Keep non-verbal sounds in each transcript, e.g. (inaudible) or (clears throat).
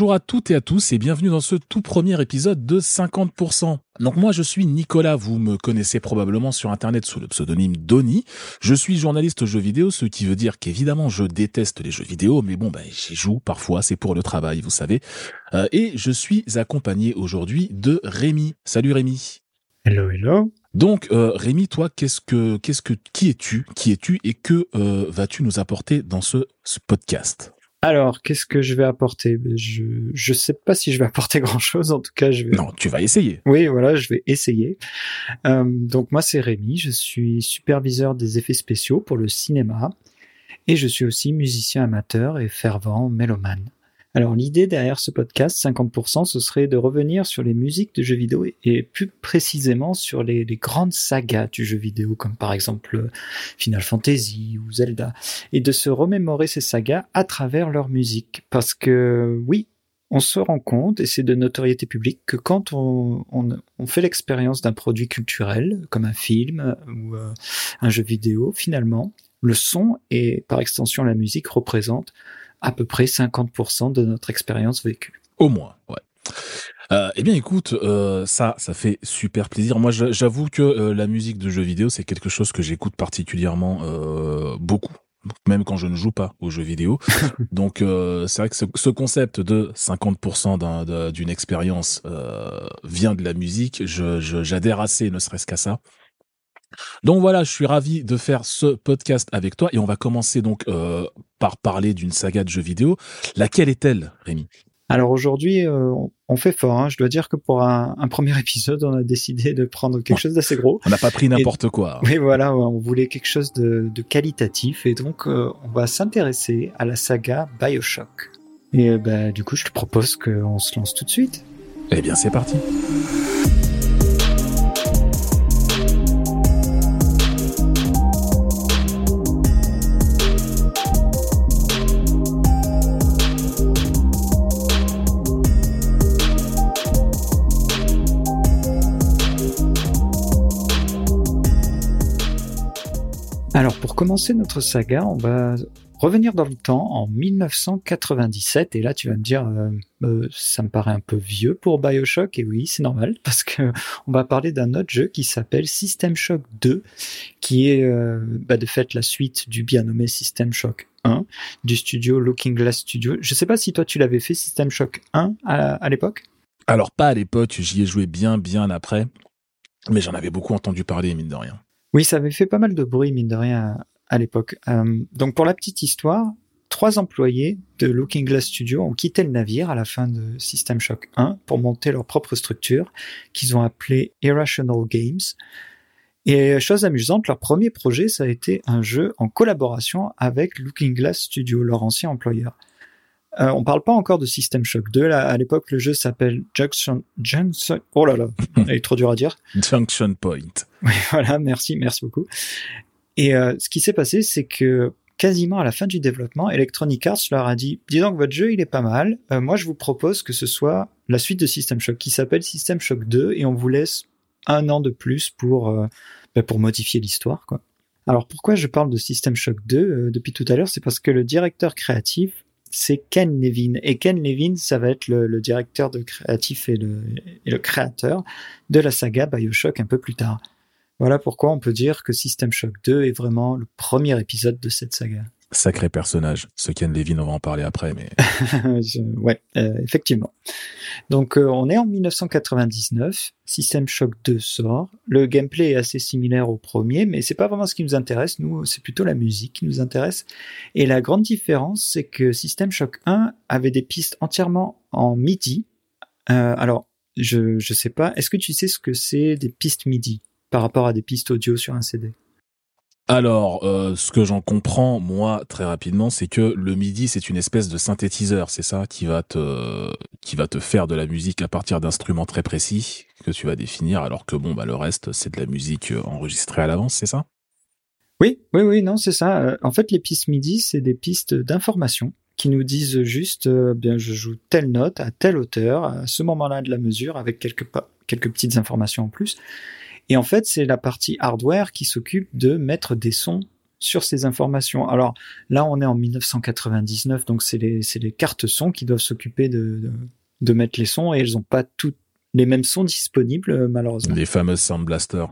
Bonjour à toutes et à tous et bienvenue dans ce tout premier épisode de 50%. Donc moi je suis Nicolas, vous me connaissez probablement sur internet sous le pseudonyme Donny. Je suis journaliste jeux vidéo, ce qui veut dire qu'évidemment je déteste les jeux vidéo, mais bon ben j'y joue parfois, c'est pour le travail, vous savez. Euh, et je suis accompagné aujourd'hui de Rémi. Salut Rémi. Hello hello. Donc euh, Rémi, toi qu'est-ce que qu'est-ce que qui es-tu Qui es-tu et que euh, vas-tu nous apporter dans ce podcast? Alors, qu'est-ce que je vais apporter? Ben, Je je sais pas si je vais (laughs) apporter grand-chose. En tout cas, je vais. Non, tu vas essayer. Oui, voilà, je vais essayer. Euh, donc moi, c'est Rémi. Je suis superviseur des effets spéciaux pour le cinéma et je suis aussi musicien amateur et fervent mélomane. Alors l'idée derrière ce podcast, 50%, ce serait de revenir sur les musiques de jeux vidéo et plus précisément sur les, grandes sagas du jeu vidéo, comme par exemple Final Fantasy ou Zelda, et de se remémorer ces sagas à travers leur musique. Parce que oui, on se rend compte, et c'est de notoriété publique, que quand on, fait l'expérience d'un produit culturel, comme un film ou euh, un jeu vidéo, finalement, le son et par extension la musique représentent à peu près 50% de notre expérience vécue. Au moins, ouais. Euh, eh bien, écoute, euh, ça, ça fait super plaisir. Moi, j'avoue que euh, la musique de jeux vidéo, c'est quelque chose que j'écoute particulièrement euh, beaucoup, même quand je ne joue pas aux jeux vidéo. (laughs) Donc, c'est vrai que ce, concept de 50% d'une expérience vient de la musique. Je, j'adhère assez, ne serait-ce qu'à ça. Donc voilà, je suis ravi de faire ce podcast avec toi et on va commencer donc euh, par parler d'une saga de jeux vidéo. Laquelle est-elle, Rémi? Alors aujourd'hui, euh, on fait fort. Hein. Je dois dire que pour un, premier épisode, on a décidé de prendre quelque chose d'assez gros. On n'a pas pris n'importe quoi. Oui, voilà, on voulait quelque chose de, qualitatif et donc euh, on va s'intéresser à la saga Bioshock. Et bah, du coup, je te propose qu'on se lance tout de suite. Eh bien, c'est parti. Commencer notre saga, on va revenir dans le temps en 1997 et là tu vas me dire euh, euh, ça me paraît un peu vieux pour BioShock et oui c'est normal (laughs) parce que on va parler d'un autre jeu qui s'appelle System Shock 2 qui est euh, bah, de fait la suite du bien nommé System Shock 1 du studio Looking Glass Studio. Je sais pas si toi tu l'avais fait System Shock 1 à, à l'époque? Alors pas à l'époque, j'y ai joué bien bien après, mais j'en avais beaucoup entendu parler mine de rien. Oui, ça avait fait pas mal de bruit, mine de rien, à, l'époque. Euh, donc pour la petite histoire, trois employés de Looking Glass Studio ont quitté le navire à la fin de System Shock 1 pour monter leur propre structure, qu'ils ont appelée Irrational Games. Et chose amusante, leur premier projet, ça a été un jeu en collaboration avec Looking Glass Studio, leur ancien employeur. Euh, on parle pas encore de System Shock 2. Là, à l'époque, le jeu s'appelle Junction, Junction. Oh là là, (laughs) il est trop dur à dire. Junction Point. Oui, voilà. Merci, merci beaucoup. Et euh, ce qui s'est passé, c'est que quasiment à la fin du développement, Electronic Arts leur a dit "Dis donc, votre jeu, il est pas mal. Euh, moi, je vous propose que ce soit la suite de System Shock, qui s'appelle System Shock 2, et on vous laisse un an de plus pour euh, ben, pour modifier l'histoire, quoi." Alors pourquoi je parle de System Shock 2 depuis tout à l'heure, c'est parce que le directeur créatif c'est Ken Levin. Et Ken Levin, ça va être le, directeur de créatif et le, créateur de la saga Bioshock un peu plus tard. Voilà pourquoi on peut dire que System Shock 2 est vraiment le premier épisode de cette saga. Sacré personnage. Ce Ken Levin, on va en parler après, mais. (laughs) ouais, euh, effectivement. Donc, euh, on est en 1999. System Shock 2 sort. Le gameplay est assez similaire au premier, mais c'est pas vraiment ce qui nous intéresse. Nous, c'est plutôt la musique qui nous intéresse. Et la grande différence, c'est que System Shock 1 avait des pistes entièrement en MIDI. Euh, alors, je, je sais pas. Est-ce que tu sais ce que c'est des pistes MIDI? Par rapport à des pistes audio sur un CD? Alors, euh, ce que j'en comprends, moi, très rapidement, c'est que le MIDI, c'est une espèce de synthétiseur, c'est ça, qui va te, qui va te faire de la musique à partir d'instruments très précis que tu vas définir, alors que bon, bah, le reste, c'est de la musique euh, enregistrée à l'avance, c'est ça? Oui, oui, oui, non, c'est ça. Euh, en fait, les pistes MIDI, c'est des pistes d'information qui nous disent juste, bien, je joue telle note à telle hauteur, à ce moment-là de la mesure, avec quelques, quelques petites informations en plus. Et en fait, c'est la partie hardware qui s'occupe de mettre des sons sur ces informations. Alors là, on est en 1999, donc c'est les, les cartes son qui doivent s'occuper de, de, mettre les sons et elles n'ont pas toutes les mêmes sons disponibles, euh, malheureusement. Les fameuses Sound Blaster.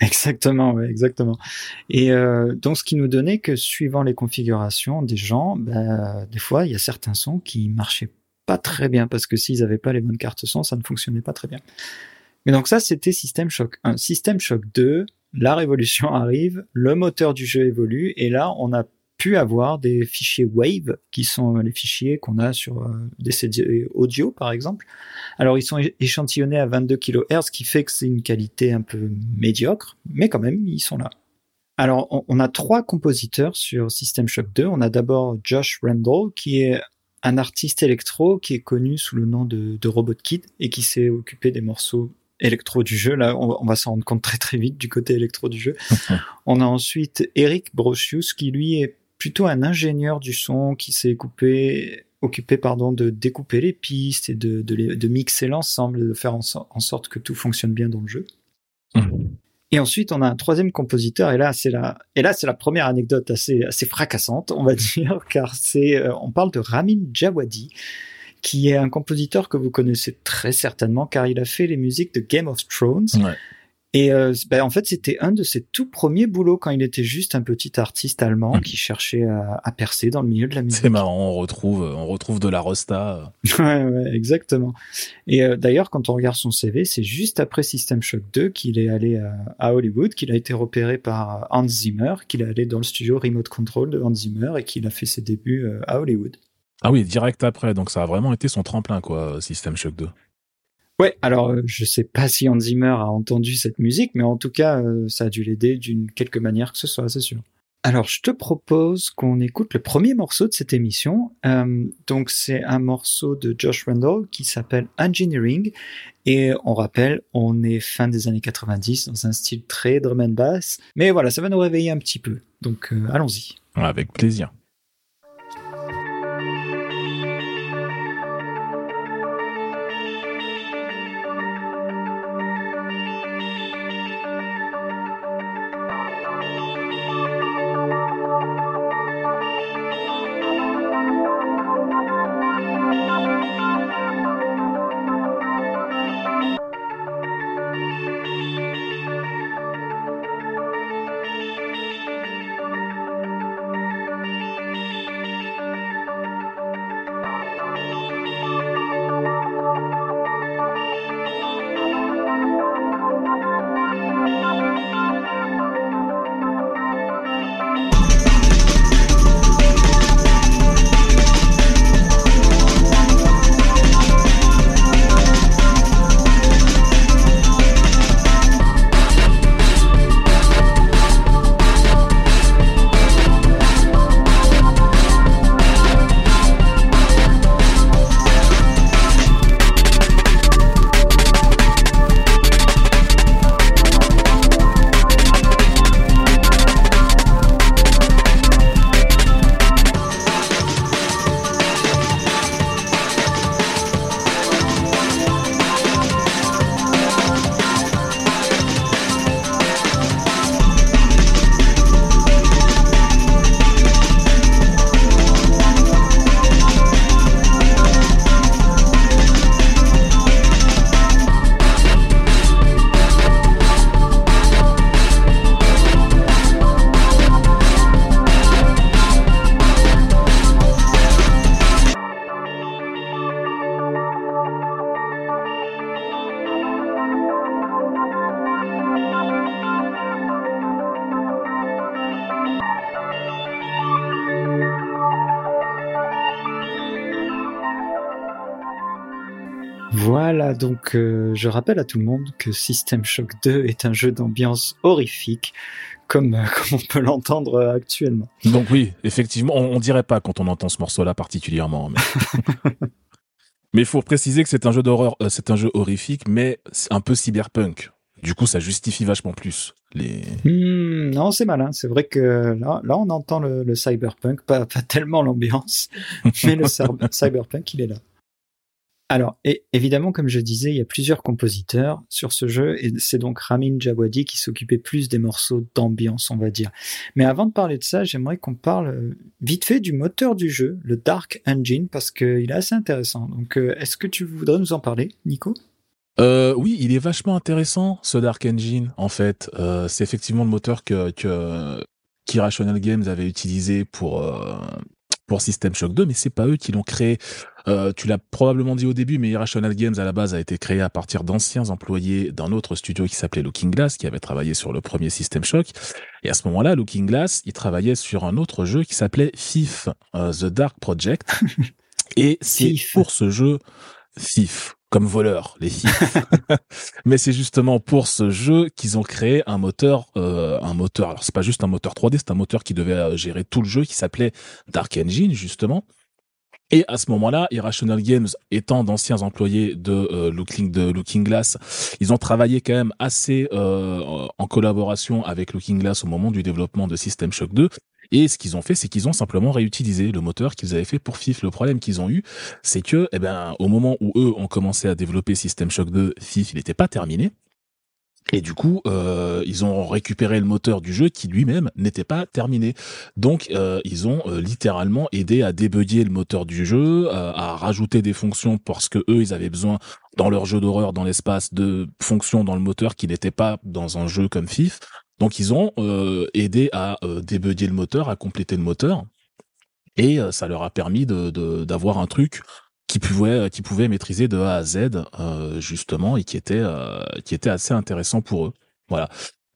Exactement, ouais, exactement. Et euh, donc, ce qui nous donnait que suivant les configurations des gens, bah, des fois, il y a certains sons qui marchaient pas très bien parce que s'ils n'avaient pas les bonnes cartes son, ça ne fonctionnait pas très bien. Mais donc ça, c'était System Shock 1. System Shock 2, la révolution arrive, le moteur du jeu évolue, et là, on a pu avoir des fichiers Wave, qui sont les fichiers qu'on a sur euh, des CD audio, par exemple. Alors, ils sont échantillonnés à 22 kHz, ce qui fait que c'est une qualité un peu médiocre, mais quand même, ils sont là. Alors, on, a trois compositeurs sur System Shock 2. On a d'abord Josh Randall, qui est un artiste électro qui est connu sous le nom de, de Robot Kid et qui s'est occupé des morceaux électro du jeu. Là, on, va s'en rendre compte très très vite du côté électro du jeu. (laughs) on a ensuite Eric Brocius qui lui est plutôt un ingénieur du son qui s'est coupé occupé pardon de découper les pistes et de, de, mixer l'ensemble, de faire en, sorte que tout fonctionne bien dans le jeu. Mhm. Et ensuite, on a un troisième compositeur, et là, c'est la, et là, c'est la première anecdote assez, assez fracassante, on va (laughs) dire, car c'est, euh, on parle de Ramin Djawadi, qui est un compositeur que vous connaissez très certainement car il a fait les musiques de Game of Thrones. Et euh, ben, en fait, c'était un de ses tout premiers boulots quand il était juste un petit artiste allemand hmm. qui cherchait à, percer dans le milieu de la musique. C'est marrant, on retrouve, on retrouve de la rosta. (laughs) ouais, ouais, exactement. Et euh, d'ailleurs, quand on regarde son CV, c'est juste après System Shock 2 qu'il est allé à, Hollywood, qu'il a été repéré par Hans Zimmer, qu'il est allé dans le studio Remote Control de Hans Zimmer et qu'il a fait ses débuts euh, à Hollywood. Ah oui, direct après, donc ça a vraiment été son tremplin, quoi, System Shock 2. Ouais, alors euh, je sais pas si Hans Zimmer a entendu cette musique, mais en tout cas, euh, ça a dû l'aider d'une quelque manière que ce soit, c'est sûr. Alors, je te propose qu'on écoute le premier morceau de cette émission. Euh, donc, c'est un morceau de Josh Randall qui s'appelle Engineering. Et on rappelle, on est fin des années 90 dans un style très drum and bass. Mais voilà, ça va nous réveiller un petit peu. Donc, allons-y. Avec plaisir. Donc euh, je rappelle à tout le monde que System Shock 2 est un jeu d'ambiance horrifique, comme, euh, (laughs) comme on peut l'entendre euh, actuellement. Donc oui, effectivement, on, on, dirait pas quand on entend ce morceau-là particulièrement. Mais (laughs) il faut préciser que c'est un jeu d'horreur, c'est un jeu horrifique, mais un peu cyberpunk. Du coup, ça justifie vachement plus les. Hmm, non, c'est malin. C'est vrai que là, là, on entend le, le cyberpunk, pas, pas tellement l'ambiance, (laughs) mais le cyberpunk, il est là. Alors, évidemment, comme je disais, il y a plusieurs compositeurs sur ce jeu, et c'est donc Ramin Djawadi qui s'occupait plus des morceaux d'ambiance, on va dire. Mais avant de parler de ça, j'aimerais qu'on parle euh, vite fait du moteur du jeu, le Dark Engine, parce qu'il est assez intéressant. Donc, euh, est-ce que tu voudrais nous en parler, Nico? Euh, oui, il est vachement intéressant ce Dark Engine. En fait, c'est effectivement le moteur que, que Games avait utilisé pour pour System Shock 2, mais c'est pas eux qui l'ont créé. Euh, tu l'as probablement dit au début, mais Irrational Games à la base a été créé à partir d'anciens employés d'un autre studio qui s'appelait Looking Glass, qui avait travaillé sur le premier System Shock. Et à ce moment-là, Looking Glass, il travaillait sur un autre jeu qui s'appelait Thief, The Dark Project. (laughs) Et c'est pour ce jeu Thief, comme voleur, les thieves. (laughs) Mais c'est justement pour ce jeu qu'ils ont créé un moteur, euh, un moteur. Alors c'est pas juste un moteur 3D, c'est un moteur qui devait euh, gérer tout le jeu, qui s'appelait Dark Engine justement. Et à ce moment-là, Irrational Games étant d'anciens employés de euh, Looking Glass, ils ont travaillé quand même assez euh, en collaboration avec Looking Glass au moment du développement de System Shock 2 et ce qu'ils ont fait, c'est qu'ils ont simplement réutilisé le moteur qu'ils avaient fait pour FIF. Le problème qu'ils ont eu, c'est que, eh ben, au moment où eux ont commencé à développer System Shock 2, FIF, il n'était pas terminé. Et du coup, euh, ils ont récupéré le moteur du jeu qui lui-même n'était pas terminé. Donc, euh, ils ont euh, littéralement aidé à débugger le moteur du jeu, à rajouter des fonctions parce que eux, ils avaient besoin dans leur jeu d'horreur, dans l'espace, de fonctions dans le moteur qui n'étaient pas dans un jeu comme FIF. Donc ils ont aidé à débugger le moteur, à compléter le moteur, et ça leur a permis de d'avoir un truc qui pouvait qui pouvait maîtriser de A à Z justement et qui était qui était assez intéressant pour eux. Voilà.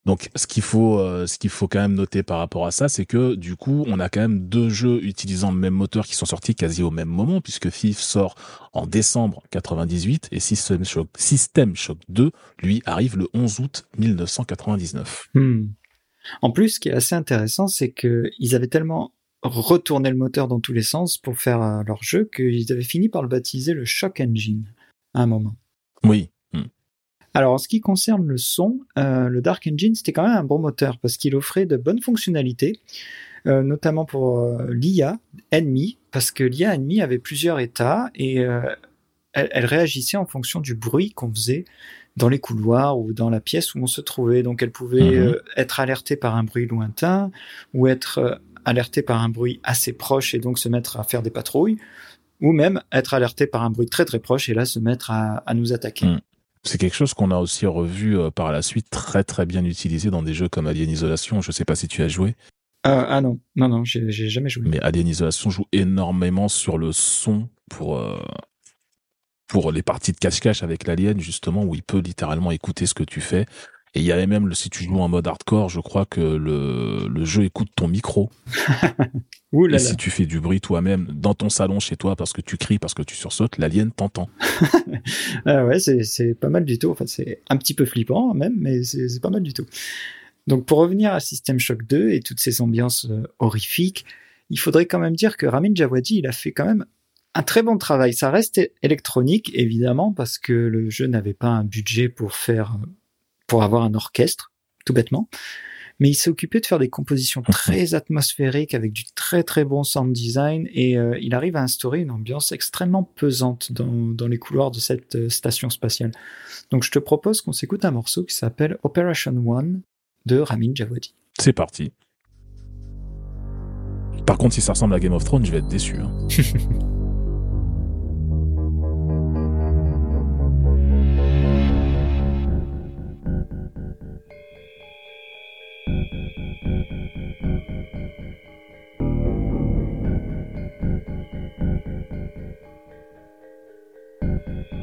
Donc, ce qu'il faut, euh, ce qu'il faut quand même noter par rapport à ça, c'est que du coup, on a quand même deux jeux utilisant le même moteur qui sont sortis quasi au même moment, puisque FIF sort en décembre 98 et System Shock, System Shock 2, lui, arrive le 11 août 1999. Hmm. En plus, ce qui est assez intéressant, c'est que ils avaient tellement retourné le moteur dans tous les sens pour faire euh, leur jeu qu'ils avaient fini par le baptiser le Shock Engine à un moment. Oui, alors, en ce qui concerne le son, euh, le Dark Engine, c'était quand même un bon moteur parce qu'il offrait de bonnes fonctionnalités, euh, notamment pour euh, l'IA ennemi, parce que l'IA ennemi avait plusieurs états et elle, elle, réagissait en fonction du bruit qu'on faisait dans les couloirs ou dans la pièce où on se trouvait. Donc, elle pouvait mhm. être alertée par un bruit lointain ou être alertée par un bruit assez proche et donc se mettre à faire des patrouilles ou même être alertée par un bruit très très proche et là se mettre à, à nous attaquer. Mhm. C'est quelque chose qu'on a aussi revu euh, par la suite très très bien utilisé dans des jeux comme Alien Isolation. Je sais pas si tu as joué. Euh, ah non, non, non, j'ai jamais joué. Mais Alien Isolation joue énormément sur le son pour euh, pour les parties de cache-cache avec l'alien justement où il peut littéralement écouter ce que tu fais et il y avait même, si tu joues en mode hardcore, je crois que le, le jeu écoute ton micro. (laughs) Ouh là et si tu fais du bruit toi-même dans ton salon chez toi parce que tu cries, parce que tu sursautes, l'alien t'entend. (laughs) ah ouais, c'est pas mal du tout. Enfin, c'est un petit peu flippant même, mais c'est pas mal du tout. Donc pour revenir à System Shock 2 et toutes ces ambiances euh, horrifiques, il faudrait quand même dire que Ramin Djawadi, il a fait quand même un très bon travail. Ça reste électronique, évidemment, parce que le jeu n'avait pas un budget pour faire pour avoir un orchestre, tout bêtement. Mais il s'est occupé de faire des compositions très atmosphériques avec du très très bon sound design et euh, il arrive à instaurer une ambiance extrêmement pesante dans, dans les couloirs de cette euh, station spatiale. Donc je te propose qu'on s'écoute un morceau qui s'appelle Operation One de Ramin Djawadi. C'est parti. Par contre, si ça ressemble à Game of Thrones, je vais être déçu. Hein. (laughs)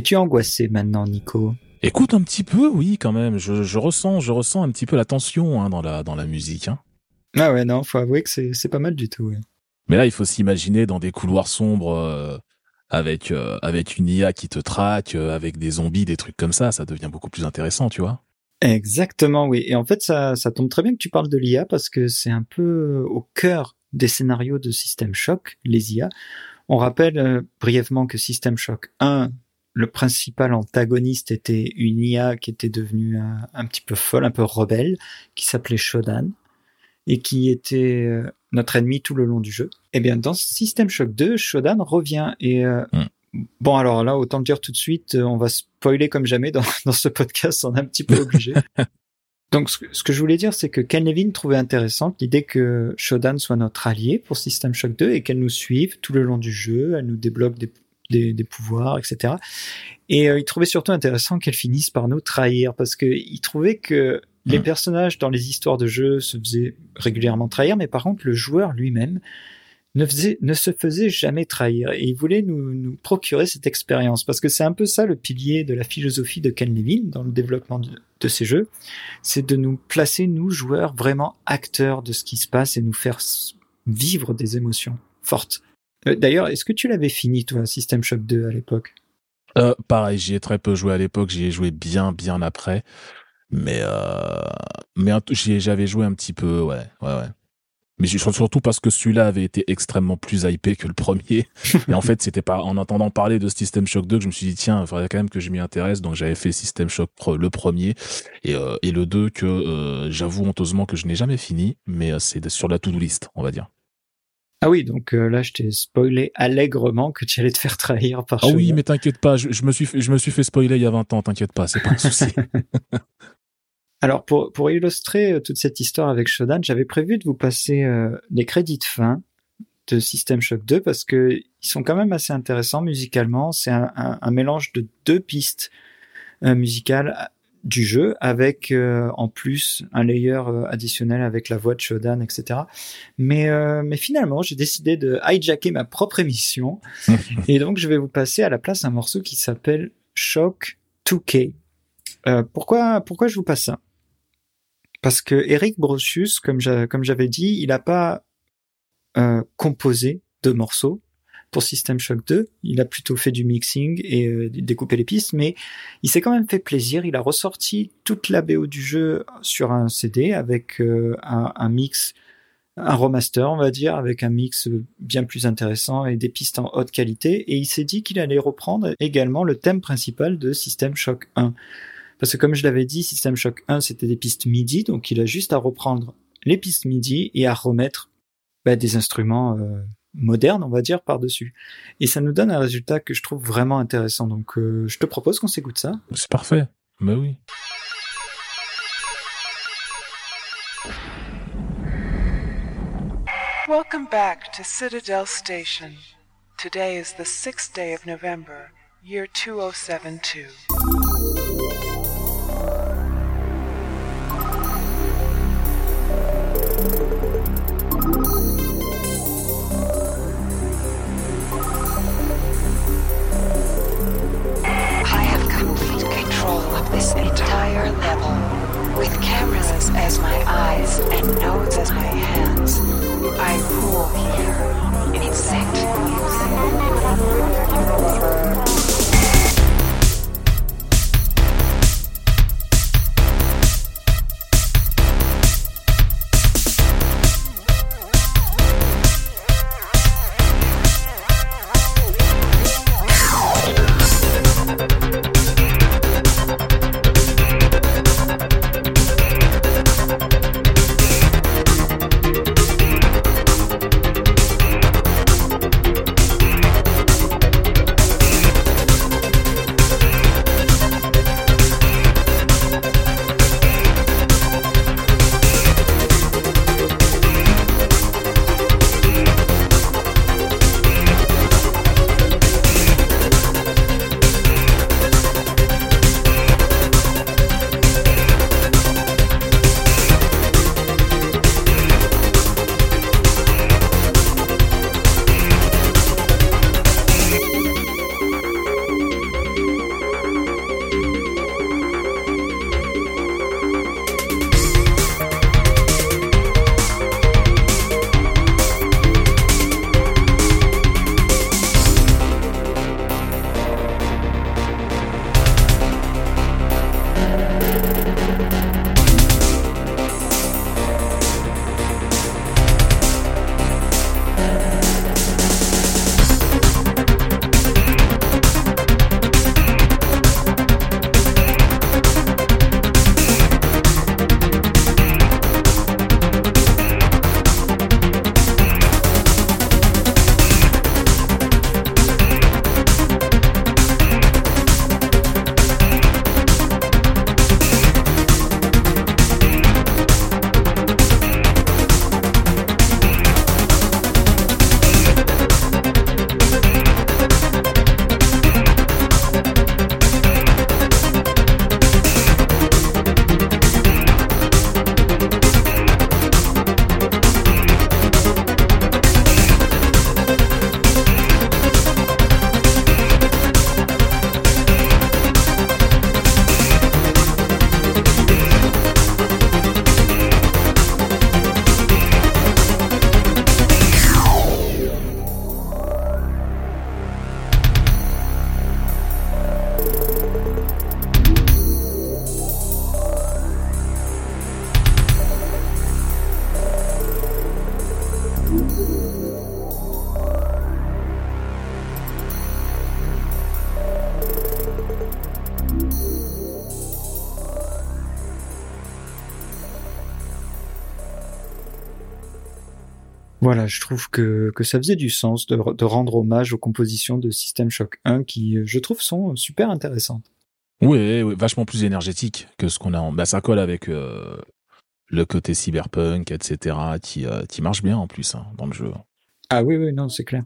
Es-tu angoissé maintenant, Nico? Écoute un petit peu, oui, quand même. Je, ressens, je ressens un petit peu la tension hein, dans la dans la musique. Hein. Ah ouais, non, faut avouer que c'est pas mal du tout. Mais là, il faut s'imaginer dans des couloirs sombres euh, avec euh, avec une IA qui te traque, euh, avec des zombies, des trucs comme ça. Ça devient beaucoup plus intéressant, tu vois. Exactement, oui. Et en fait, ça, ça tombe très bien que tu parles de l'IA parce que c'est un peu au cœur des scénarios de System Shock, les IA. On rappelle brièvement que System Shock 1 le principal antagoniste était une IA qui était devenue un, petit peu folle, un peu rebelle, qui s'appelait Shodan et qui était euh, notre ennemi tout le long du jeu. Eh bien dans System Shock 2, Shodan revient et euh, hmm. bon alors là autant le dire tout de suite, on va spoiler comme jamais dans, (laughs) dans ce podcast, on est un petit peu obligé. (laughs) Donc ce que, je voulais dire, c'est que Ken Levin trouvait intéressante l'idée que Shodan soit notre allié pour System Shock 2 et qu'elle nous suive tout le long du jeu, elle nous débloque des, des, pouvoirs, etc. Et euh, il trouvait surtout intéressant qu'elle finisse par nous trahir parce qu'il trouvait que les mm. personnages dans les histoires de jeu se faisaient régulièrement trahir, mais par contre le joueur lui-même ne, faisait, ne se faisait jamais trahir. Et il voulait nous, nous procurer cette expérience parce que c'est un peu ça le pilier de la philosophie de Ken Levin dans le développement de, de ces jeux, c'est de nous placer nous joueurs vraiment acteurs de ce qui se passe et nous faire vivre des émotions fortes. Euh, d'ailleurs, est-ce que tu l'avais fini, toi, System Shock 2 à l'époque? Euh, Pareil, j'y ai très peu joué à l'époque, j'y ai joué bien, bien après. Mais, euh, mais j'avais joué un petit peu, ouais, ouais, ouais. Mais surtout parce que celui-là avait été extrêmement plus hypé que le premier. Et en (laughs) fait, c'était pas en entendant parler de System Shock 2 que je me suis dit, tiens, il faudrait quand même que je m'y intéresse. Donc j'avais fait System Shock le premier et, euh, et le 2 que euh, j'avoue honteusement que je n'ai jamais fini, mais c'est sur la to-do list, on va dire. Ah oui, donc euh, là, je t'ai spoilé allègrement que tu allais te faire trahir par. Ah oui, mais t'inquiète pas, je, me suis fait, je me suis fait spoiler il y a 20 ans, t'inquiète pas, c'est pas un (laughs) souci. (laughs) Alors pour pour illustrer euh, toute cette histoire avec Shodan, j'avais prévu de vous passer euh, les crédits de fin de System Shock 2 parce que ils sont quand même assez intéressants musicalement. C'est un, un, mélange de deux pistes musicales du jeu avec euh, en plus un layer euh, additionnel avec la voix de Shodan, etc. Mais, euh, mais finalement, j'ai décidé de hijacker ma propre émission (laughs) et donc je vais vous passer à la place un morceau qui s'appelle Shock 2K. pourquoi, pourquoi je vous passe ça? Parce que Eric Brocius, comme j'avais dit, il n'a pas composé de morceaux, pour System Shock 2. Il a plutôt fait du mixing et euh, découpé les pistes, mais il s'est quand même fait plaisir. Il a ressorti toute la BO du jeu sur un CD avec euh, un, mix, un remaster, on va dire, avec un mix bien plus intéressant et des pistes en haute qualité. Et il s'est dit qu'il allait reprendre également le thème principal de System Shock 1. Parce que comme je l'avais dit, System Shock 1, c'était des pistes MIDI, donc il a juste à reprendre les pistes MIDI et à remettre bah, des instruments euh, moderne, on va dire, par-dessus. Et ça nous donne un résultat que je trouve vraiment intéressant. Donc, euh, je te propose qu'on s'écoute ça. C'est parfait. Bah oui. Welcome back to Citadel Station. Today is the 6th day of November, year 2072. This entire level. With cameras as my eyes and nodes as my hands, I rule here in insect music. Je trouve que, que ça faisait du sens de, de rendre hommage aux compositions de System Shock 1 qui, je trouve, sont super intéressantes. Oui, oui, vachement plus énergétique que ce qu'on a en... Bah, ça colle avec euh, le côté cyberpunk, etc., qui, euh, qui marche bien en plus hein, dans le jeu. Ah oui, oui, non, c'est clair.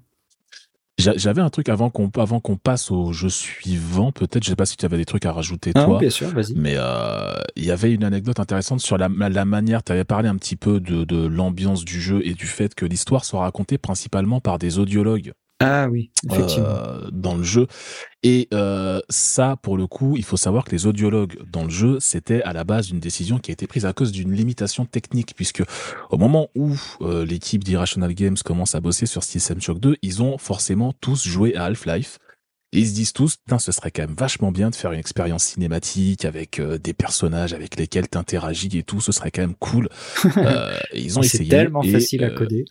J'a- J'avais un truc avant qu'on avant qu'on passe au jeu suivant, peut-être, je sais pas si tu avais des trucs à rajouter Ah, toi, bien sûr, vas-y. mais euh, il y avait une anecdote intéressante sur la, la manière, tu avais parlé un petit peu de, de l'ambiance du jeu et du fait que l'histoire soit racontée principalement par des audiologues. Ah oui, effectivement. euh, dans le jeu. Et euh, ça, pour le coup, il faut savoir que les audiologues dans le jeu, c'était à la base une décision qui a été prise à cause d'une limitation technique, puisque au moment où euh, l'équipe d'Irrational Games commence à bosser sur System Shock 2, ils ont forcément tous joué à Half-Life. Et ils se disent tous, putain, ce serait quand même vachement bien de faire une expérience cinématique avec euh, des personnages avec lesquels t'interagis et tout, ce serait quand même cool. (laughs) Euh, ils ont c'est essayé. tellement et, facile à euh, coder.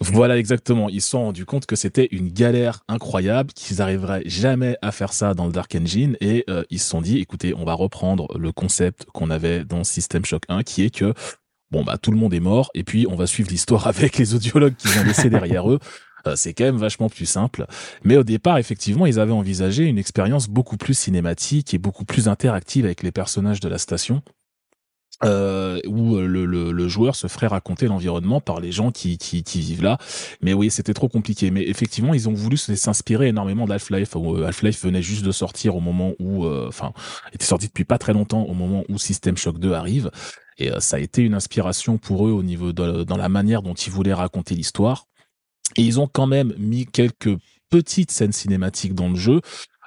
Voilà exactement. Ils se sont rendus compte que c'était une galère incroyable, qu'ils arriveraient jamais à faire ça dans le Dark Engine, et euh, ils se sont dit, écoutez, on va reprendre le concept qu'on avait dans System Shock 1, qui est que bon bah tout le monde est mort, et puis on va suivre l'histoire (laughs) avec les audiologues qu'ils ont laissés derrière eux. Euh, c'est quand même vachement plus simple. Mais au départ, effectivement, ils avaient envisagé une expérience beaucoup plus cinématique et beaucoup plus interactive avec les personnages de la station euh, où euh, le, le, le joueur se ferait raconter l'environnement par les gens qui, qui, qui vivent là. Mais oui, c'était trop compliqué. Mais effectivement, ils ont voulu s'inspirer énormément d'Half-Life. euh, Half-Life venait juste de sortir au moment où, euh, enfin, était sorti depuis pas très longtemps au moment où System Shock 2 arrive. Et euh, ça a été une inspiration pour eux au niveau de dans la manière dont ils voulaient raconter l'histoire. Et ils ont quand même mis quelques petites scènes cinématiques dans le jeu,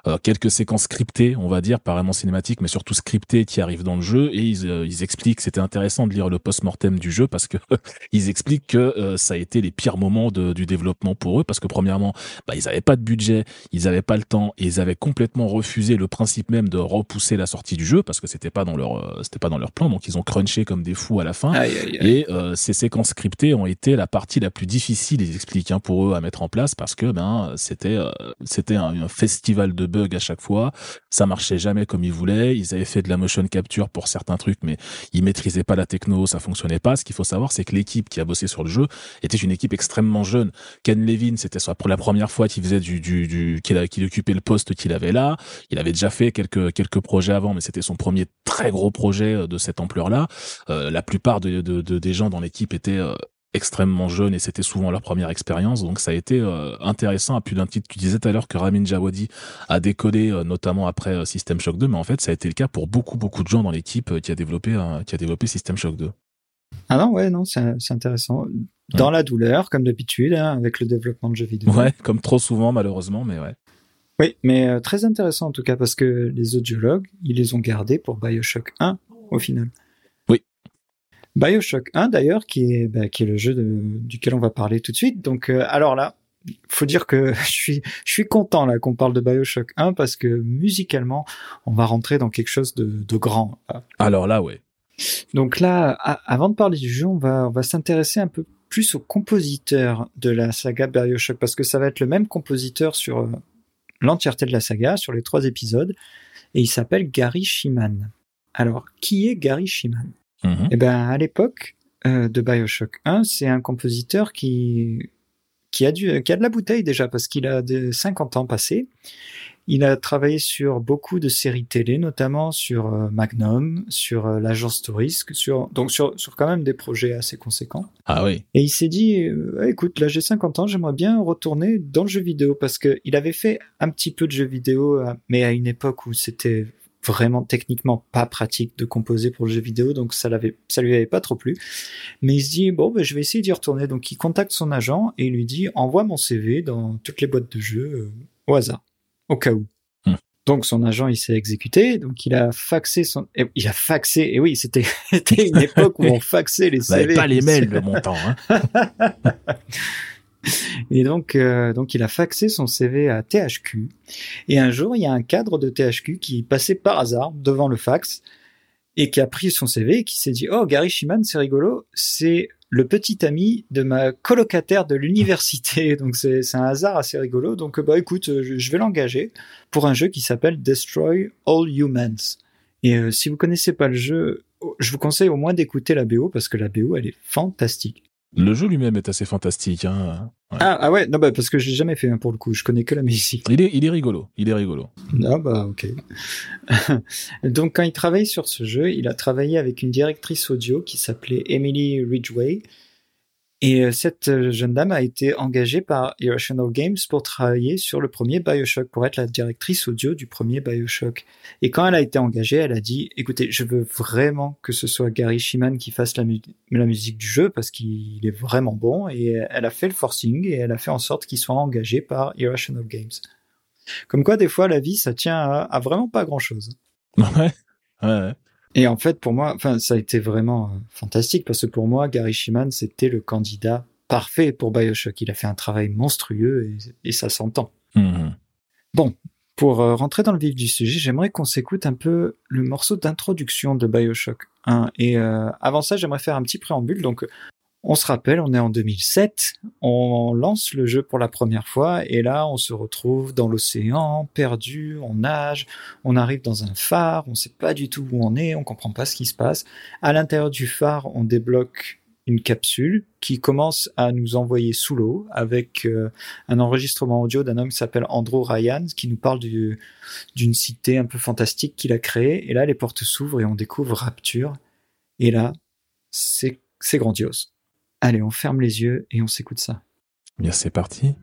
euh, quelques séquences scriptées, on va dire, pas vraiment cinématiques, mais surtout scriptées qui arrivent dans le jeu. Et ils, euh, ils expliquent, c'était intéressant de lire le post-mortem du jeu parce que (laughs) ils expliquent que euh, ça a été les pires moments de- du développement pour eux parce que premièrement, bah, ils avaient pas de budget, ils avaient pas le temps et ils avaient complètement refusé le principe même de repousser la sortie du jeu parce que c'était pas dans leur, euh, c'était pas dans leur plan. Donc ils ont crunché comme des fous à la fin. Aïe, aïe, aïe. Et euh, ces séquences scriptées ont été la partie la plus difficile, ils expliquent, hein, pour eux à mettre en place parce que ben c'était euh, c'était un, un festival de bugs à chaque fois. Ça marchait jamais comme ils voulaient. Ils avaient fait de la motion capture pour certains trucs, mais ils maîtrisaient pas la techno, ça fonctionnait pas. Ce qu'il faut savoir, c'est que l'équipe qui a bossé sur le jeu était une équipe extrêmement jeune. Ken Levin, c'était la première fois qu'il faisait du du, du qu'il occupait le poste qu'il avait là. Il avait déjà fait quelques quelques projets avant, mais c'était son premier très gros projet euh, de cette ampleur-là. Euh, la plupart de- des gens dans l'équipe étaient euh, extrêmement jeunes et c'était souvent leur première expérience. Donc ça a été euh, intéressant à plus d'un titre. Tu disais tout à l'heure que Ramin Djawadi a décollé euh, notamment après euh, System Shock 2, mais en fait ça a été le cas pour beaucoup beaucoup de gens dans l'équipe qui a développé qui a développé System Shock 2. Ah non, ouais, non, c'est intéressant. Dans la douleur, comme d'habitude, hein, avec le développement de jeux vidéo. Ouais, comme trop souvent malheureusement, mais ouais. Oui, mais très intéressant en tout cas parce que les audiologues, ils les ont gardés pour Bioshock 1 au final. Bioshock 1 d'ailleurs, qui est bah, qui est le jeu de- duquel on va parler tout de suite. Donc euh, alors là, faut dire que (laughs) je suis je suis content là qu'on parle de Bioshock 1 parce que musicalement, on va rentrer dans quelque chose de, de grand. Alors là, ouais. Donc là, a- avant de parler du jeu, on va, on va s'intéresser un peu plus au compositeur de la saga Bioshock, parce que ça va être le même compositeur sur euh, l'entièreté de la saga, sur les trois épisodes, et il s'appelle Gary Shiman. Alors, qui est Gary Shiman? Mhm. Eh ben, à l'époque euh, de Bioshock 1, c'est un compositeur qui qui a du qui a de la bouteille déjà parce qu'il a de 50 ans passés. Il a travaillé sur beaucoup de séries télé, notamment sur euh, Magnum, sur euh, l'agence Tourist, sur donc sur sur quand même des projets assez conséquents. Ah oui. Et il s'est dit, écoute, là j'ai 50 ans, j'aimerais bien retourner dans le jeu vidéo parce que il avait fait un petit peu de jeux vidéo, mais à une époque où c'était vraiment techniquement pas pratique de composer pour le jeu vidéo, donc ça l'avait, ça lui avait pas trop plu. Mais il se dit bon, ben, je vais essayer d'y retourner. Donc il contacte son agent et il lui dit envoie mon CV dans toutes les boîtes de jeux euh, au hasard, au cas où. Hmm. Donc son agent il s'est exécuté, donc il a faxé son, eh, il a faxé et oui c'était (laughs) c'était une époque où on faxait les CV. pas les mails de mon temps, hein. (laughs) Et donc, euh, donc il a faxé son CV à THQ. Et un jour, il y a un cadre de THQ qui passait par hasard devant le fax et qui a pris son CV et qui s'est dit Oh, Gary Shiman, c'est rigolo, c'est le petit ami de ma colocataire de l'université. (laughs) Donc c'est un hasard assez rigolo. Donc bah écoute, euh, je, vais l'engager pour un jeu qui s'appelle Destroy All Humans. Et euh, si vous connaissez pas le jeu, je vous conseille au moins d'écouter la BO parce que la BO elle est fantastique. Le jeu lui-même est assez fantastique. Hein. Ouais. Ah, ah ouais, non, bah, parce que je l'ai jamais fait hein, pour le coup. Je connais que la musique. Il est, il est rigolo. Il est rigolo. Ah bah ok. (laughs) Donc quand il travaille sur ce jeu, il a travaillé avec une directrice audio qui s'appelait Emily Ridgway. Et euh, cette euh, jeune dame a été engagée par Irrational Games pour travailler sur le premier Bioshock, pour être la directrice audio du premier Bioshock. Et quand elle a été engagée, elle a dit, écoutez, je veux vraiment que ce soit Gary Shiman qui fasse la, mu la musique du jeu parce qu'il est vraiment bon. Et elle a fait le forcing et elle a fait en sorte qu'il soit engagé par Irrational Games. Comme quoi, des fois, la vie, ça tient à, vraiment pas grand-chose. Ouais. Ouais. Et en fait, pour moi, enfin, ça a été vraiment euh, fantastique parce que pour moi, Gary Shiman, c'était le candidat parfait pour Bioshock. Il a fait un travail monstrueux et, et ça s'entend. Mmh. Bon, pour euh, rentrer dans le vif du sujet, j'aimerais qu'on s'écoute un peu le morceau d'introduction de Bioshock 1. Et euh, avant ça, j'aimerais faire un petit préambule. Donc, on se rappelle, on est en 2007, on lance le jeu pour la première fois et là on se retrouve dans l'océan, perdu, on nage, on arrive dans un phare, on sait pas du tout où on est, on comprend pas ce qui se passe. À l'intérieur du phare, on débloque une capsule qui commence à nous envoyer sous l'eau avec euh, un enregistrement audio d'un homme qui s'appelle Andrew Ryan qui nous parle d'une cité un peu fantastique qu'il a créée et là les portes s'ouvrent et on découvre Rapture et là c'est c'est grandiose. Allez, on ferme les yeux et on s'écoute ça. Bien, c'est parti.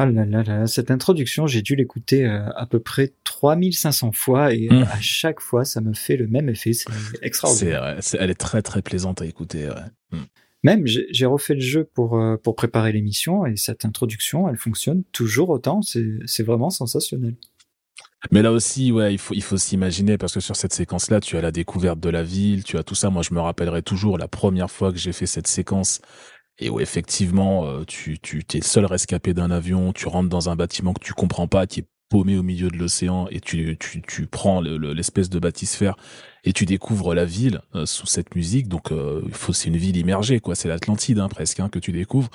Ah là là là, cette introduction, j'ai dû l'écouter euh, à peu près 3500 fois et euh, Mmh. à chaque fois, ça me fait le même effet. C'est extraordinaire. elle est très très plaisante à écouter. Ouais. Même, j'ai refait le jeu pour, euh, pour préparer l'émission et cette introduction, elle fonctionne toujours autant. C'est c'est vraiment sensationnel. Mais là aussi, ouais, il faut, il faut s'imaginer parce que sur cette séquence-là, tu as la découverte de la ville, tu as tout ça. Moi, je me rappellerai toujours la première fois que j'ai fait cette séquence et où effectivement, euh, tu, tu, es le seul rescapé d'un avion, tu rentres dans un bâtiment que tu comprends pas, qui est paumé au milieu de l'océan et tu, tu, tu prends le- le- l'espèce de bâtisphère et tu découvres la ville euh, sous cette musique. Donc, euh, faut, c'est une ville immergée, quoi. C'est l'Atlantide, hein, presque, hein, que tu découvres.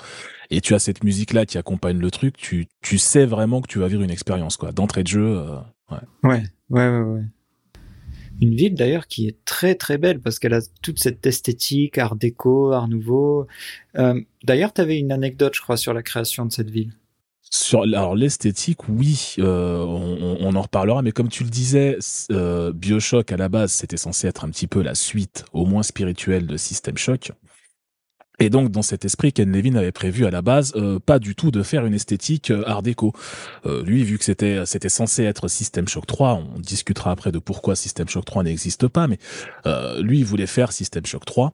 Et tu as cette musique-là qui accompagne le truc. Tu, tu sais vraiment que tu vas vivre une expérience, quoi. D'entrée de jeu. euh, Ouais, ouais, ouais, ouais. Une ville d'ailleurs qui est très très belle parce qu'elle a toute cette esthétique, art déco, art nouveau. Euh, d'ailleurs, tu avais une anecdote, je crois, sur la création de cette ville. Sur alors l'esthétique, oui, euh, on, en reparlera, mais comme tu le disais, euh, Bioshock à la base, c'était censé être un petit peu la suite, au moins spirituelle, de System Shock. Et donc, dans cet esprit, Ken Levin avait prévu à la base euh, pas du tout de faire une esthétique euh, art déco. Euh, lui, vu que c'était c'était censé être System Shock 3, on discutera après de pourquoi System Shock 3 n'existe pas, mais euh, lui, il voulait faire System Shock 3.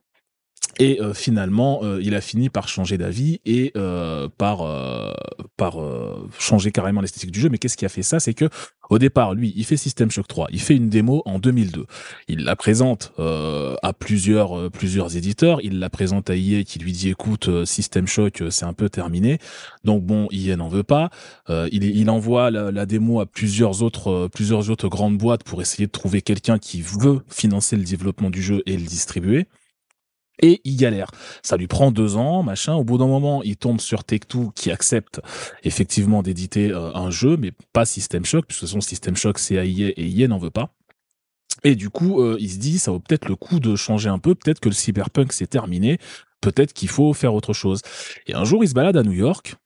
Et euh, finalement, euh, il a fini par changer d'avis et euh, par euh, par euh, changer carrément l'esthétique du jeu. Mais qu'est-ce qui a fait ça? C'est que au départ, lui, il fait System Shock 3. Il fait une démo en 2002. Il la présente euh, à plusieurs plusieurs éditeurs. Il la présente à EA qui lui dit écoute, System Shock, c'est un peu terminé. Donc bon, EA n'en veut pas. Il, il envoie la, la démo à plusieurs autres plusieurs autres grandes boîtes pour essayer de trouver quelqu'un qui veut financer le développement du jeu et le distribuer. Et il galère. Ça lui prend deux ans, machin. Au bout d'un moment, il tombe sur Take-Two qui accepte effectivement d'éditer euh, un jeu, mais pas System Shock, puisque son System Shock c'est à et EA n'en veut pas. Et du coup, euh, il se dit, ça vaut peut-être le coup de changer un peu. Peut-être que le cyberpunk c'est terminé. Peut-être qu'il faut faire autre chose. Et un jour, il se balade à New York.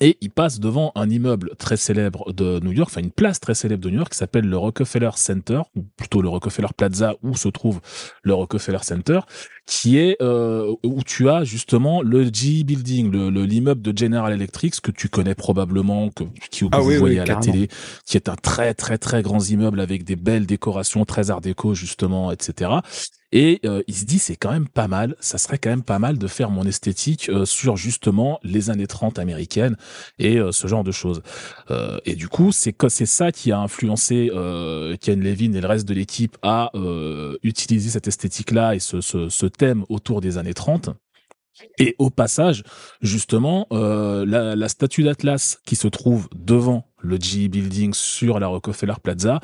Et il passe devant un immeuble très célèbre de New York, enfin une place très célèbre de New York qui s'appelle le Rockefeller Center, ou plutôt le Rockefeller Plaza où se trouve le Rockefeller Center, qui est euh, où tu as justement le GE Building, le le- l'immeuble de General Electric que tu connais probablement, que, qui, Ah vous oui, oui, voyez à la télé, qui est un très très très grand immeuble avec des belles décorations, très art déco justement, etc. Et euh, il se dit c'est quand même pas mal, ça serait quand même pas mal de faire mon esthétique euh, sur justement les années 30 américaines et euh, ce genre de choses. Euh, et du coup, c'est c'est ça qui a influencé euh, Ken Levin et le reste de l'équipe à euh, utiliser cette esthétique-là et ce, ce, ce thème autour des années 30. Et au passage, justement, euh, la, la statue d'Atlas qui se trouve devant le GE Building sur la Rockefeller Plaza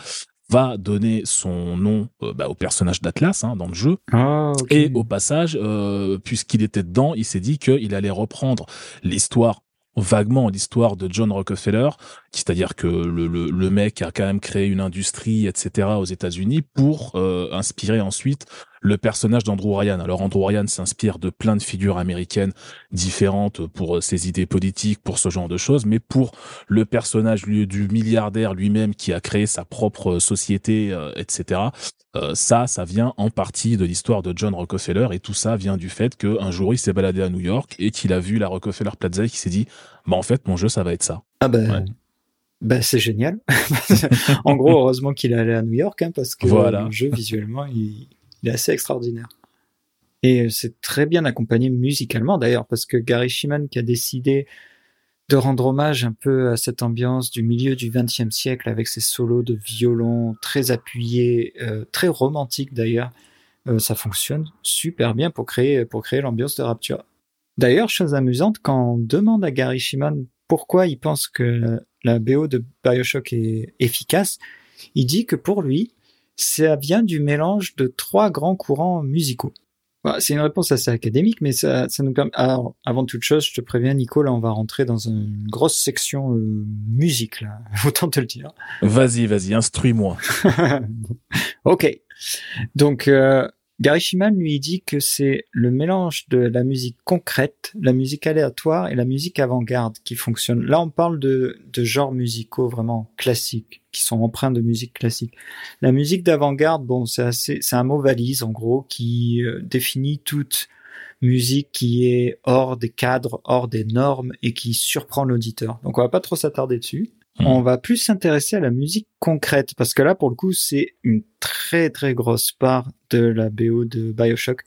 va donner son nom euh, bah, au personnage d'Atlas hein, dans le jeu. Ah. Et au passage, euh, puisqu'il était dedans, il s'est dit qu'il allait reprendre l'histoire vaguement l'histoire de John Rockefeller, c'est-à-dire que le, le, le mec a quand même créé une industrie, etc. aux États-Unis pour euh, inspirer ensuite le personnage d'Andrew Ryan. Alors Andrew Ryan s'inspire de plein de figures américaines différentes pour euh, ses idées politiques, pour ce genre de choses, mais pour le personnage lui, du milliardaire lui-même qui a créé sa propre société, euh, etc. Euh, ça, ça vient en partie de l'histoire de John Rockefeller et tout ça vient du fait qu'un jour il s'est baladé à New York et qu'il a vu la Rockefeller Plaza et qu'il s'est dit, bah en fait mon jeu ça va être ça. Ah ben, Ouais. ben, c'est génial. (laughs) en gros, heureusement qu'il est allé à New York, hein, parce que Voilà. le jeu visuellement, il, il est assez extraordinaire. Et c'est très bien accompagné musicalement d'ailleurs, parce que Gary Shiman qui a décidé de rendre hommage un peu à cette ambiance du milieu du XXe siècle avec ses solos de violon très appuyés, euh, très romantiques d'ailleurs, euh, ça fonctionne super bien pour créer pour créer l'ambiance de Rapture. D'ailleurs, chose amusante, quand on demande à Gary Shiman pourquoi il pense que la BO de Bioshock est efficace, il dit que pour lui, ça vient du mélange de trois grands courants musicaux. Voilà, c'est une réponse assez académique, mais ça, ça nous permet. Alors, avant toute chose, je te préviens, Nico, là, on va rentrer dans une grosse section euh, musique, là. (laughs) Autant te le dire. Vas-y, vas-y, instruis-moi. (laughs) ok. Donc, euh, Gary Shiman lui dit que c'est le mélange de la musique concrète, la musique aléatoire et la musique avant-garde qui fonctionne. Là, on parle de, de genres musicaux vraiment classiques, qui sont empreints de musique classique. La musique d'avant-garde, bon, c'est assez, c'est un mot valise en gros qui euh, définit toute musique qui est hors des cadres, hors des normes et qui surprend l'auditeur. Donc on va pas trop s'attarder dessus. Mhm. On va plus s'intéresser à la musique concrète parce que là pour le coup c'est une très très grosse part de la BO de BioShock.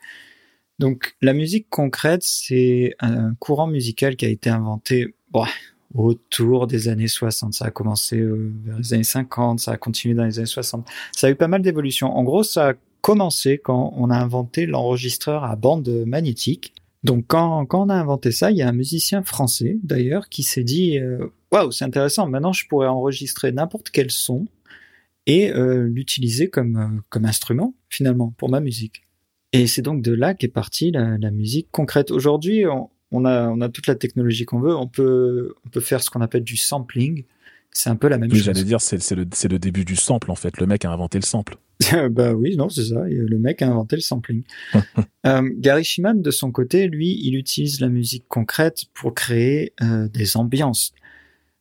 Donc la musique concrète c'est un courant musical qui a été inventé bon, autour des années 60. Ça a commencé euh, vers les années 50, ça a continué dans les années 60. Ça a eu pas mal d'évolutions. En gros ça a commencé quand on a inventé l'enregistreur à bande magnétique. Donc quand, on a inventé ça, il y a un musicien français d'ailleurs qui s'est dit euh, waouh c'est intéressant. Maintenant je pourrais enregistrer n'importe quel son et euh, l'utiliser comme euh, comme instrument finalement pour ma musique. Et c'est donc de là qu'est partie la, la musique concrète. Aujourd'hui on, on a on a toute la technologie qu'on veut. On peut on peut faire ce qu'on appelle du sampling. C'est un peu la même Oui, chose. j'allais dire, c'est le, début du sample, en fait. Le mec a inventé le sample. (laughs) bah oui, non, c'est ça. Le mec a inventé le sampling. (laughs) euh, Gary Shiman, de son côté, lui, il utilise la musique concrète pour créer euh, des ambiances.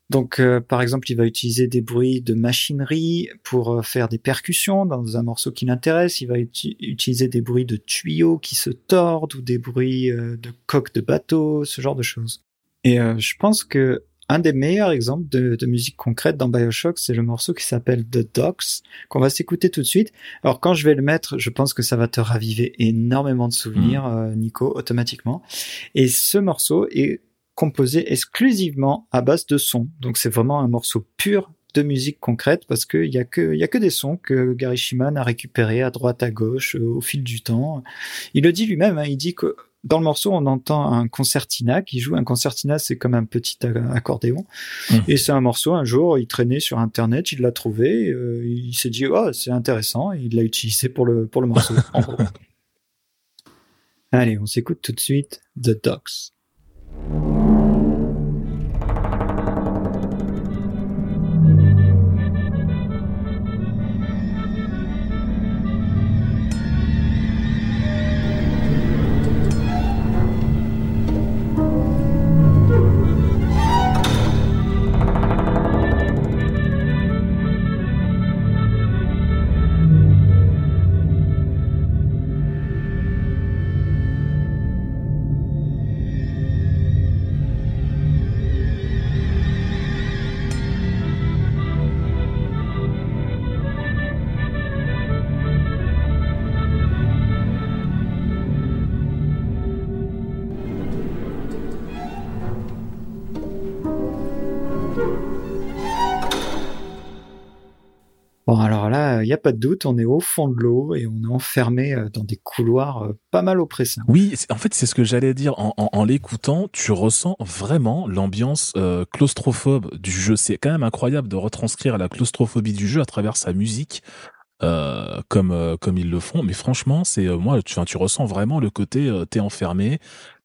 Donc, euh, par exemple, il va utiliser des bruits de machinerie pour euh, faire des percussions dans un morceau qui l'intéresse. Il va uti- utiliser des bruits de tuyaux qui se tordent ou des bruits euh, de coques de bateau, ce genre de choses. Et euh, je pense que un des meilleurs exemples de, de musique concrète dans Bioshock, c'est le morceau qui s'appelle The Docks, qu'on va s'écouter tout de suite. Alors quand je vais le mettre, je pense que ça va te raviver énormément de souvenirs, euh, Nico, automatiquement. Et ce morceau est composé exclusivement à base de sons. Donc c'est vraiment un morceau pur de musique concrète parce qu'il y a que il y a que des sons que Gary Shiman a récupérés à droite à gauche euh, au fil du temps. Il le dit lui-même, hein, il dit que dans le morceau, on entend un concertina qui joue. Un concertina, c'est comme un petit accordéon. Mhm. Et c'est un morceau, un jour, il traînait sur Internet, il l'a trouvé, euh, il s'est dit, oh, c'est intéressant, et il l'a utilisé pour le, pour le morceau, en gros. (laughs) Allez, on s'écoute tout de suite The Dogs. Pas de doute, on est au fond de l'eau et on est enfermé euh, dans des couloirs euh, pas mal oppressants. Oui, en fait, c'est ce que j'allais dire. En, en, en l'écoutant, tu ressens vraiment l'ambiance euh, claustrophobe du jeu. C'est quand même incroyable de retranscrire la claustrophobie du jeu à travers sa musique, euh, comme euh, comme ils le font. Mais franchement, c'est moi, tu, tu ressens vraiment le côté t'es enfermé,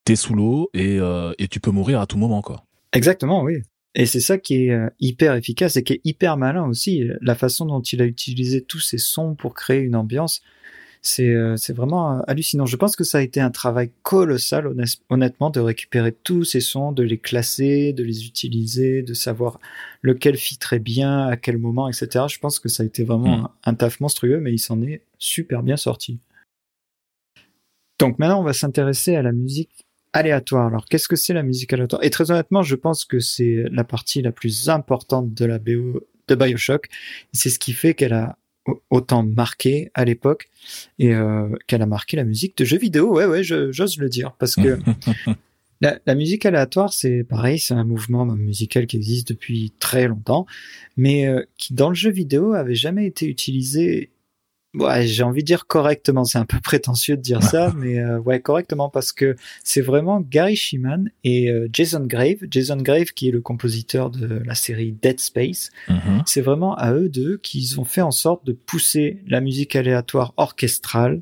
t'es sous l'eau et et tu peux mourir à tout moment, quoi. Exactement, oui. Et c'est ça qui est euh, hyper efficace et qui est hyper malin aussi. La façon dont il a utilisé tous ces sons pour créer une ambiance, c'est euh, vraiment euh, hallucinant. Je pense que ça a été un travail colossal, honnêt- honnêtement, de récupérer tous ces sons, de les classer, de les utiliser, de savoir lequel fitterait bien, à quel moment, etc. Je pense que ça a été vraiment un, un taf monstrueux, mais il s'en est super bien sorti. Donc maintenant, on va s'intéresser à la musique aléatoire. Alors, qu'est-ce que c'est la musique aléatoire? Et très honnêtement, je pense que c'est la partie la plus importante de la BO de Bioshock. C'est ce qui fait qu'elle a au- autant marqué à l'époque et euh, qu'elle a marqué la musique de jeux vidéo. Ouais, ouais, j'ose le dire parce que (laughs) la, la musique aléatoire, c'est pareil, c'est un mouvement musical qui existe depuis très longtemps, mais euh, qui dans le jeu vidéo avait jamais été utilisé. Ouais, j'ai envie de dire correctement. C'est un peu (laughs) prétentieux de dire ça, (laughs) mais euh, ouais, correctement parce que c'est vraiment Gary Shiman et euh, Jason Grave. Jason Grave, qui est le compositeur de la série Dead Space, Mhm. c'est vraiment à eux deux qu'ils ont fait en sorte de pousser la musique aléatoire orchestrale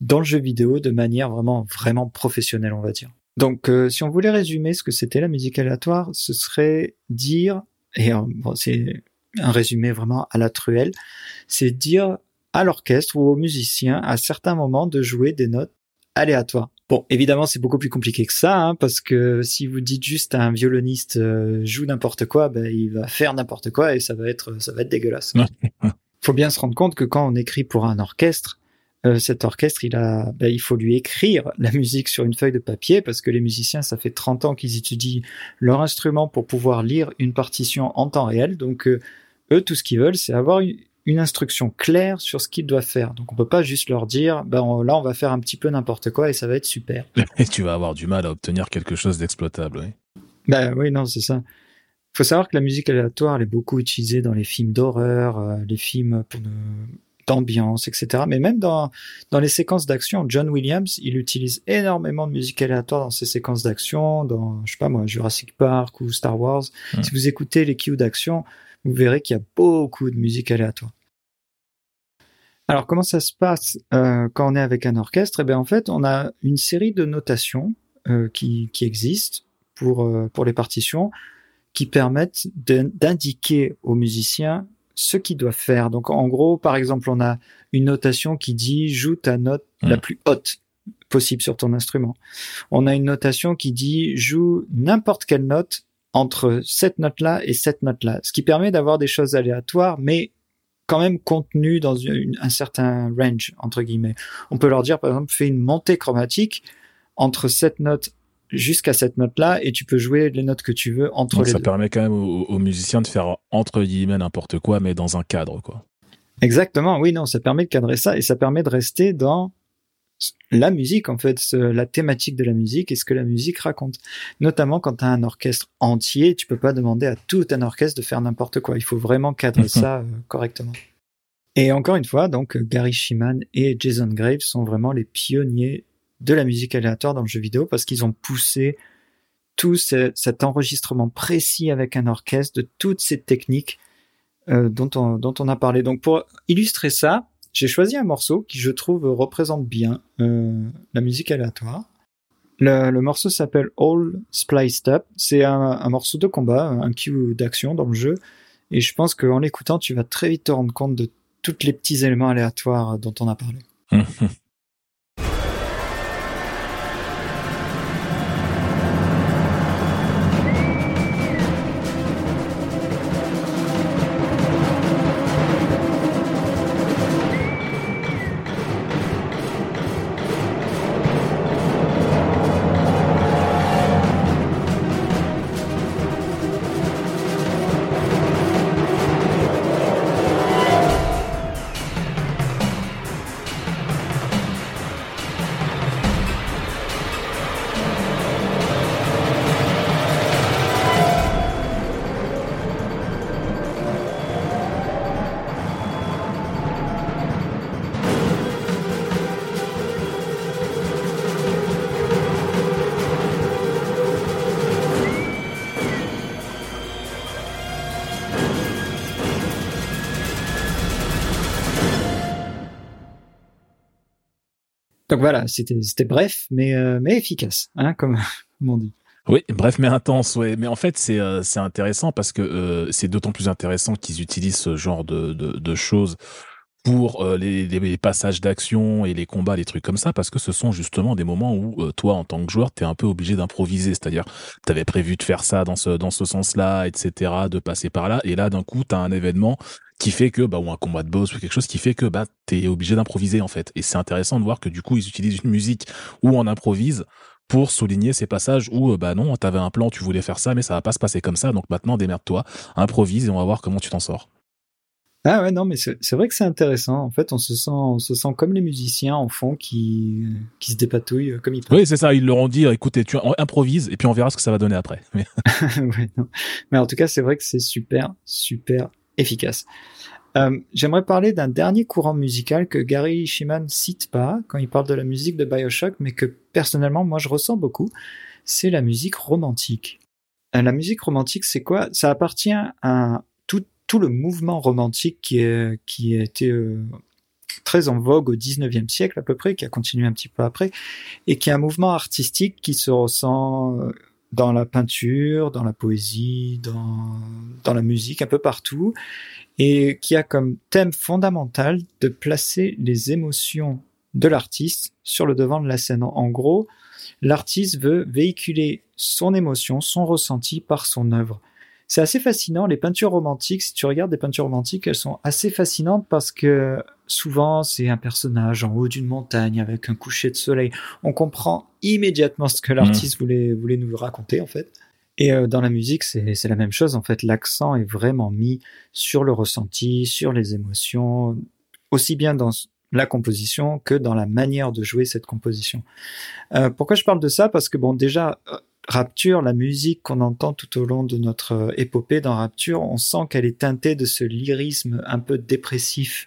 dans le jeu vidéo de manière vraiment vraiment professionnelle, on va dire. Donc, euh, si on voulait résumer ce que c'était la musique aléatoire, ce serait dire, et euh, bon, c'est un résumé vraiment à la truelle, c'est dire à l'orchestre ou aux musiciens à certains moments de jouer des notes aléatoires. Bon, évidemment, c'est beaucoup plus compliqué que ça, hein, parce que si vous dites juste à un violoniste euh, joue n'importe quoi, ben, il va faire n'importe quoi et ça va être ça va être dégueulasse. (laughs) Faut bien se rendre compte que quand on écrit pour un orchestre, euh, cet orchestre, il a, ben, il faut lui écrire la musique sur une feuille de papier parce que les musiciens, ça fait 30 ans qu'ils étudient leur instrument pour pouvoir lire une partition en temps réel. Donc, euh, eux, tout ce qu'ils veulent, c'est avoir une, une instruction claire sur ce qu'ils doivent faire. Donc on peut pas juste leur dire, ben là on va faire un petit peu n'importe quoi et ça va être super. (laughs) Et tu vas avoir du mal à obtenir quelque chose d'exploitable, oui. Ben oui, non, c'est ça. Faut savoir que la musique aléatoire, elle est beaucoup utilisée dans les films d'horreur, euh, les films pour de- d'ambiance, etc. Mais même dans, dans les séquences d'action, John Williams, il utilise énormément de musique aléatoire dans ses séquences d'action, dans, je sais pas moi, Jurassic Park ou Star Wars. Mm. Si vous écoutez les cues d'action, vous verrez qu'il y a beaucoup de musique aléatoire. Alors, comment ça se passe euh, quand on est avec un orchestre? Eh bien, en fait, on a une série de notations euh, qui, qui existent pour, euh, pour les partitions qui permettent d'indiquer aux musiciens ce qu'ils doivent faire. Donc, en gros, par exemple, on a une notation qui dit joue ta note la Mm. plus haute possible sur ton instrument. On a une notation qui dit joue n'importe quelle note entre cette note-là et cette note-là, ce qui permet d'avoir des choses aléatoires, mais quand même contenues dans une- un certain range, entre guillemets. On peut leur dire, par exemple, fais une montée chromatique entre cette note jusqu'à cette note-là, et tu peux jouer les notes que tu veux entre Donc les ça deux. permet quand même aux, aux musiciens de faire entre guillemets n'importe quoi, mais dans un cadre, quoi. Exactement, oui, non, ça permet de cadrer ça, et ça permet de rester dans la musique, en fait, la thématique de la musique et ce que la musique raconte. Notamment quand tu as un orchestre entier, tu peux pas demander à tout un orchestre de faire n'importe quoi. Il faut vraiment cadrer Mhm. ça euh, correctement. Et encore une fois, donc euh, Gary Shiman et Jason Graves sont vraiment les pionniers de la musique aléatoire dans le jeu vidéo parce qu'ils ont poussé tout ce- cet enregistrement précis avec un orchestre, de toutes ces techniques euh, dont, on, dont on a parlé. Donc pour illustrer ça, j'ai choisi un morceau qui je trouve représente bien euh, la musique aléatoire. Le, morceau s'appelle All Spliced Up. C'est un, un morceau de combat, un cue d'action dans le jeu. Et je pense qu'en l'écoutant, tu vas très vite te rendre compte de tous les petits éléments aléatoires dont on a parlé. (laughs) Donc voilà, c'était bref, mais euh, mais efficace, hein, comme, comme (laughs) on dit. Oui, bref, mais intense, ouais. Mais en fait, c'est euh, intéressant parce que euh, c'est d'autant plus intéressant qu'ils utilisent ce genre de choses pour euh, les, les, passages d'action et les combats, les trucs comme ça, parce que ce sont justement des moments où euh, toi, en tant que joueur, t'es un peu obligé d'improviser. C'est-à-dire, t'avais prévu de faire ça dans ce dans ce sens-là, etc., de passer par là, et là, d'un coup, t'as un événement qui fait que, bah, ou un combat de boss ou quelque chose qui fait que, bah, t'es obligé d'improviser en fait. Et c'est intéressant de voir que du coup, ils utilisent une musique où on improvise pour souligner ces passages où, euh, bah non, t'avais un plan, tu voulais faire ça, mais ça va pas se passer comme ça, donc maintenant démerde-toi, improvise et on va voir comment tu t'en sors. Ah ouais, non, mais c'est vrai que c'est intéressant. En fait, on se sent, on se sent comme les musiciens en fond qui, qui se dépatouillent euh, comme ils peuvent. Oui, c'est ça, ils leur ont dit, écoutez, tu improvises et puis on verra ce que ça va donner après. Mais... (laughs) (laughs) ouais, non. Mais en tout cas, c'est vrai que c'est super, super efficace. Euh, J'aimerais parler d'un dernier courant musical que Gary Shiman cite pas quand il parle de la musique de Bioshock, mais que personnellement, moi, je ressens beaucoup. C'est la musique romantique. Euh, la musique romantique, c'est quoi? Ça appartient à tout, le mouvement romantique qui, est, qui a été euh, très en vogue au 19e siècle à peu près, qui a continué un petit peu après, et qui est un mouvement artistique qui se ressent euh, dans la peinture, dans la poésie, dans, dans la musique, un peu partout, et qui a comme thème fondamental de placer les émotions de l'artiste sur le devant de la scène. En gros, l'artiste veut véhiculer son émotion, son ressenti par son œuvre. C'est assez fascinant. Les peintures romantiques, si tu regardes des peintures romantiques, elles sont assez fascinantes parce que souvent c'est un personnage en haut d'une montagne avec un coucher de soleil. On comprend immédiatement ce que l'artiste voulait, voulait nous raconter en fait. Et euh, dans la musique, c'est la même chose. En fait, l'accent est vraiment mis sur le ressenti, sur les émotions, aussi bien dans la composition que dans la manière de jouer cette composition. Euh, pourquoi je parle de ça? Parce que bon, déjà, euh, Rapture, la musique qu'on entend tout au long de notre euh, épopée dans Rapture, on sent qu'elle est teintée de ce lyrisme un peu dépressif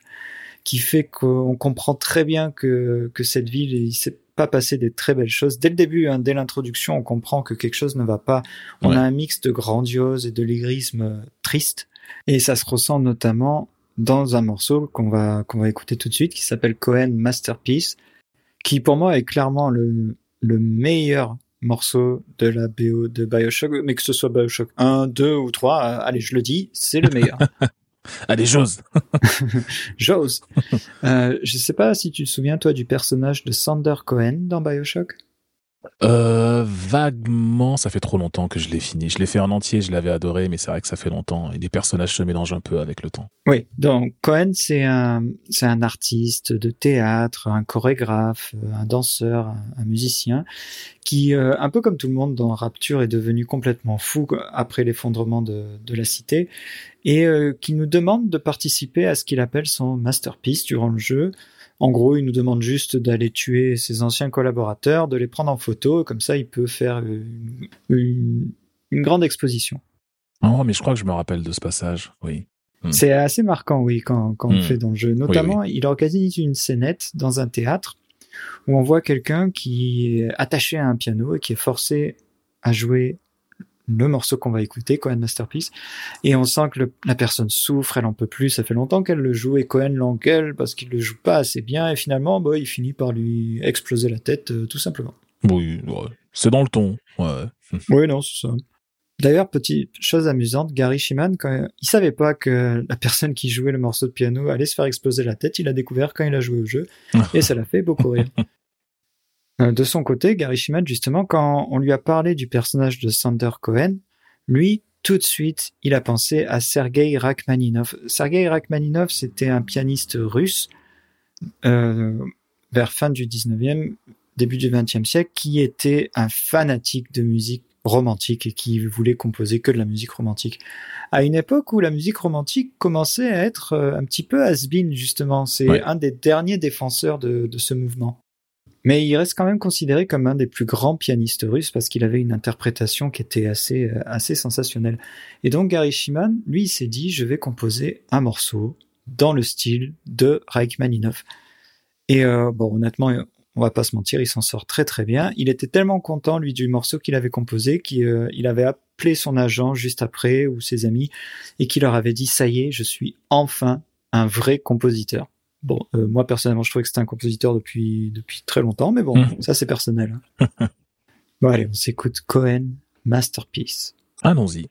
qui fait qu'on comprend très bien que, que cette ville, il s'est pas passé des très belles choses. Dès le début, hein, dès l'introduction, on comprend que quelque chose ne va pas. On a un mix de grandiose et de lyrisme triste. Et ça se ressent notamment dans un morceau qu'on va, qu'on va écouter tout de suite, qui s'appelle Cohen Masterpiece, qui pour moi est clairement le, le meilleur morceau de la BO de Bioshock, mais que ce soit Bioshock 1, 2 ou 3, euh, allez, je le dis, c'est le meilleur. (laughs) allez, j'ose. (laughs) j'ose. Euh, je sais pas si tu te souviens, toi, du personnage de Sander Cohen dans Bioshock? Euh, vaguement, ça fait trop longtemps que je l'ai fini. Je l'ai fait en entier, je l'avais adoré, mais c'est vrai que ça fait longtemps et les personnages se mélangent un peu avec le temps. Oui, donc Cohen, c'est un, c'est un artiste de théâtre, un chorégraphe, un danseur, un, musicien, qui, euh, un peu comme tout le monde dans Rapture, est devenu complètement fou après l'effondrement de, de la cité et euh, qui nous demande de participer à ce qu'il appelle son masterpiece durant le jeu. En gros, il nous demande juste d'aller tuer ses anciens collaborateurs, de les prendre en photo, comme ça il peut faire une, grande exposition. Oh, mais je crois que je me rappelle de ce passage, oui. Hmm. C'est assez marquant, oui, quand, quand on hmm. fait dans le jeu. Notamment, il organise une scénette dans un théâtre où on voit quelqu'un qui est attaché à un piano et qui est forcé à jouer le morceau qu'on va écouter, Cohen Masterpiece, et on sent que la personne souffre, elle en peut plus, ça fait longtemps qu'elle le joue, et Cohen l'engueule parce qu'il le joue pas assez bien, et finalement, bah, il finit par lui exploser la tête, euh, tout simplement. Oui, c'est dans le ton. Ouais. (laughs) oui, non, c'est ça. D'ailleurs, petite chose amusante, Gary Shiman, quand il savait pas que la personne qui jouait le morceau de piano allait se faire exploser la tête, il a découvert quand il a joué au jeu, et ça l'a fait beaucoup rire. (laughs) Euh, de son côté, Gary Shiman, justement, quand on lui a parlé du personnage de Sander Cohen, lui, tout de suite, il a pensé à Sergei Rachmaninov. Sergei Rachmaninov, c'était un pianiste russe euh, vers fin du 19e, début du 20e siècle, qui était un fanatique de musique romantique et qui voulait composer que de la musique romantique. À une époque où la musique romantique commençait à être euh, un petit peu has-been, justement. C'est un des derniers défenseurs de ce mouvement. Mais il reste quand même considéré comme un des plus grands pianistes russes parce qu'il avait une interprétation qui était assez, euh, assez sensationnelle. Et donc Gary Shiman, lui, il s'est dit, je vais composer un morceau dans le style de Rachmaninoff. Et euh, bon, honnêtement, on va pas se mentir, il s'en sort très très bien. Il était tellement content, lui, du morceau qu'il avait composé, qu'il euh, avait appelé son agent juste après, ou ses amis, et qu'il leur avait dit, ça y est, je suis enfin un vrai compositeur. Bon, euh, moi personnellement, je trouvais que c'était un compositeur depuis depuis très longtemps, mais bon, mhm. ça c'est personnel. Hein. (laughs) bon allez, on s'écoute Cohen Masterpiece. Allons-y.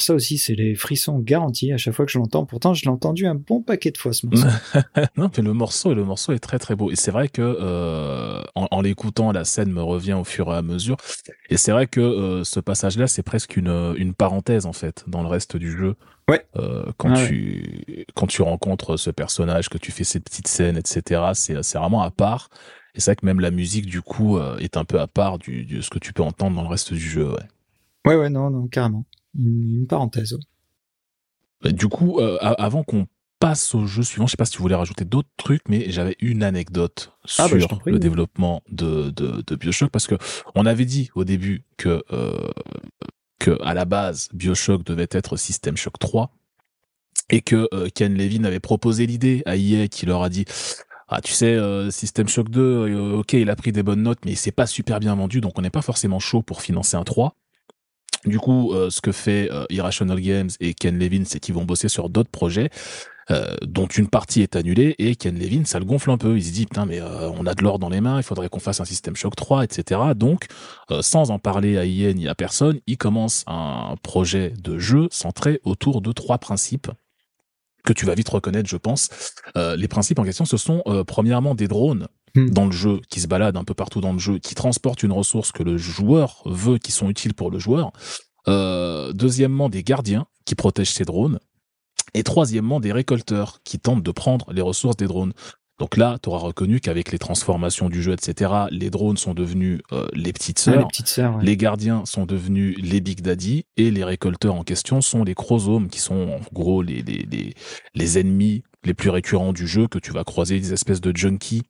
Alors ça aussi, c'est les frissons garantis à chaque fois que je l'entends. Pourtant, je l'ai entendu un bon paquet de fois ce morceau. (laughs) non, mais le morceau, le morceau est très très beau. Et c'est vrai que euh, en, en l'écoutant, la scène me revient au fur et à mesure. Et c'est vrai que euh, ce passage-là, c'est presque une, une parenthèse en fait dans le reste du jeu. Ouais. Euh, quand Ah tu quand tu rencontres ce personnage, que tu fais ces petites scènes, etc. C'est c'est vraiment à part. Et c'est vrai que même la musique du coup est un peu à part du, de ce que tu peux entendre dans le reste du jeu. Ouais. Ouais, ouais, non, non, carrément. Une, parenthèse. Bah, Du coup, euh, avant qu'on passe au jeu suivant, je sais pas si tu voulais rajouter d'autres trucs, mais j'avais une anecdote Ah, bah, sur prie, le oui. développement de, de, de Bioshock parce que on avait dit au début que euh, que à la base Bioshock devait être System Shock 3 et que euh, Ken Levine avait proposé l'idée à EA qui leur a dit ah tu sais euh, System Shock 2 euh, ok il a pris des bonnes notes mais il s'est pas super bien vendu donc on n'est pas forcément chaud pour financer un 3 du coup, euh, ce que fait euh, Irrational Games et Ken Levine, c'est qu'ils vont bosser sur d'autres projets, euh, dont une partie est annulée, et Ken Levine, ça le gonfle un peu. Il se dit, putain, mais euh, on a de l'or dans les mains, il faudrait qu'on fasse un System Shock 3, etc. Donc, sans en parler à IE ni à personne, il commence un projet de jeu centré autour de trois principes que tu vas vite reconnaître, je pense. Les principes en question, ce sont premièrement des drones Hmm. dans le jeu, qui se baladent un peu partout dans le jeu, qui transportent une ressource que le joueur veut, qui sont utiles pour le joueur. Euh, deuxièmement, des gardiens qui protègent ces drones. Et troisièmement, des récolteurs qui tentent de prendre les ressources des drones. Donc là, tu auras reconnu qu'avec les transformations du jeu, etc., les drones sont devenus euh, les petites Ah, sœurs. les petites sœurs. ouais. Les gardiens sont devenus les Big Daddy et les récolteurs en question sont les chromosomes qui sont en gros les, les, les, les ennemis les plus récurrents du jeu que tu vas croiser, des espèces de junkies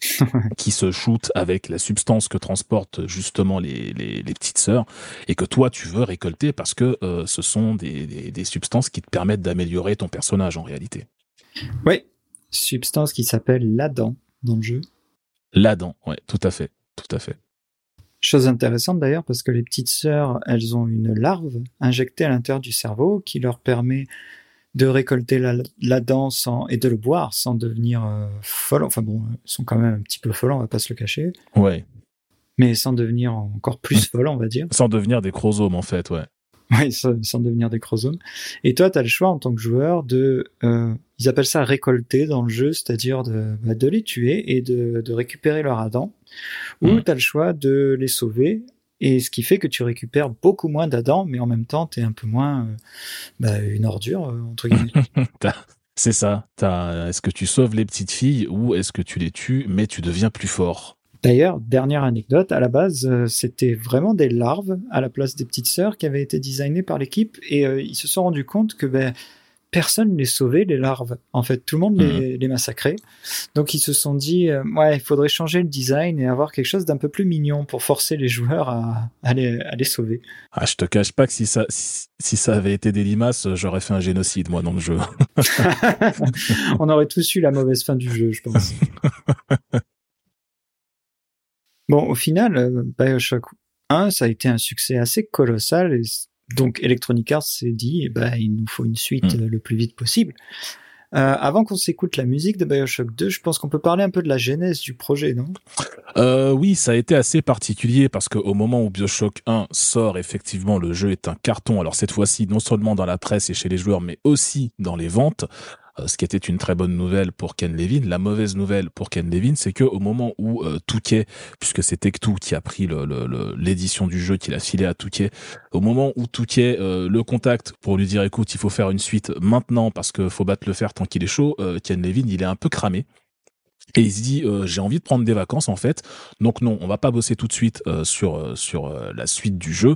(laughs) qui se shootent avec la substance que transportent justement les, les, les petites sœurs et que toi tu veux récolter parce que euh, ce sont des, des, des substances qui te permettent d'améliorer ton personnage en réalité. Ouais. Substance qui s'appelle l'Adam dans le jeu. Là-dedans, ouais, tout à fait, tout à fait. Chose intéressante d'ailleurs parce que les petites sœurs, elles ont une larve injectée à l'intérieur du cerveau qui leur permet de récolter la, la dent sans, et de le boire sans devenir euh, folle. Enfin bon, elles sont quand même un petit peu folles, on va pas se le cacher, Ouais, mais sans devenir encore plus folles, on va dire. sans devenir des chromosomes en fait, ouais. Oui, (laughs) sans, sans devenir des chromosomes. Et toi, tu as le choix en tant que joueur de, euh, ils appellent ça récolter dans le jeu, c'est-à-dire de, bah, de les tuer et de, de récupérer leur Adam. Ou Mhm. tu as le choix de les sauver. Et ce qui fait que tu récupères beaucoup moins d'Adam, mais en même temps, tu es un peu moins euh, bah, une ordure, euh, entre guillemets. (laughs) C'est ça. Est-ce que tu sauves les petites filles ou est-ce que tu les tues mais tu deviens plus fort? D'ailleurs, dernière anecdote, à la base, euh, c'était vraiment des larves à la place des petites sœurs qui avaient été designées par l'équipe et ils se sont rendus compte que ben, personne les sauvait, les larves. En fait, tout le monde les, les massacrait. Donc ils se sont dit, euh, ouais, il faudrait changer le design et avoir quelque chose d'un peu plus mignon pour forcer les joueurs à, à, les, à les sauver. Ah, je te cache pas que si ça, si, si ça avait été des limaces, j'aurais fait un génocide, moi, dans le jeu. (laughs) On aurait tous eu la mauvaise fin du jeu, je pense. (laughs) Bon, au final, euh, Bioshock 1, ça a été un succès assez colossal. Et donc, Electronic Arts s'est dit, eh ben, il nous faut une suite Mm. euh, le plus vite possible. Euh, avant qu'on s'écoute la musique de Bioshock 2, je pense qu'on peut parler un peu de la genèse du projet, non? Euh, oui, ça a été assez particulier parce qu'au moment où Bioshock 1 sort, effectivement, le jeu est un carton. Alors cette fois-ci, non seulement dans la presse et chez les joueurs, mais aussi dans les ventes. Euh, ce qui était une très bonne nouvelle pour Ken Levine. La mauvaise nouvelle pour Ken Levine, c'est que au moment où euh, Touquet, puisque c'est Tech2 qui a pris l'édition du jeu, qui l'a filé à Touquet, au moment où Touquet euh, le contacte pour lui dire écoute, il faut faire une suite maintenant parce que faut battre le fer tant qu'il est chaud, euh, Ken Levine, il est un peu cramé. Et il se dit euh, j'ai envie de prendre des vacances en fait. Donc non on va pas bosser tout de suite euh, sur euh, sur euh, la suite du jeu.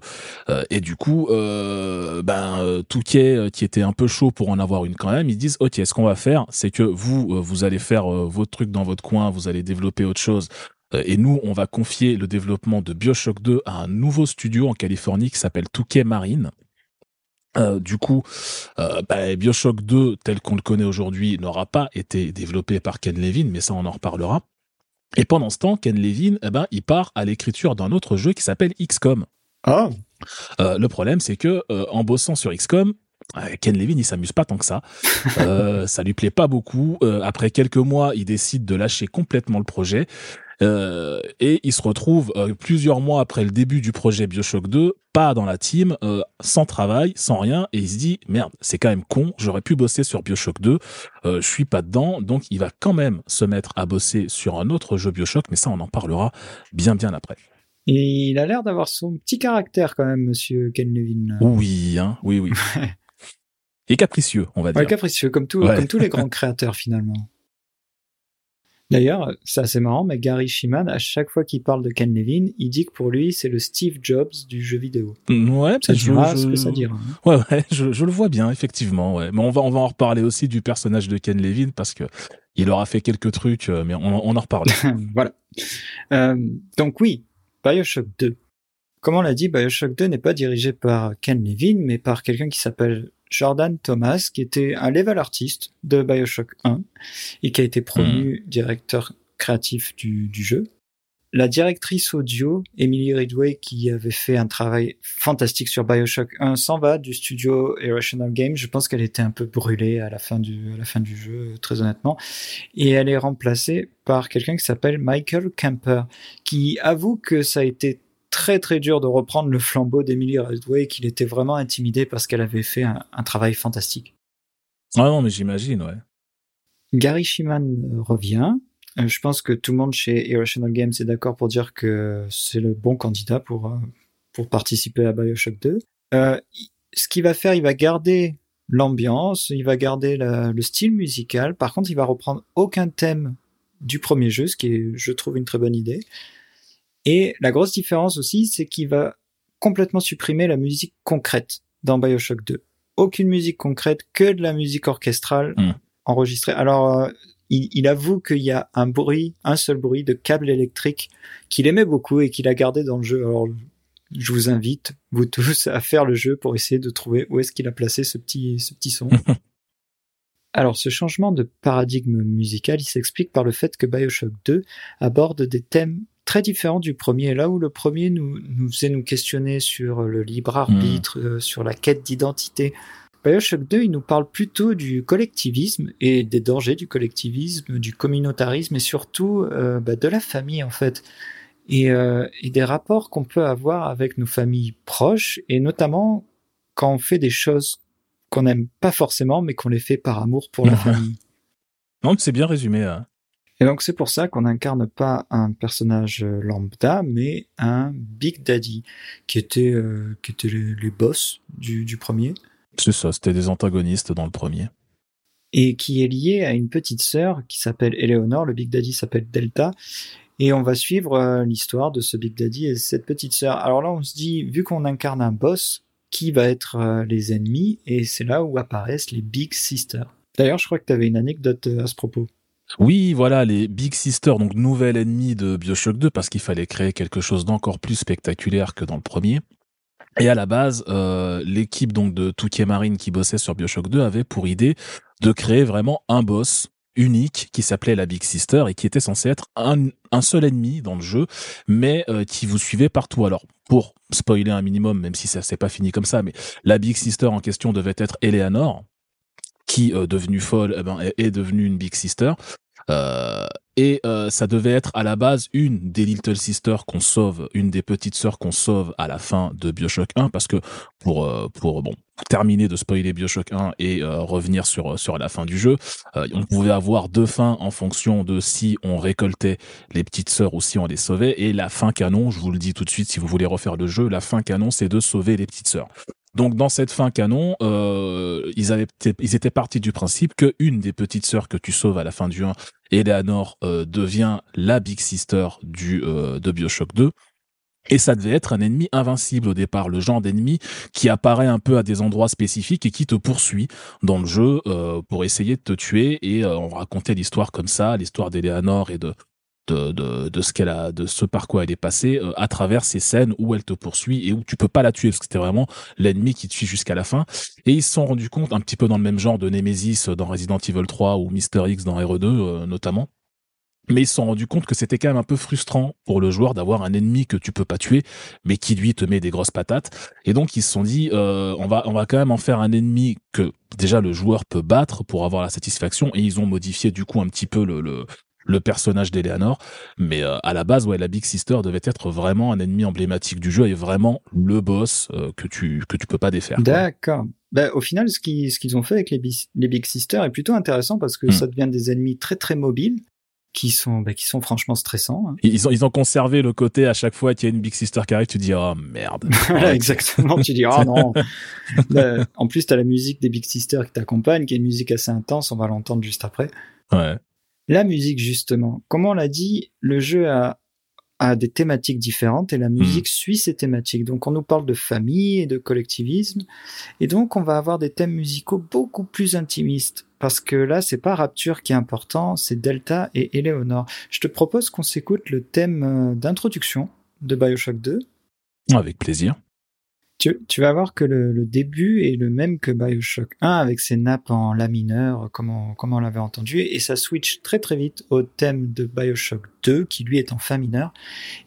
Euh, et du coup euh, ben Touquet qui était un peu chaud pour en avoir une quand même ils disent ok ce qu'on va faire c'est que vous vous allez faire votre truc dans votre coin vous allez développer autre chose. Et nous on va confier le développement de BioShock 2 à un nouveau studio en Californie qui s'appelle Touquet Marine euh, du coup, euh, bah, Bioshock 2, tel qu'on le connaît aujourd'hui, n'aura pas été développé par Ken Levine, mais ça, on en reparlera. Et pendant ce temps, Ken Levine, eh ben, il part à l'écriture d'un autre jeu qui s'appelle XCOM. Oh Euh, le problème, c'est que euh, en bossant sur XCOM, euh, Ken Levine, il s'amuse pas tant que ça. (laughs) Euh, ça lui plaît pas beaucoup. Euh, après quelques mois, il décide de lâcher complètement le projet. Euh, et il se retrouve euh, plusieurs mois après le début du projet Bioshock 2, pas dans la team, euh, sans travail, sans rien, et il se dit merde, c'est quand même con, j'aurais pu bosser sur Bioshock 2, je suis pas dedans, donc il va quand même se mettre à bosser sur un autre jeu Bioshock, mais ça on en parlera bien bien après. Et il a l'air d'avoir son petit caractère quand même, Monsieur Ken Levin. Oui, hein, oui, oui. (laughs) et capricieux, on va dire. Ouais, capricieux, comme, tout, comme tous les grands (laughs) créateurs finalement. D'ailleurs, c'est assez marrant, mais Gary Shiman, à chaque fois qu'il parle de Ken Levin, il dit que pour lui, c'est le Steve Jobs du jeu vidéo. Mm, ouais, ça dira ce que ça dira. Hein. Ouais, ouais, je, je, le vois bien, effectivement. Ouais. Mais on va, on va en reparler aussi du personnage de Ken Levin parce que il aura fait quelques trucs, euh, mais on, on en reparle. (laughs) voilà. Euh, donc oui, Bioshock 2. Comme on l'a dit, Bioshock 2 n'est pas dirigé par Ken Levin, mais par quelqu'un qui s'appelle Jordan Thomas, qui était un level artiste de Bioshock 1 et qui a été promu hmm. directeur créatif du, jeu. La directrice audio, Emily Ridway, qui avait fait un travail fantastique sur Bioshock 1, s'en va du studio Irrational Games. Je pense qu'elle était un peu brûlée à la fin du, à la fin du jeu, très honnêtement. Et elle est remplacée par quelqu'un qui s'appelle Michael Camper, qui avoue que ça a été très très dur de reprendre le flambeau d'Emily Redway, qu'il était vraiment intimidé parce qu'elle avait fait un, travail fantastique. Ah non, mais j'imagine, ouais. Gary Shiman euh, revient. Euh, je pense que tout le monde chez Irrational Games est d'accord pour dire que c'est le bon candidat pour, euh, pour participer à Bioshock 2. ce qu'il va faire, il va garder l'ambiance, il va garder le style musical. Par contre, il va reprendre aucun thème du premier jeu, ce qui est, je trouve, une très bonne idée. Et la grosse différence aussi, c'est qu'il va complètement supprimer la musique concrète dans Bioshock 2. Aucune musique concrète, que de la musique orchestrale hmm. enregistrée. Alors, euh, il, avoue qu'il y a un bruit, un seul bruit de câble électrique qu'il aimait beaucoup et qu'il a gardé dans le jeu. Alors, je vous invite, vous tous, à faire le jeu pour essayer de trouver où est-ce qu'il a placé ce petit, ce petit son. (laughs) Alors, ce changement de paradigme musical, il s'explique par le fait que Bioshock 2 aborde des thèmes très différent du premier. Là où le premier nous, nous faisait nous questionner sur le libre arbitre, hmm. euh, sur la quête d'identité, Bioshock 2, il nous parle plutôt du collectivisme et des dangers du collectivisme, du communautarisme et surtout euh, bah, de la famille en fait. Et, euh, et des rapports qu'on peut avoir avec nos familles proches et notamment quand on fait des choses qu'on n'aime pas forcément mais qu'on les fait par amour pour la (laughs) famille. Non, c'est bien résumé. Hein. Et donc c'est pour ça qu'on n'incarne pas un personnage euh, lambda, mais un Big Daddy, qui était, euh, qui était les, boss du, du premier. C'est ça, c'était des antagonistes dans le premier. Et qui est lié à une petite sœur qui s'appelle Eleanor, le Big Daddy s'appelle Delta, et on va suivre euh, l'histoire de ce Big Daddy et cette petite sœur. Alors là on se dit, vu qu'on incarne un boss, qui va être les ennemis? Et c'est là où apparaissent les Big Sisters. D'ailleurs je crois que tu avais une anecdote à ce propos. Oui, voilà, les Big Sisters, donc nouvel ennemi de Bioshock 2, parce qu'il fallait créer quelque chose d'encore plus spectaculaire que dans le premier. Et à la base, euh, l'équipe donc de Touquet Marine qui bossait sur Bioshock 2 avait pour idée de créer vraiment un boss unique qui s'appelait la Big Sister et qui était censé être un, seul ennemi dans le jeu, mais euh, qui vous suivait partout. Alors, pour spoiler un minimum, même si ça s'est pas fini comme ça, mais la Big Sister en question devait être Eleanor, qui, euh, devenue folle, eh ben, est devenue une Big Sister. Euh, et euh, ça devait être à la base une des Little Sisters qu'on sauve, une des petites sœurs qu'on sauve à la fin de Bioshock 1, parce que pour euh, pour bon terminer de spoiler Bioshock 1 et revenir sur sur la fin du jeu, on pouvait avoir deux fins en fonction de si on récoltait les petites sœurs ou si on les sauvait. Et la fin canon, je vous le dis tout de suite, si vous voulez refaire le jeu, la fin canon, c'est de sauver les petites sœurs. Donc dans cette fin canon, euh, ils avaient ils étaient partis du principe que une des petites sœurs que tu sauves à la fin du 1, Eleanor, euh, devient la big sister du euh, de BioShock 2. Et ça devait être un ennemi invincible au départ, le genre d'ennemi qui apparaît un peu à des endroits spécifiques et qui te poursuit dans le jeu euh, pour essayer de te tuer. Et on racontait l'histoire comme ça, l'histoire d'Eleanor et de de, de, de ce qu'elle a, de ce par quoi elle est passée euh, à travers ces scènes où elle te poursuit et où tu peux pas la tuer parce que c'était vraiment l'ennemi qui te suit jusqu'à la fin. Et ils se sont rendus compte, un petit peu dans le même genre de Nemesis dans Resident Evil 3 ou Mister X dans RE2 euh, notamment. Mais ils se sont rendus compte que c'était quand même un peu frustrant pour le joueur d'avoir un ennemi que tu peux pas tuer, mais qui lui te met des grosses patates. Et donc ils se sont dit, euh, on va on va quand même en faire un ennemi que déjà le joueur peut battre pour avoir la satisfaction. Et ils ont modifié du coup un petit peu le, le le personnage d'Eleanor. Mais euh, à la base, ouais, la Big Sister devait être vraiment un ennemi emblématique du jeu et vraiment le boss euh, que tu que tu peux pas défaire. D'accord. Ben, au final, ce qu'ils ce qu'ils ont fait avec les, Bi- les Big Sisters est plutôt intéressant parce que Hmm. ça devient des ennemis très très mobiles qui sont ben, qui sont franchement stressants. hein. Ils ont ils ont conservé le côté à chaque fois qu'il y a une Big Sister qui arrive, tu dis oh merde. (laughs) Exactement. tu dis, oh (laughs) non. Ben, en plus, tu as la musique des Big Sisters qui t'accompagne, qui est une musique assez intense, on va l'entendre juste après. Ouais. La musique, justement, comme on l'a dit, le jeu a, a des thématiques différentes et la musique suit ces thématiques. Donc, on nous parle de famille et de collectivisme. Et donc, on va avoir des thèmes musicaux beaucoup plus intimistes. Parce que là, c'est pas Rapture qui est important, c'est Delta et Eleanor. Je te propose qu'on s'écoute le thème euh, d'introduction de Bioshock 2. Avec plaisir. Tu, vas voir que le, début est le même que Bioshock 1 avec ses nappes en la mineur, comme on, l'avait entendu, et ça switch très très vite au thème de Bioshock 2 qui lui est en fa mineur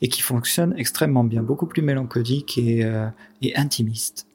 et qui fonctionne extrêmement bien, beaucoup plus mélancolique et, euh, et intimiste.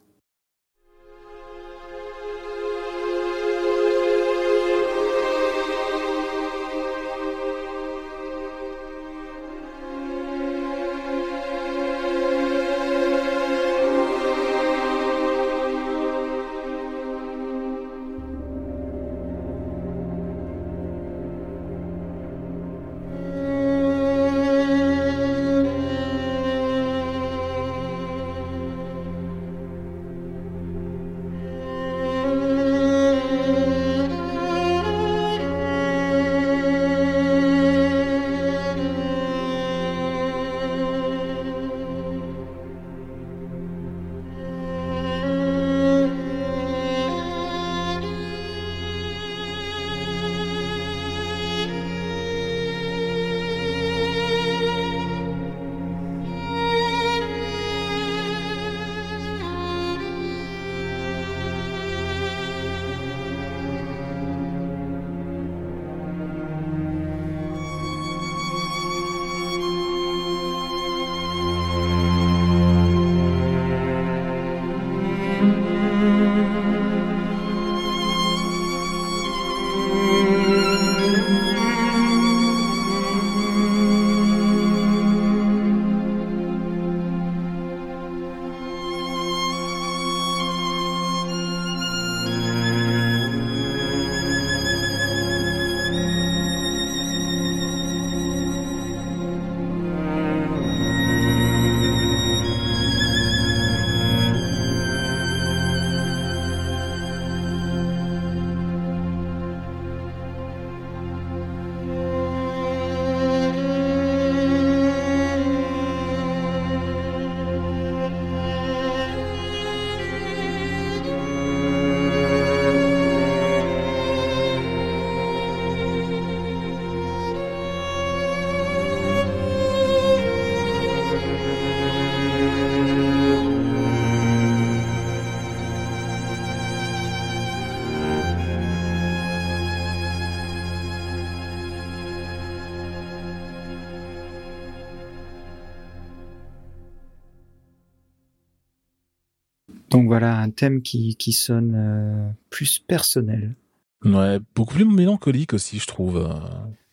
Donc voilà, un thème qui, qui sonne euh, plus personnel. Ouais, beaucoup plus mélancolique aussi, je trouve. euh.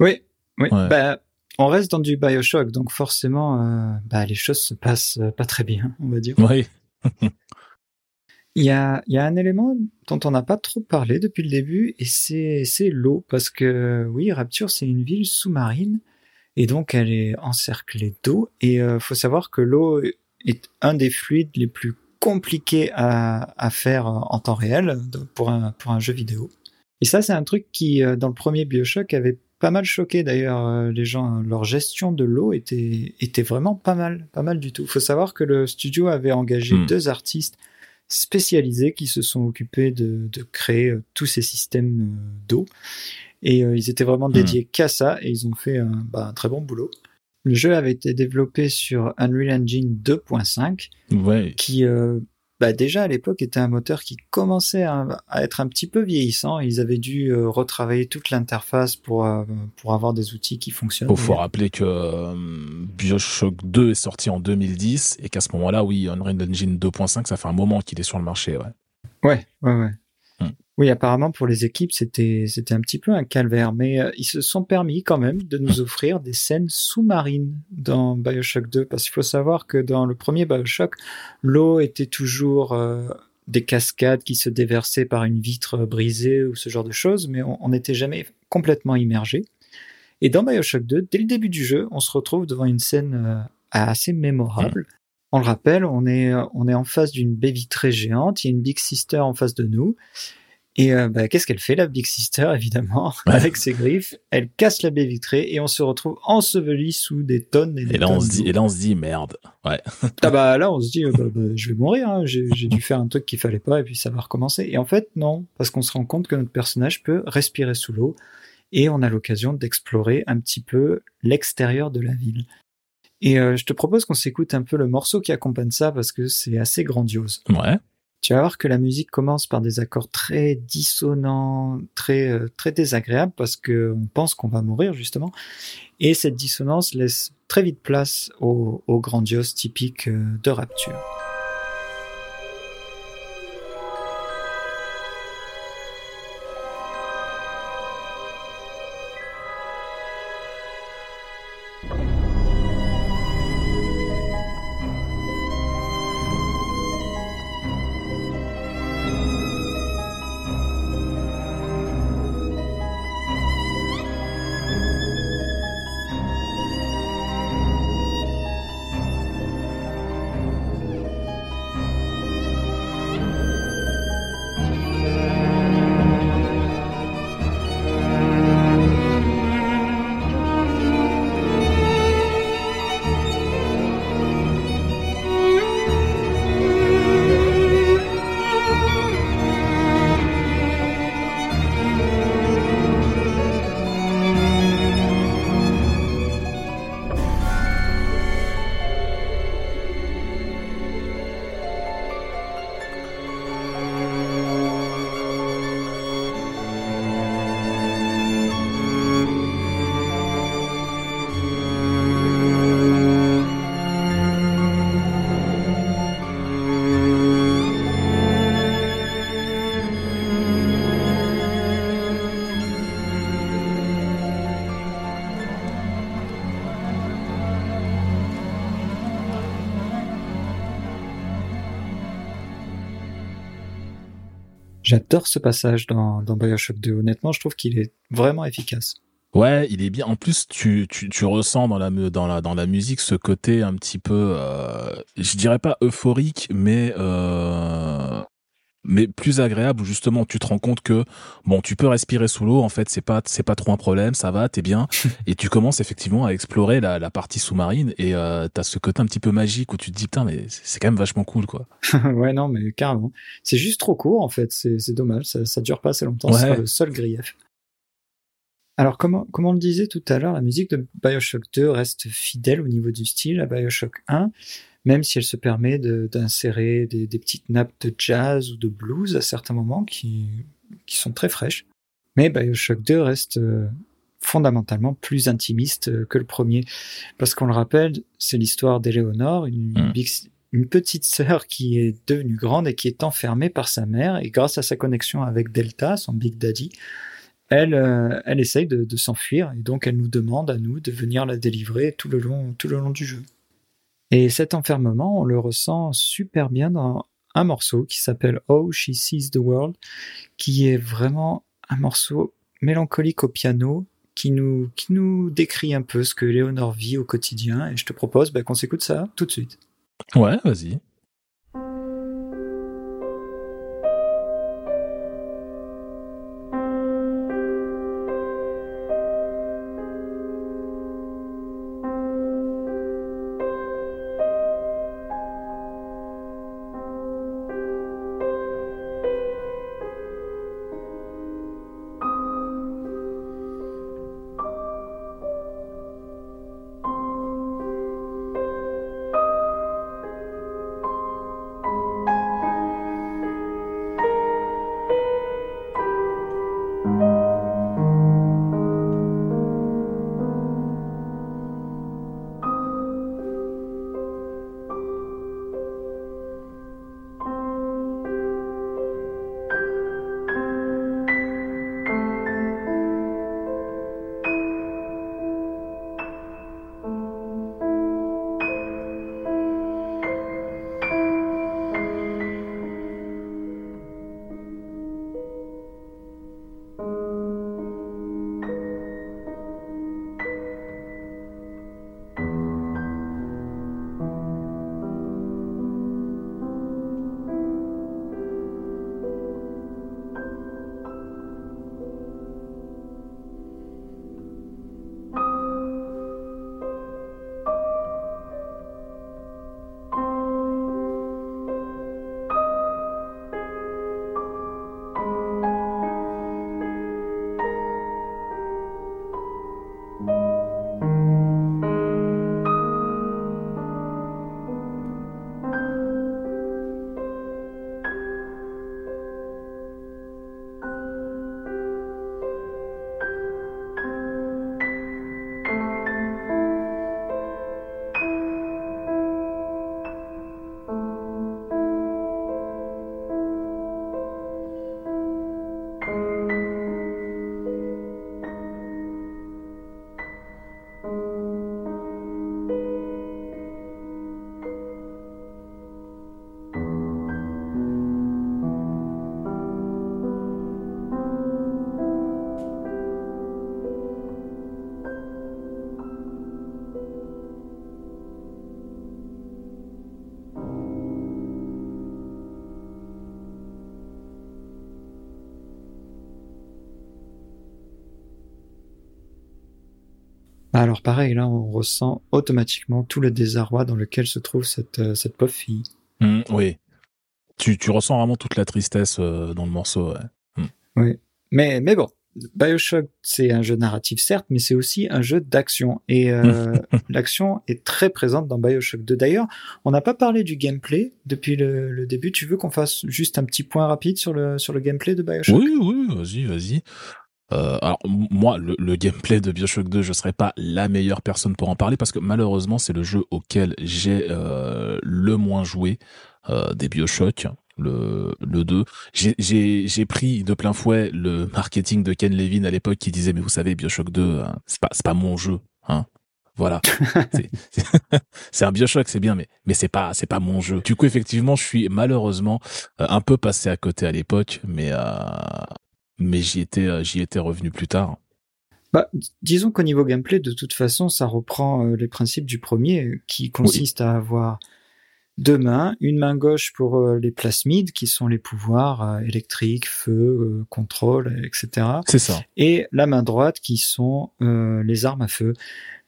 Oui, oui. Ouais. Bah, on reste dans du Bioshock, donc forcément, euh, bah, les choses se passent pas très bien, on va dire. Ouais. Il y a, il y a un élément dont on n'a pas trop parlé depuis le début, et c'est, c'est l'eau, parce que oui, Rapture, c'est une ville sous-marine, et donc elle est encerclée d'eau, et euh, faut savoir que l'eau est un des fluides les plus compliqués à, à faire en temps réel pour un, pour un jeu vidéo. Et ça, c'est un truc qui, euh, dans le premier Bioshock, avait pas mal choqué d'ailleurs euh, les gens. Leur gestion de l'eau était, était vraiment pas mal, pas mal du tout. Faut savoir que le studio avait engagé Hmm. deux artistes spécialisés qui se sont occupés de, de créer euh, tous ces systèmes d'eau. Et euh, ils étaient vraiment dédiés qu'à ça et ils ont fait un, bah, un très bon boulot. Le jeu avait été développé sur Unreal Engine 2.5 Ouais. qui euh, bah déjà à l'époque était un moteur qui commençait à, à être un petit peu vieillissant. Ils avaient dû euh, retravailler toute l'interface pour euh, pour avoir des outils qui fonctionnent. Il faut rappeler que Bioshock 2 est sorti en 2010 et qu'à ce moment-là, oui, Unreal Engine 2.5, ça fait un moment qu'il est sur le marché. Ouais. Ouais, ouais, ouais. Oui, apparemment pour les équipes, c'était c'était un petit peu un calvaire, mais euh, ils se sont permis quand même de nous offrir des scènes sous-marines dans BioShock 2 parce qu'il faut savoir que dans le premier BioShock, l'eau était toujours euh, des cascades qui se déversaient par une vitre brisée ou ce genre de choses, mais on n'était jamais complètement immergé. Et dans BioShock 2, dès le début du jeu, on se retrouve devant une scène euh, assez mémorable. On le rappelle, on est on est en face d'une baie vitrée géante, il y a une Big Sister en face de nous. Et euh, bah, qu'est-ce qu'elle fait, la Big Sister, évidemment, (laughs) avec ses griffes? Elle casse la baie vitrée et on se retrouve enseveli sous des tonnes et des Et là, tonnes on se dit, d'eau. et là, on se dit, merde. Ouais. (laughs) Ah bah (laughs) là, on se dit, euh, bah, bah, je vais mourir, hein. j'ai j'ai dû faire un truc qu'il fallait pas et puis ça va recommencer. Et en fait, non, parce qu'on se rend compte que notre personnage peut respirer sous l'eau et on a l'occasion d'explorer un petit peu l'extérieur de la ville. Et euh, je te propose qu'on s'écoute un peu le morceau qui accompagne ça parce que c'est assez grandiose. Ouais. Tu vas voir que la musique commence par des accords très dissonants, très euh, très désagréables parce que on pense qu'on va mourir justement. Et cette dissonance laisse très vite place au, au grandiose typique euh, de Rapture. J'adore ce passage dans, Bioshock 2. Honnêtement, je trouve qu'il est vraiment efficace. Ouais, il est bien. En plus, tu, ressens dans la musique ce côté un petit peu, euh, je dirais pas euphorique, mais, euh, mais plus agréable où justement tu te rends compte que bon, tu peux respirer sous l'eau. En fait, c'est pas, c'est pas trop un problème, ça va, t'es bien. (laughs) et tu commences effectivement à explorer la, la partie sous-marine et euh, t'as ce côté un petit peu magique où tu te dis putain, mais c'est quand même vachement cool, quoi. (laughs) ouais, non, mais carrément. C'est juste trop court, en fait. C'est c'est dommage. Ça, ça dure pas assez longtemps. Ouais. C'est le seul grief. Alors, comme, comme on le disait tout à l'heure, la musique de Bioshock 2 reste fidèle au niveau du style à Bioshock 1, même si elle se permet de- d'insérer des, des petites nappes de jazz ou de blues à certains moments qui, qui sont très fraîches. Mais Bioshock 2 reste euh, fondamentalement plus intimiste euh, que le premier. Parce qu'on le rappelle, c'est l'histoire d'Eleonore, une, Mm. big- une petite sœur qui est devenue grande et qui est enfermée par sa mère. Et grâce à sa connexion avec Delta, son Big Daddy, elle, euh, elle essaye de, de s'enfuir. Et donc, elle nous demande à nous de venir la délivrer tout le long, tout le long du jeu. Et cet enfermement, on le ressent super bien dans un morceau qui s'appelle Oh, She Sees the World, qui est vraiment un morceau mélancolique au piano qui nous, qui nous décrit un peu ce que Léonore vit au quotidien. Et je te propose bah, qu'on s'écoute ça tout de suite. Ouais, vas-y. Pareil, là on ressent automatiquement tout le désarroi dans lequel se trouve cette, euh, cette pauvre fille. Mm, oui. Tu, tu ressens vraiment toute la tristesse euh, dans le morceau. Ouais. Oui. Mais, mais bon, Bioshock, c'est un jeu narratif certes, mais c'est aussi un jeu d'action. Et euh, (laughs) l'action est très présente dans Bioshock 2. D'ailleurs, on n'a pas parlé du gameplay depuis le, le début. Tu veux qu'on fasse juste un petit point rapide sur le, sur le gameplay de Bioshock? Oui, oui, vas-y, vas-y. Euh, alors moi, le, le gameplay de Bioshock 2, je serais pas la meilleure personne pour en parler parce que malheureusement, c'est le jeu auquel j'ai euh, le moins joué euh, des Bioshock, le, le 2. J'ai- pris de plein fouet le marketing de Ken Levin à l'époque qui disait mais vous savez Bioshock 2, hein, c'est pas c'est pas mon jeu, hein. Voilà, (laughs) c'est c'est- (laughs) c'est un Bioshock, c'est bien, mais mais c'est pas c'est pas mon jeu. Du coup, effectivement, je suis malheureusement euh, un peu passé à côté à l'époque, mais euh, mais j'y étais euh, j'y étais revenu plus tard. Bah, disons qu'au niveau gameplay, de toute façon, ça reprend euh, les principes du premier, euh, qui consiste à avoir deux mains, une main gauche pour les plasmides, qui sont les pouvoirs électriques, feu, contrôle, etc. C'est ça. et la main droite qui sont euh, les armes à feu.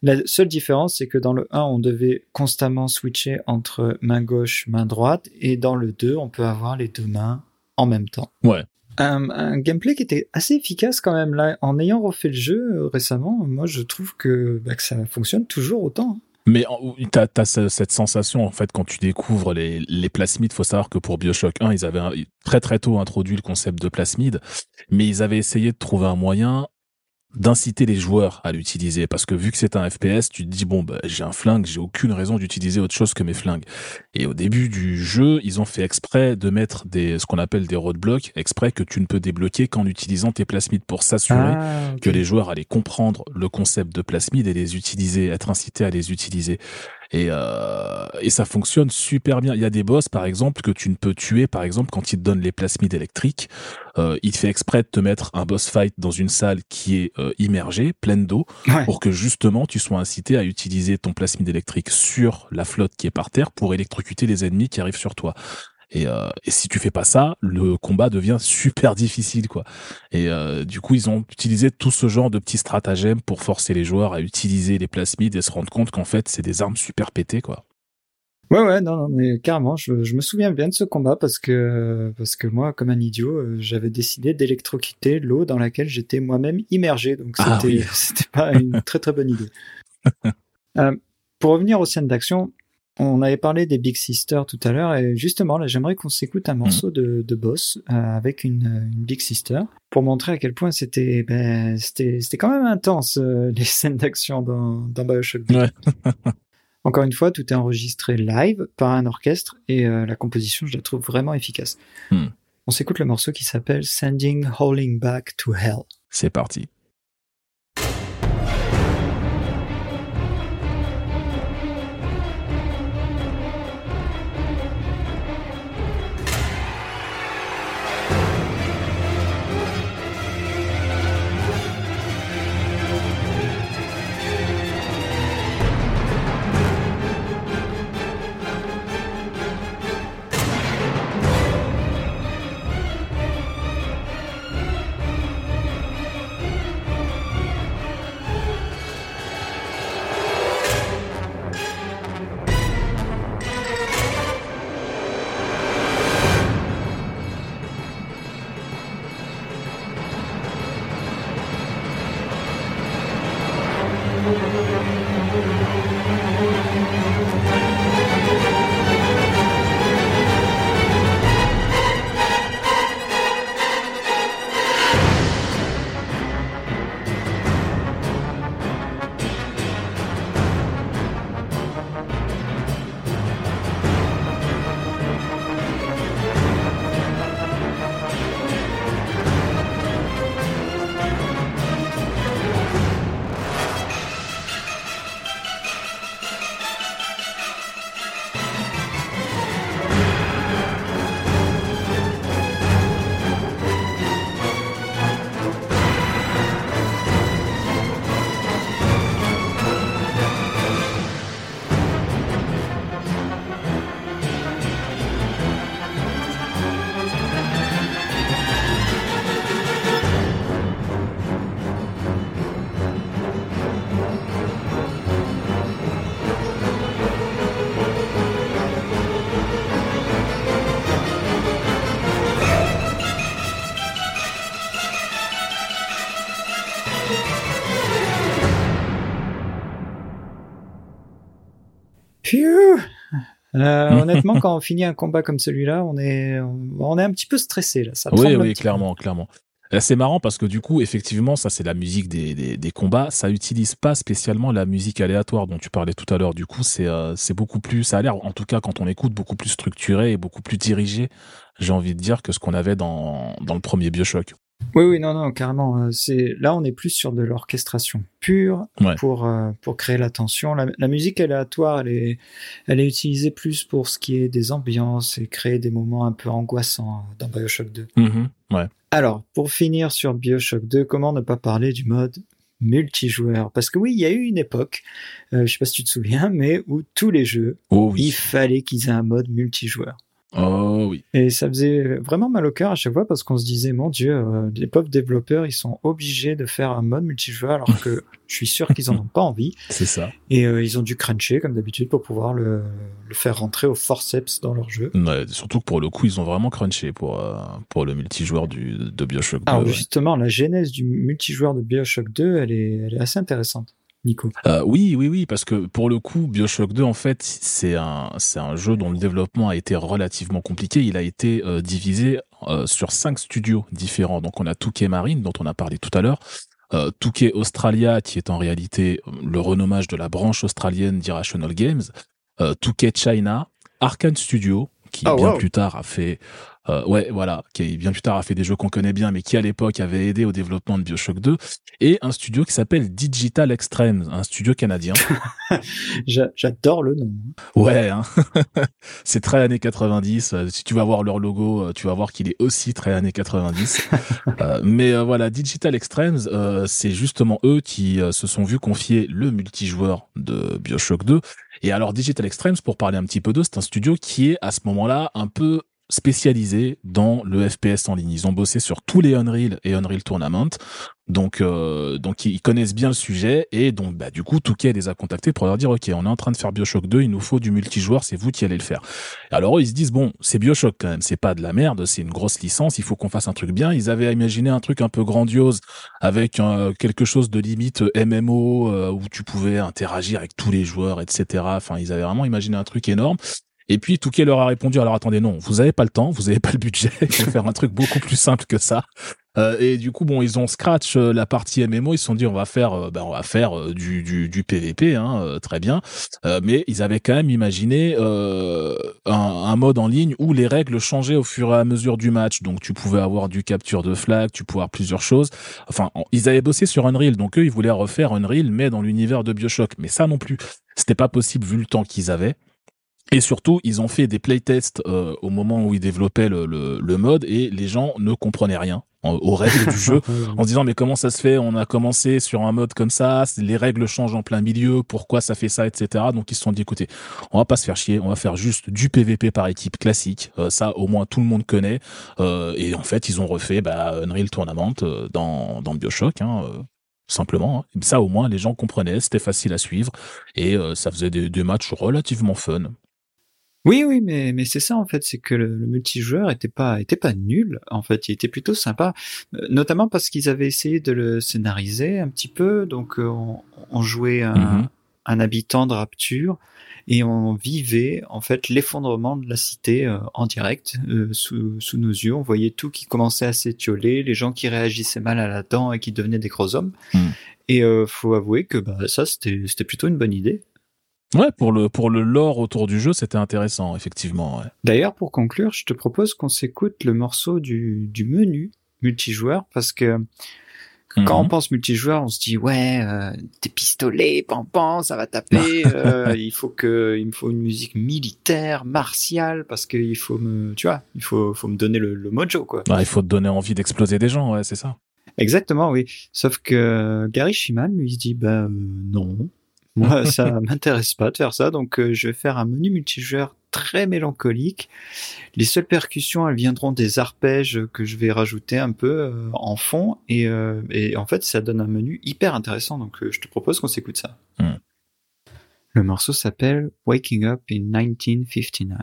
La seule différence, c'est que dans le 1, on devait constamment switcher entre main gauche, main droite, et dans le 2, on peut avoir les deux mains en même temps. Ouais. Un, gameplay qui était assez efficace quand même là. En ayant refait le jeu euh, récemment, moi je trouve que, bah, ça fonctionne toujours autant. hein. Mais t'as as cette sensation en fait quand tu découvres les, les plasmides. Faut savoir que pour Bioshock 1, ils avaient très très tôt introduit le concept de plasmide, mais ils avaient essayé de trouver un moyen d'inciter les joueurs à l'utiliser parce que vu que c'est un FPS, tu te dis bon bah j'ai un flingue, j'ai aucune raison d'utiliser autre chose que mes flingues. Et au début du jeu, ils ont fait exprès de mettre des ce qu'on appelle des roadblocks, exprès que tu ne peux débloquer qu'en utilisant tes plasmides pour s'assurer Ah, que les joueurs allaient comprendre le concept de plasmide et les utiliser, être incités à les utiliser. Et, euh, et ça fonctionne super bien. Il y a des boss, par exemple, que tu ne peux tuer, par exemple, quand ils te donnent les plasmides électriques. Euh, il te fait exprès de te mettre un boss fight dans une salle qui est euh, immergée, pleine d'eau, Ouais. pour que justement tu sois incité à utiliser ton plasmide électrique sur la flotte qui est par terre pour électrocuter les ennemis qui arrivent sur toi. Et, euh, et si tu fais pas ça, le combat devient super difficile, quoi. Et euh, du coup, ils ont utilisé tout ce genre de petits stratagèmes pour forcer les joueurs à utiliser les plasmides et se rendre compte qu'en fait, c'est des armes super pétées, quoi. Ouais, ouais, non, non, mais carrément, je, je me souviens bien de ce combat parce que, parce que moi, comme un idiot, euh, j'avais décidé d'électrocuter l'eau dans laquelle j'étais moi-même immergé. Donc, c'était, Ah oui. (laughs) c'était pas une très très bonne idée. Euh, pour revenir aux scènes d'action, on avait parlé des Big Sisters tout à l'heure et justement, là, j'aimerais qu'on s'écoute un morceau de, de boss euh, avec une, une Big Sister pour montrer à quel point c'était, ben, c'était, c'était quand même intense, euh, (laughs) les scènes d'action dans, dans Bioshock 2. Ouais. (laughs) Encore une fois, tout est enregistré live par un orchestre et euh, la composition, je la trouve vraiment efficace. Hmm. On s'écoute le morceau qui s'appelle Sending Howling Back to Hell. C'est parti. Euh, honnêtement, (laughs) quand on finit un combat comme celui-là, on est, on est un petit peu stressé là. Ça Oui, oui, clairement, clairement. Euh, C'est marrant parce que du coup, effectivement, ça c'est la musique des, des, des combats. Ça utilise pas spécialement la musique aléatoire dont tu parlais tout à l'heure. Du coup, c'est euh, c'est beaucoup plus. Ça a l'air, en tout cas, quand on écoute, beaucoup plus structuré et beaucoup plus dirigé. J'ai envie de dire que ce qu'on avait dans dans le premier Bioshock. Oui, oui, non, non, carrément. euh, C'est là, on est plus sur de l'orchestration pure Ouais. pour euh, pour créer la tension. La, la musique aléatoire, elle est, elle est utilisée plus pour ce qui est des ambiances et créer des moments un peu angoissants dans Bioshock 2. Mhm, ouais. Alors, pour finir sur Bioshock 2, comment ne pas parler du mode multijoueur? Parce que oui, il y a eu une époque, euh, je sais pas si tu te souviens, mais où tous les jeux, Oh il fallait qu'ils aient un mode multijoueur. Oh oui. Et ça faisait vraiment mal au cœur à chaque fois parce qu'on se disait, mon Dieu, euh, les pauvres développeurs, ils sont obligés de faire un mode multijoueur alors que (laughs) je suis sûr qu'ils en ont pas envie. C'est ça. Et euh, ils ont dû cruncher comme d'habitude pour pouvoir le, le faire rentrer au forceps dans leur jeu. Ouais, surtout que pour le coup, ils ont vraiment crunché pour euh, pour le multijoueur du de Bioshock 2. Alors ouais. justement, la genèse du multijoueur de Bioshock 2, elle est, elle est assez intéressante. Nico. Euh, oui, oui, oui, parce que pour le coup, Bioshock 2, en fait, c'est un, c'est un jeu dont le développement a été relativement compliqué. Il a été euh, divisé euh, sur cinq studios différents. Donc, on a Touquet Marine, dont on a parlé tout à l'heure. Euh, Touquet Australia, qui est en réalité euh, le renommage de la branche australienne d'Irrational Games. Euh, Touquet China, Arkane Studio, qui Oh, bien wow. plus tard a fait, euh, ouais, voilà, qui bien plus tard a fait des jeux qu'on connaît bien, mais qui à l'époque avait aidé au développement de Bioshock 2, et un studio qui s'appelle Digital Extremes, un studio canadien. (laughs) J'a- J'adore le nom. Ouais, hein. (laughs) c'est très années 90. Euh, Si tu vas voir leur logo, euh, tu vas voir qu'il est aussi très années 90. (laughs) Euh, mais euh, voilà, Digital Extremes, c'est justement eux qui se sont vus confier le multijoueur de Bioshock 2. Et alors Digital Extremes, pour parler un petit peu d'eux, c'est un studio qui est à ce moment-là un peu spécialisé dans le FPS en ligne. Ils ont bossé sur tous les Unreal et Unreal Tournament. Donc, euh, donc ils connaissent bien le sujet et donc bah, du coup Touquet les a contactés pour leur dire ok on est en train de faire Bioshock 2 il nous faut du multijoueur c'est vous qui allez le faire. Alors eux ils se disent bon c'est Bioshock quand même c'est pas de la merde c'est une grosse licence il faut qu'on fasse un truc bien ils avaient imaginé un truc un peu grandiose avec euh, quelque chose de limite MMO euh, où tu pouvais interagir avec tous les joueurs etc. Enfin ils avaient vraiment imaginé un truc énorme. Et puis Touquet leur a répondu alors attendez non vous avez pas le temps vous avez pas le budget il faut faire un truc beaucoup plus simple que ça. Euh, et du coup, bon, ils ont scratch euh, la partie MMO. Ils se sont dit, on va faire, ben, on va faire euh, du, du, du PVP, hein, très bien. Mais ils avaient quand même imaginé un, un mode en ligne où les règles changeaient au fur et à mesure du match. Donc, tu pouvais avoir du capture de flag, tu pouvais avoir plusieurs choses. Enfin, en- ils avaient bossé sur Unreal, donc eux, ils voulaient refaire Unreal, mais dans l'univers de Bioshock. Mais ça non plus, c'était pas possible vu le temps qu'ils avaient. Et surtout, ils ont fait des playtests euh, au moment où ils développaient le, le, le mode et les gens ne comprenaient rien en- aux règles du jeu (laughs) en se disant mais comment ça se fait? On a commencé sur un mode comme ça, les règles changent en plein milieu, pourquoi ça fait ça, etc. Donc ils se sont dit écoutez, on va pas se faire chier, on va faire juste du PVP par équipe classique. Euh, ça au moins tout le monde connaît. Euh, et en fait ils ont refait bah, Unreal Tournament euh, dans dans Bioshock. Hein, euh, simplement hein. ça au moins les gens comprenaient c'était facile à suivre et euh, ça faisait des, des matchs relativement fun Oui, oui, mais, mais c'est ça en fait, c'est que le, le multijoueur était pas était pas nul en fait, il était plutôt sympa, Euh, notamment parce qu'ils avaient essayé de le scénariser un petit peu, donc euh, on, on jouait un, Mhm. un habitant de Rapture et on vivait en fait l'effondrement de la cité euh, en direct euh, sous, sous nos yeux, on voyait tout qui commençait à s'étioler, les gens qui réagissaient mal à la dent et qui devenaient des gros hommes, Mhm. et euh, faut avouer que bah, ça c'était plutôt une bonne idée. Ouais pour le pour le lore autour du jeu c'était intéressant effectivement ouais. D'ailleurs, pour conclure, je te propose qu'on s'écoute le morceau du, du menu multijoueur parce que quand Mhm. on pense multijoueur, on se dit ouais, euh, des pistolets, pam, ça va taper. (laughs) euh, il faut que, il me faut une musique militaire, martiale, parce qu'il faut me, tu vois, il faut, faut me donner le, le mojo quoi. Ouais, il faut te donner envie d'exploser des gens ouais c'est ça Exactement, oui. Sauf que Gary Shiman lui il se dit bah euh, non, moi (laughs) ça m'intéresse pas de faire ça, donc euh, je vais faire un menu multijoueur très mélancolique. Les seules percussions, elles viendront des arpèges que je vais rajouter un peu euh, en fond et, euh, et en fait ça donne un menu hyper intéressant. Donc je te propose qu'on s'écoute ça. Hmm. Le morceau s'appelle Waking Up in 1959.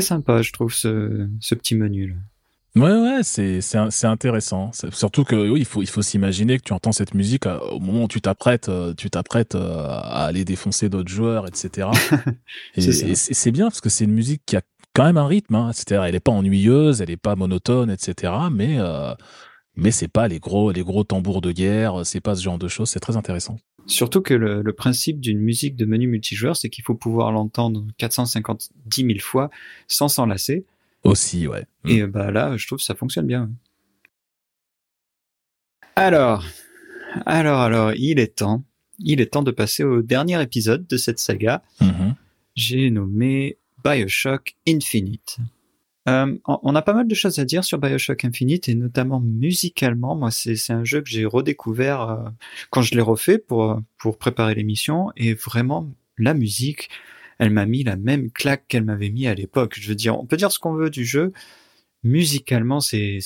Très sympa, je trouve, ce, ce petit menu. Là. Ouais, ouais, c'est c'est c'est intéressant. C'est- Surtout que oui, il faut il faut s'imaginer que tu entends cette musique euh, au moment où tu t'apprêtes euh, tu t'apprêtes euh, à aller défoncer d'autres joueurs, etc. (laughs) et C'est et bien parce que c'est une musique qui a quand même un rythme. Hein. C'est-à-dire, elle est pas ennuyeuse, elle est pas monotone, etc. Mais euh, mais c'est pas les gros les gros tambours de guerre, c'est pas ce genre de choses. C'est très intéressant. Surtout que le, le principe d'une musique de menu multijoueur, c'est qu'il faut pouvoir l'entendre 450 10 000 fois sans s'en lasser. Aussi, ouais. Et euh, bah là, je trouve que ça fonctionne bien. Alors, alors, alors, il est temps. Il est temps de passer au dernier épisode de cette saga. Mhm. J'ai nommé Bioshock Infinite. Euh, on a pas mal de choses à dire sur Bioshock Infinite et notamment musicalement. Moi, c'est un jeu que j'ai redécouvert euh, quand je l'ai refait pour pour préparer l'émission et vraiment la musique, elle m'a mis la même claque qu'elle m'avait mis à l'époque. Je veux dire, on peut dire ce qu'on veut du jeu. Musicalement, c'est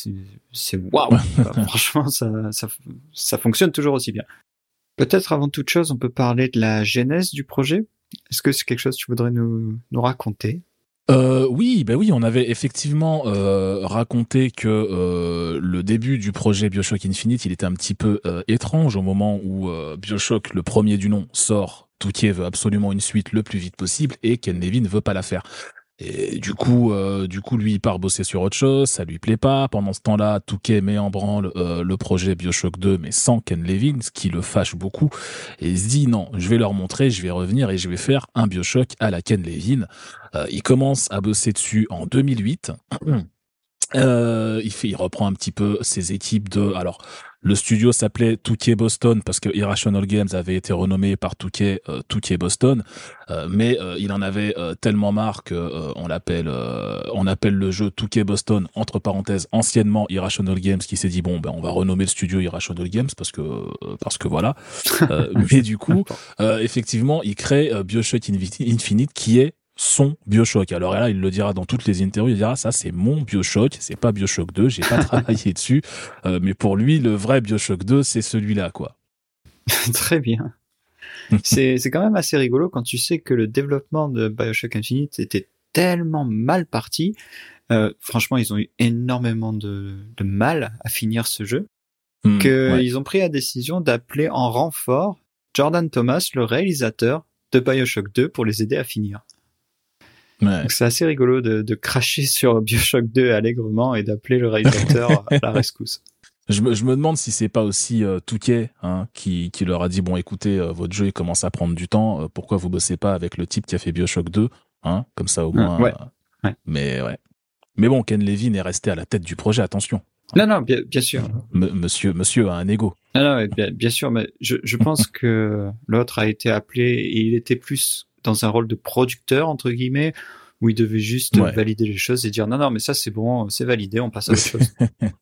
waouh. (laughs) Franchement, ça, ça ça fonctionne toujours aussi bien. Peut-être avant toute chose, on peut parler de la genèse du projet. Est-ce que c'est quelque chose que tu voudrais nous, nous raconter? Euh, oui, ben oui, on avait effectivement euh, raconté que euh, le début du projet Bioshock Infinite, il était un petit peu euh, étrange au moment où euh, Bioshock, le premier du nom, sort. Touquet veut absolument une suite le plus vite possible et Ken Levin ne veut pas la faire. Et du coup, euh, du coup, lui, il part bosser sur autre chose, ça lui plaît pas. Pendant ce temps-là, Touquet met en branle euh, le projet Bioshock 2, mais sans Ken Levin, ce qui le fâche beaucoup. Et il se dit non, je vais leur montrer, je vais revenir et je vais faire un Bioshock à la Ken Levin. Euh, il commence à bosser dessus en 2008. (clears throat) Euh, il fait, il reprend un petit peu ses équipes de. Alors, le studio s'appelait Touquet Boston parce que Irrational Games avait été renommé par Touquet, euh, Touquet Boston, Euh, mais euh, il en avait euh, tellement marre que euh, on l'appelle, euh, on appelle le jeu Touquet Boston entre parenthèses anciennement Irrational Games qui s'est dit bon ben on va renommer le studio Irrational Games parce que euh, parce que voilà. Euh, (laughs) mais du coup, euh, effectivement, il crée Bioshock Infinite qui est son Bioshock. Alors là, il le dira dans toutes les interviews, il dira ça c'est mon Bioshock, c'est pas Bioshock 2, j'ai pas (laughs) travaillé dessus, Euh, mais pour lui le vrai Bioshock 2 c'est celui-là quoi. (laughs) Très bien. c'est c'est quand même assez rigolo quand tu sais que le développement de Bioshock Infinite était tellement mal parti. Euh, franchement, ils ont eu énormément de, de mal à finir ce jeu Hmm, que ouais. ils ont pris la décision d'appeler en renfort Jordan Thomas, le réalisateur de Bioshock 2, pour les aider à finir. Ouais. Donc c'est assez rigolo de, de cracher sur Bioshock 2 allègrement et d'appeler le réalisateur à (laughs) la rescousse. Je me, je me demande si c'est pas aussi euh, Touquet hein, qui, qui leur a dit bon écoutez euh, votre jeu il commence à prendre du temps euh, pourquoi vous bossez pas avec le type qui a fait Bioshock 2 hein comme ça au moins ouais, euh, ouais. mais ouais mais bon Ken Levin est resté à la tête du projet attention Non, non, bien, bien sûr. M- monsieur monsieur a un ego Non, non, bien sûr, mais je, je pense (laughs) que l'autre a été appelé et il était plus dans un rôle de producteur, entre guillemets, où il devait juste Ouais. valider les choses et dire non, non, mais ça c'est bon, c'est validé, on passe à autre chose. (laughs)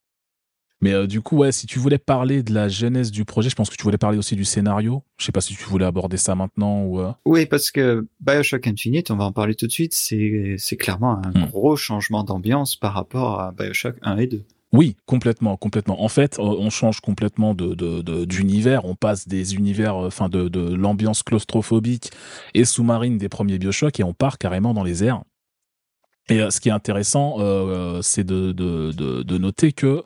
mais euh, du coup ouais si tu voulais parler de la genèse du projet je pense que tu voulais parler aussi du scénario je sais pas si tu voulais aborder ça maintenant ou euh, oui, parce que Bioshock Infinite, on va en parler tout de suite, c'est, c'est clairement un Hmm. gros changement d'ambiance par rapport à Bioshock 1 et 2. Oui, complètement, complètement. En fait, euh, on change complètement de d'univers. On passe des univers, euh, enfin de, de l'ambiance claustrophobique et sous-marine des premiers Bioshock et on part carrément dans les airs. Et euh, ce qui est intéressant, euh, c'est de, de, de noter que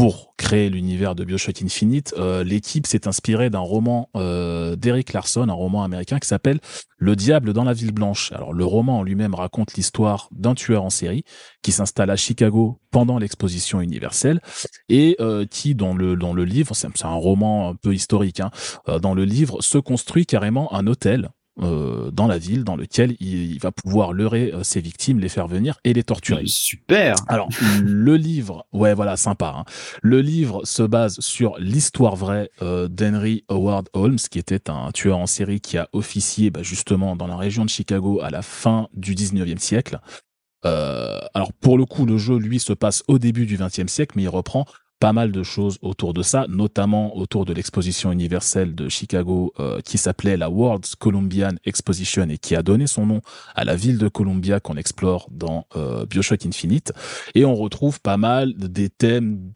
pour créer l'univers de Bioshock Infinite, euh, l'équipe s'est inspirée d'un roman euh, d'Eric Larson, un roman américain qui s'appelle Le diable dans la ville blanche. Alors le roman en lui-même raconte l'histoire d'un tueur en série qui s'installe à Chicago pendant l'exposition universelle et euh, qui dans le dans le livre, c'est un roman un peu historique, hein, euh, dans le livre se construit carrément un hôtel euh, dans la ville dans lequel il, il va pouvoir leurrer euh, ses victimes, les faire venir et les torturer. Super! Alors, le livre, ouais, voilà, sympa. hein. Le livre se base sur l'histoire vraie euh, d'Henry Howard Holmes, qui était un tueur en série qui a officié bah, justement dans la région de Chicago à la fin du 19e siècle. Euh, alors, pour le coup, le jeu, lui, se passe au début du 20e siècle, mais il reprend pas mal de choses autour de ça, notamment autour de l'exposition universelle de Chicago euh, qui s'appelait la World's Columbian Exposition et qui a donné son nom à la ville de Columbia qu'on explore dans euh, Bioshock Infinite. Et on retrouve pas mal des thèmes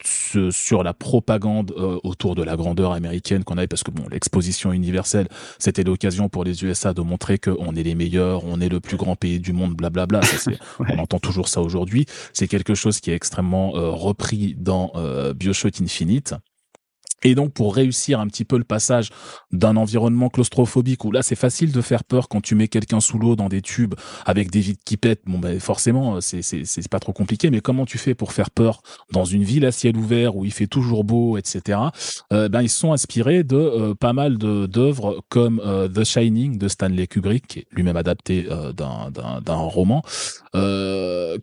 sur la propagande euh, autour de la grandeur américaine qu'on avait, parce que bon, l'exposition universelle, c'était l'occasion pour les USA de montrer qu'on est les meilleurs, on est le plus grand pays du monde, blablabla. Ça, (laughs) On entend toujours ça aujourd'hui. C'est quelque chose qui est extrêmement repris dans Bioshock Infinite. Et donc pour réussir un petit peu le passage d'un environnement claustrophobique où là c'est facile de faire peur quand tu mets quelqu'un sous l'eau dans des tubes avec des vides qui pètent, bon ben forcément c'est c'est c'est pas trop compliqué. Mais comment tu fais pour faire peur dans une ville à ciel ouvert où il fait toujours beau, etc. Euh, ben ils sont inspirés de euh, pas mal d'œuvres comme euh, The Shining de Stanley Kubrick, qui est lui-même adapté d'un d'un roman,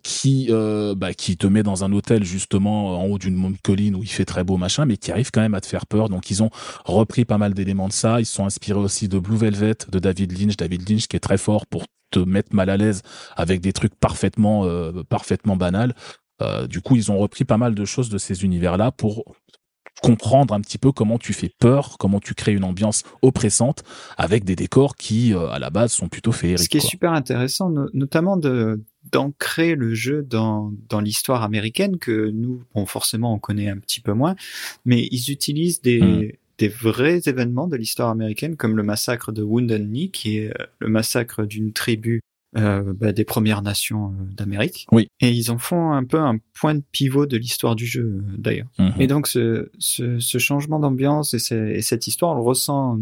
qui bah, qui te met dans un hôtel justement en haut d'une colline où il fait très beau machin, mais qui arrive quand même à te faire peur. Donc ils ont repris pas mal d'éléments de ça. Ils se sont inspirés aussi de Blue Velvet de David Lynch. David Lynch qui est très fort pour te mettre mal à l'aise avec des trucs parfaitement euh, parfaitement banals. Euh, du coup, ils ont repris pas mal de choses de ces univers-là pour comprendre un petit peu comment tu fais peur, comment tu crées une ambiance oppressante avec des décors qui, euh, à la base, sont plutôt féeriques. Ce qui est super intéressant, notamment de d'ancrer le jeu dans, dans l'histoire américaine que nous, bon, forcément, on connaît un petit peu moins, mais ils utilisent des, hmm. des vrais événements de l'histoire américaine comme le massacre de Wounded Knee, qui est euh, le massacre d'une tribu euh, bah, des Premières Nations euh, d'Amérique. Oui. Et ils en font un peu un point de pivot de l'histoire du jeu, euh, d'ailleurs. Mhm. Et donc, ce, ce, ce changement d'ambiance et, et, cette histoire, on le ressent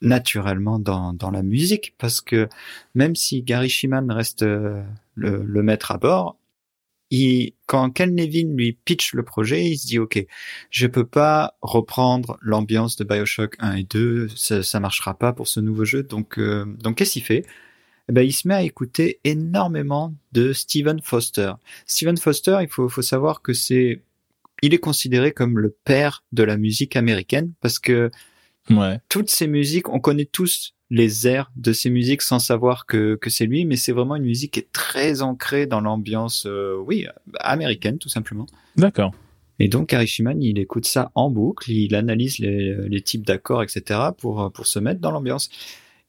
naturellement dans, dans la musique, parce que même si Gary Shiman reste le, le maître à bord, il, quand Ken Levin lui pitch le projet, il se dit OK, je peux pas reprendre l'ambiance de BioShock 1 et 2, ça, ça marchera pas pour ce nouveau jeu. Donc, donc qu'est-ce qu'il fait? Eh ben, il se met à écouter énormément de Stephen Foster. Stephen Foster, il faut, faut savoir que c'est, il est considéré comme le père de la musique américaine parce que ouais. toutes ces musiques, on connaît tous les airs de ces musiques sans savoir que, que c'est lui, mais c'est vraiment une musique qui est très ancrée dans l'ambiance, euh, oui, américaine tout simplement. D'accord. Et donc Arishiman, il écoute ça en boucle, il analyse les, les types d'accords, etc. pour pour se mettre dans l'ambiance.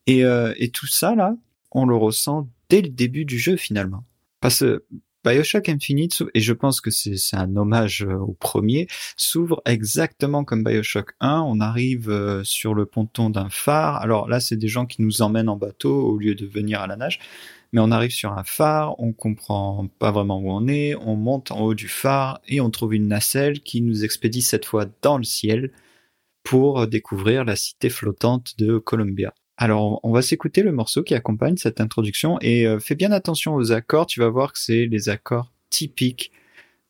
Et, euh, et tout ça là, on le ressent dès le début du jeu finalement. Parce que Bioshock Infinite, et je pense que c'est un hommage euh, au premier, s'ouvre exactement comme Bioshock 1. On arrive euh, sur le ponton d'un phare. Alors là, c'est des gens qui nous emmènent en bateau au lieu de venir à la nage. Mais on arrive sur un phare, on comprend pas vraiment où on est, on monte en haut du phare et on trouve une nacelle qui nous expédie cette fois dans le ciel pour découvrir la cité flottante de Columbia. Alors, on va s'écouter le morceau qui accompagne cette introduction et euh, fais bien attention aux accords. Tu vas voir que c'est les accords typiques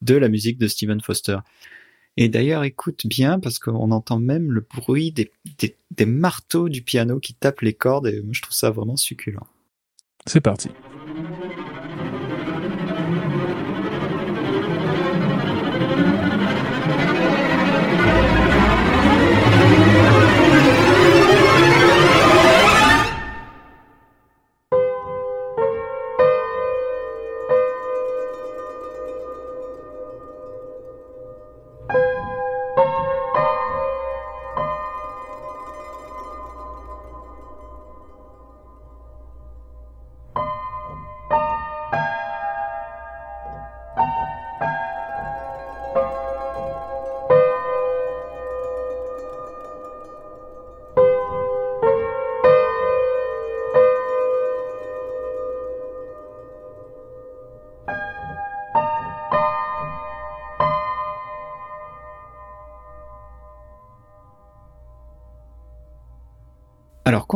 de la musique de Stephen Foster. Et d'ailleurs, écoute bien parce qu'on entend même le bruit des, des marteaux du piano qui tapent les cordes et je trouve ça vraiment succulent. C'est parti.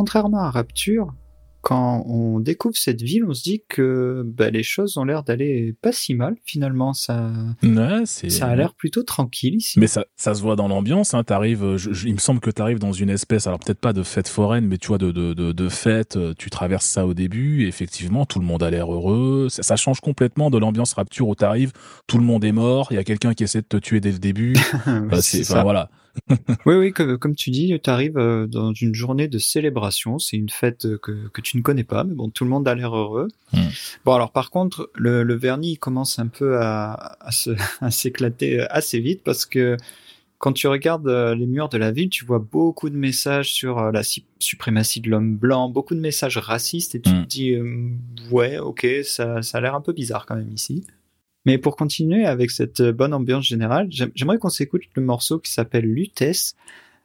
Contrairement à Rapture, quand on découvre cette ville, on se dit que bah, les choses ont l'air d'aller pas si mal finalement. Ça, ça a l'air plutôt tranquille ici. Mais ça, ça se voit dans l'ambiance. Hein. T'arrives, il me semble que tu arrives dans une espèce, alors peut-être pas de fête foraine, mais tu vois de de, de, de fête. Euh, tu traverses ça au début. Et effectivement, tout le monde a l'air heureux. Ça, ça, change complètement de l'ambiance Rapture où t'arrives, tout le monde est mort. Il y a quelqu'un qui essaie de te tuer dès le début. (laughs) euh, c'est, voilà oui, oui, comme, comme tu dis, tu arrives euh, dans une journée de célébration. C'est une fête que, que tu ne connais pas, mais bon, tout le monde a l'air heureux. Mm. Bon, alors par contre, le, le vernis il commence un peu à, (laughs) s'éclater assez vite parce que quand tu regardes euh, les murs de la ville, tu vois beaucoup de messages sur euh, la suprématie de l'homme blanc, beaucoup de messages racistes, et tu Mm. te dis, euh, ouais, ok, ça, ça a l'air un peu bizarre quand même ici. Mais pour continuer avec cette euh, bonne ambiance générale, j'aim- j'aimerais qu'on s'écoute le morceau qui s'appelle Lutèce.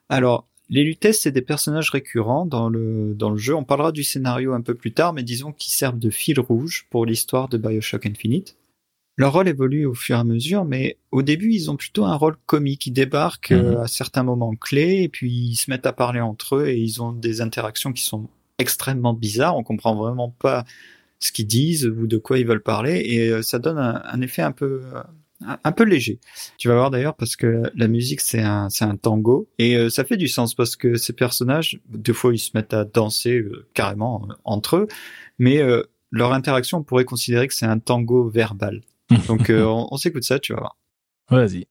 Alors, les Lutèces, c'est des personnages récurrents dans le, dans le jeu. On parlera du scénario un peu plus tard, mais disons qu'ils servent de fil rouge pour l'histoire de Bioshock Infinite. Leur rôle évolue au fur et à mesure, mais au début, ils ont plutôt un rôle comique. Ils débarquent euh, Mhm. à certains moments clés, et puis ils se mettent à parler entre eux, et ils ont des interactions qui sont extrêmement bizarres. On comprend vraiment pas ce qu'ils disent ou de quoi ils veulent parler, et euh, ça donne un, un effet un peu, euh, un, peu léger. Tu vas voir d'ailleurs parce que la musique c'est un, c'est un tango, et euh, ça fait du sens parce que ces personnages, deux fois ils se mettent à danser euh, carrément euh, entre eux, mais euh, leur interaction, on pourrait considérer que c'est un tango verbal. (laughs) Donc euh, on, on s'écoute ça, tu vas voir. Vas-y.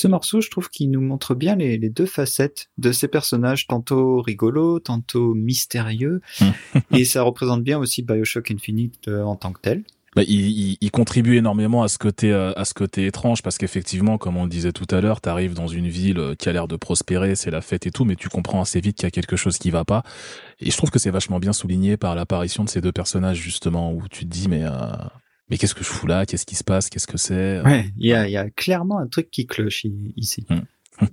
Ce morceau, je trouve qu'il nous montre bien les, les deux facettes de ces personnages, tantôt rigolos, tantôt mystérieux, (laughs) et ça représente bien aussi Bioshock Infinite euh, en tant que tel. Bah, il, il, il contribue énormément à ce côté euh, à ce côté étrange parce qu'effectivement, comme on le disait tout à l'heure, t'arrives dans une ville euh, qui a l'air de prospérer, c'est la fête et tout, mais tu comprends assez vite qu'il y a quelque chose qui va pas. Et je trouve que c'est vachement bien souligné par l'apparition de ces deux personnages justement où tu te dis mais euh, mais qu'est-ce que je fous là? Qu'est-ce qui se passe? Qu'est-ce que c'est? Ouais, il y a, y a clairement un truc qui cloche ici. (laughs)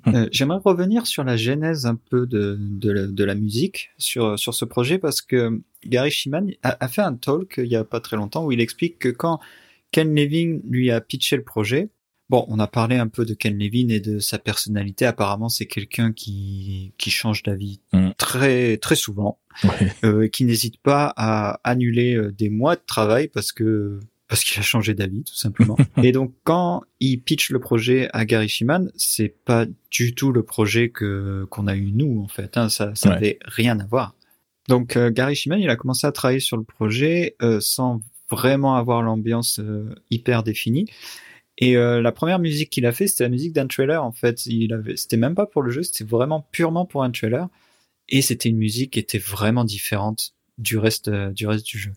Euh, J'aimerais revenir sur la genèse un peu de, de, la, de la musique sur, sur ce projet parce que Gary Shiman a, a fait un talk il y a pas très longtemps où il explique que quand Ken Levine lui a pitché le projet, bon, on a parlé un peu de Ken Levine et de sa personnalité. Apparemment, c'est quelqu'un qui, qui change d'avis Mm. très, très souvent, Ouais. euh, qui n'hésite pas à annuler euh, des mois de travail parce que parce qu'il a changé d'avis tout simplement. (laughs) et donc quand il pitch le projet à Gary Shiman, c'est pas du tout le projet que qu'on a eu nous en fait. Hein, ça ça Ouais. avait rien à voir. Donc euh, Gary Shiman, il a commencé à travailler sur le projet euh, sans vraiment avoir l'ambiance euh, hyper définie. Et euh, la première musique qu'il a fait, c'était la musique d'un trailer en fait. Il avait, c'était même pas pour le jeu, c'était vraiment purement pour un trailer. Et c'était une musique qui était vraiment différente du reste euh, du reste du jeu.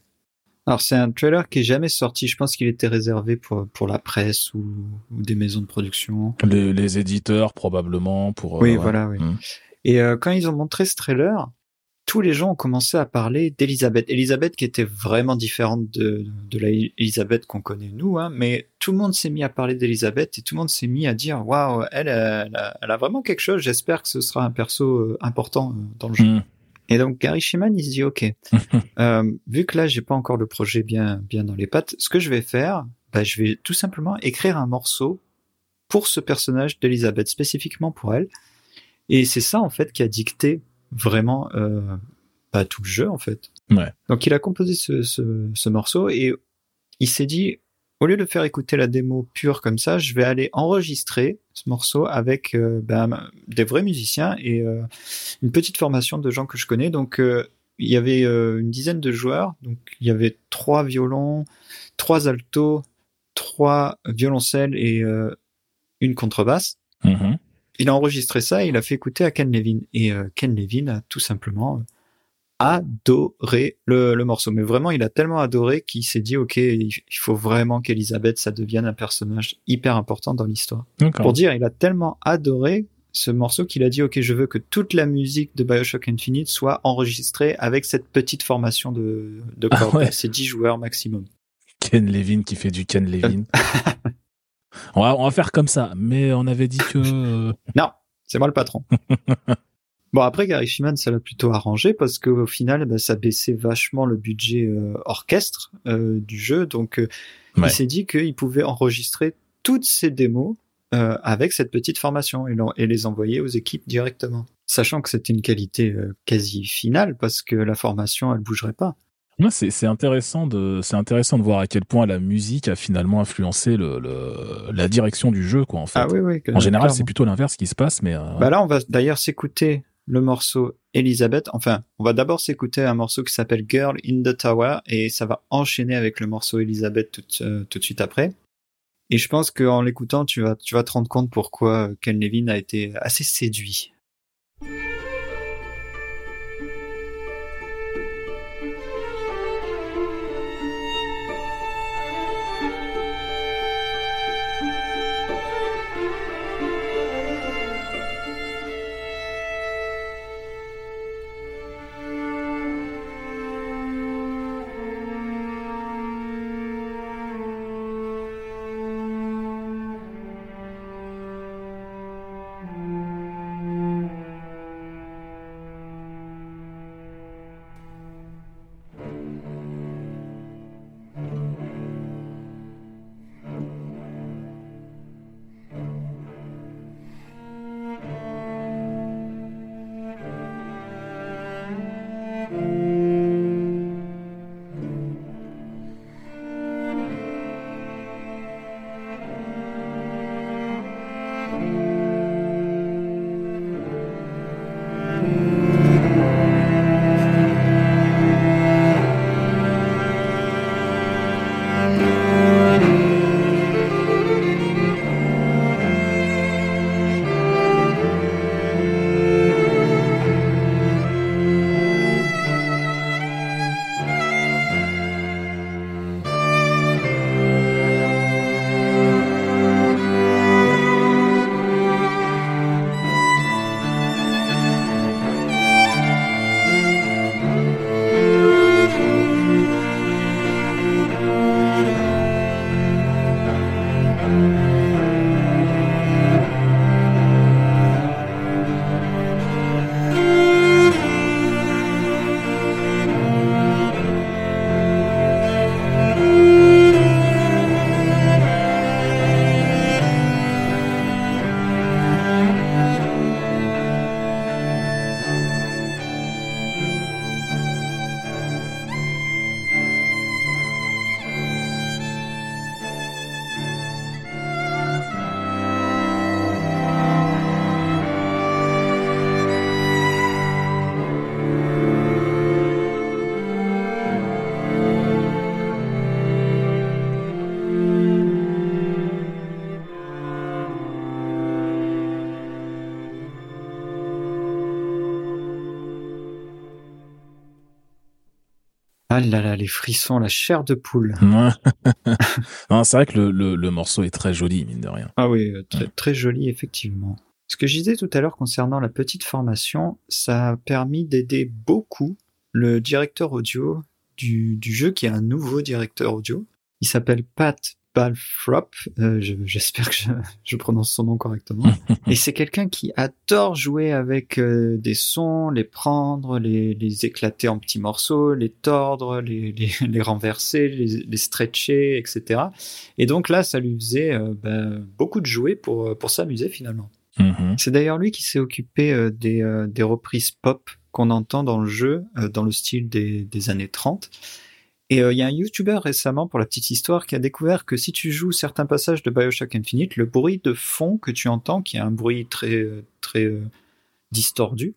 Alors c'est un trailer qui est jamais sorti. Je pense qu'il était réservé pour pour la presse ou, ou des maisons de production. Les, les éditeurs, probablement, pour... euh, Oui, ouais. voilà, oui. Mm. Et euh, quand ils ont montré ce trailer, tous les gens ont commencé à parler d'Elisabeth. Elisabeth qui était vraiment différente de, de la Elisabeth qu'on connaît nous, hein, mais tout le monde s'est mis à parler d'Elisabeth et tout le monde s'est mis à dire waouh, elle, elle, a, elle a vraiment quelque chose. J'espère que ce sera un perso euh, important euh, dans le jeu. Mm. Et donc Gary Shiman, il se dit ok, (laughs) euh, vu que là j'ai pas encore le projet bien bien dans les pattes, ce que je vais faire, bah, je vais tout simplement écrire un morceau pour ce personnage d'Elisabeth spécifiquement pour elle. Et c'est ça en fait qui a dicté vraiment euh, bah, tout le jeu en fait. Ouais. Donc il a composé ce, ce, ce morceau et il s'est dit au lieu de faire écouter la démo pure comme ça, je vais aller enregistrer ce morceau avec euh, ben, des vrais musiciens et euh, une petite formation de gens que je connais. Donc euh, il y avait une dizaine de joueurs, donc il y avait trois violons, trois altos, trois violoncelles et une contrebasse. Mhm. Il a enregistré ça et il a fait écouter à Ken Levin. Et Ken Levin a tout simplement adoré le, le morceau. Mais vraiment, il a tellement adoré qu'il s'est dit, OK, il faut vraiment qu'Elisabeth, ça devienne un personnage hyper important dans l'histoire. Pour dire, il a tellement adoré ce morceau qu'il a dit, OK, je veux que toute la musique de Bioshock Infinite soit enregistrée avec cette petite formation de, de Ah cordes. ouais. C'est 10 joueurs maximum. Ken Levin qui fait du Ken Levin. (laughs) on, va, on va faire comme ça, mais on avait dit que... euh, Non, c'est moi le patron. (laughs) bon après Gary Shiman ça l'a plutôt arrangé parce qu'au final bah, ça baissait vachement le budget euh, orchestre euh, du jeu. Donc euh, Ouais. il s'est dit qu'il pouvait enregistrer toutes ces démos avec cette petite formation et, les envoyer aux équipes directement. Sachant que c'était une qualité quasi finale parce que la formation elle bougerait pas. Ouais, c'est intéressant de c'est intéressant de voir à quel point la musique a finalement influencé le, le la direction du jeu quoi en fait. ah oui oui En général, c'est plutôt l'inverse qui se passe, mais Bah là, on va d'ailleurs s'écouter le morceau Elisabeth. Enfin, on va d'abord s'écouter un morceau qui s'appelle Girl in the Tower et ça va enchaîner avec le morceau Elisabeth tout, euh, tout de suite après. Et je pense qu'en l'écoutant, tu vas, tu vas te rendre compte pourquoi euh, Ken Levin a été assez séduit. Ah là là, les frissons, la chair de poule. (laughs) C'est vrai que le, le, le morceau est très joli, mine de rien. Ah oui, euh, très, très joli, effectivement. Ce que je disais tout à l'heure concernant la petite formation, ça a permis d'aider beaucoup le directeur audio du, du jeu, qui est un nouveau directeur audio. Il s'appelle Pat Balfrop. Euh, je- J'espère que je, (laughs) je prononce son nom correctement. (laughs) Et c'est quelqu'un qui adore jouer avec euh, des sons, les prendre, les, les éclater en petits morceaux, les tordre, les, (laughs) les, les renverser, les, les stretcher, etc. Et donc là, ça lui faisait euh, ben, beaucoup de jouer pour, euh, pour s'amuser finalement. Mhm. C'est d'ailleurs lui qui s'est occupé des, des reprises pop qu'on entend dans le jeu, dans le style des, des années 30. Et euh, il y a un YouTuber récemment, pour la petite histoire, qui a découvert que si tu joues certains passages de Bioshock Infinite, le bruit de fond que tu entends, qui est un bruit très, euh, très euh, distordu,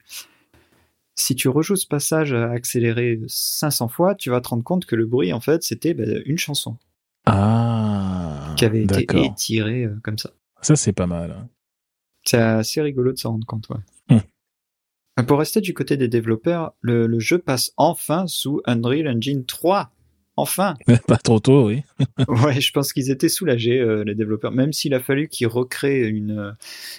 si tu rejoues ce passage accéléré 500 fois, tu vas te rendre compte que le bruit, en fait, c'était ben, une chanson Ah. qui avait été étirée euh, comme ça. Ça, c'est pas mal. C'est assez rigolo de s'en rendre compte, ouais. Hmm. Pour rester du côté des développeurs, le, le jeu passe enfin sous Unreal Engine 3. Enfin (laughs) pas trop tôt, oui. (laughs) Ouais, je pense qu'ils étaient soulagés, euh, les développeurs, même s'il a fallu qu'ils recréent une, euh,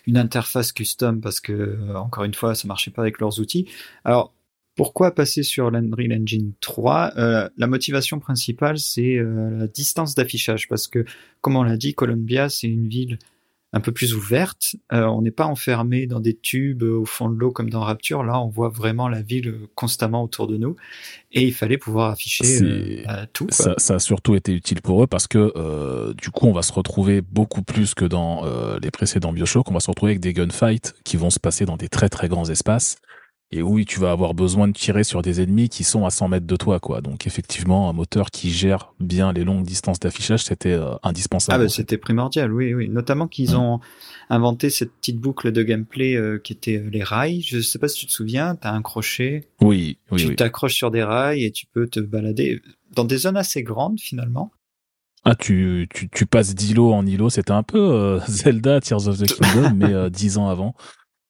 une interface custom parce que, euh, encore une fois, ça marchait pas avec leurs outils. Alors, pourquoi passer sur l'Unreal Engine 3 Euh, La motivation principale, c'est euh, la distance d'affichage parce que, comme on l'a dit, Columbia, c'est une ville un peu plus ouverte. Euh, on n'est pas enfermé dans des tubes euh, au fond de l'eau comme dans Rapture. Là, on voit vraiment la ville euh, constamment autour de nous. Et il fallait pouvoir afficher euh, bah, tout. quoi. Ça, ça a surtout été utile pour eux parce que euh, du coup, on va se retrouver beaucoup plus que dans euh, les précédents Bioshock. On va se retrouver avec des gunfights qui vont se passer dans des très très grands espaces. Et oui, tu vas avoir besoin de tirer sur des ennemis qui sont à 100 mètres de toi, quoi. Donc effectivement, un moteur qui gère bien les longues distances d'affichage, c'était euh, Ah indispensable. bah c'était primordial, oui, oui. Notamment qu'ils Mm. ont inventé cette petite boucle de gameplay euh, qui était euh, les rails. Je sais pas si tu te souviens, t'as un crochet, oui, oui, tu oui. t'accroches sur des rails et tu peux te balader dans des zones assez grandes finalement. Ah, tu, tu, tu passes d'îlot en îlot. C'était un peu euh, (laughs) Zelda Tears of the Kingdom, mais dix ans avant,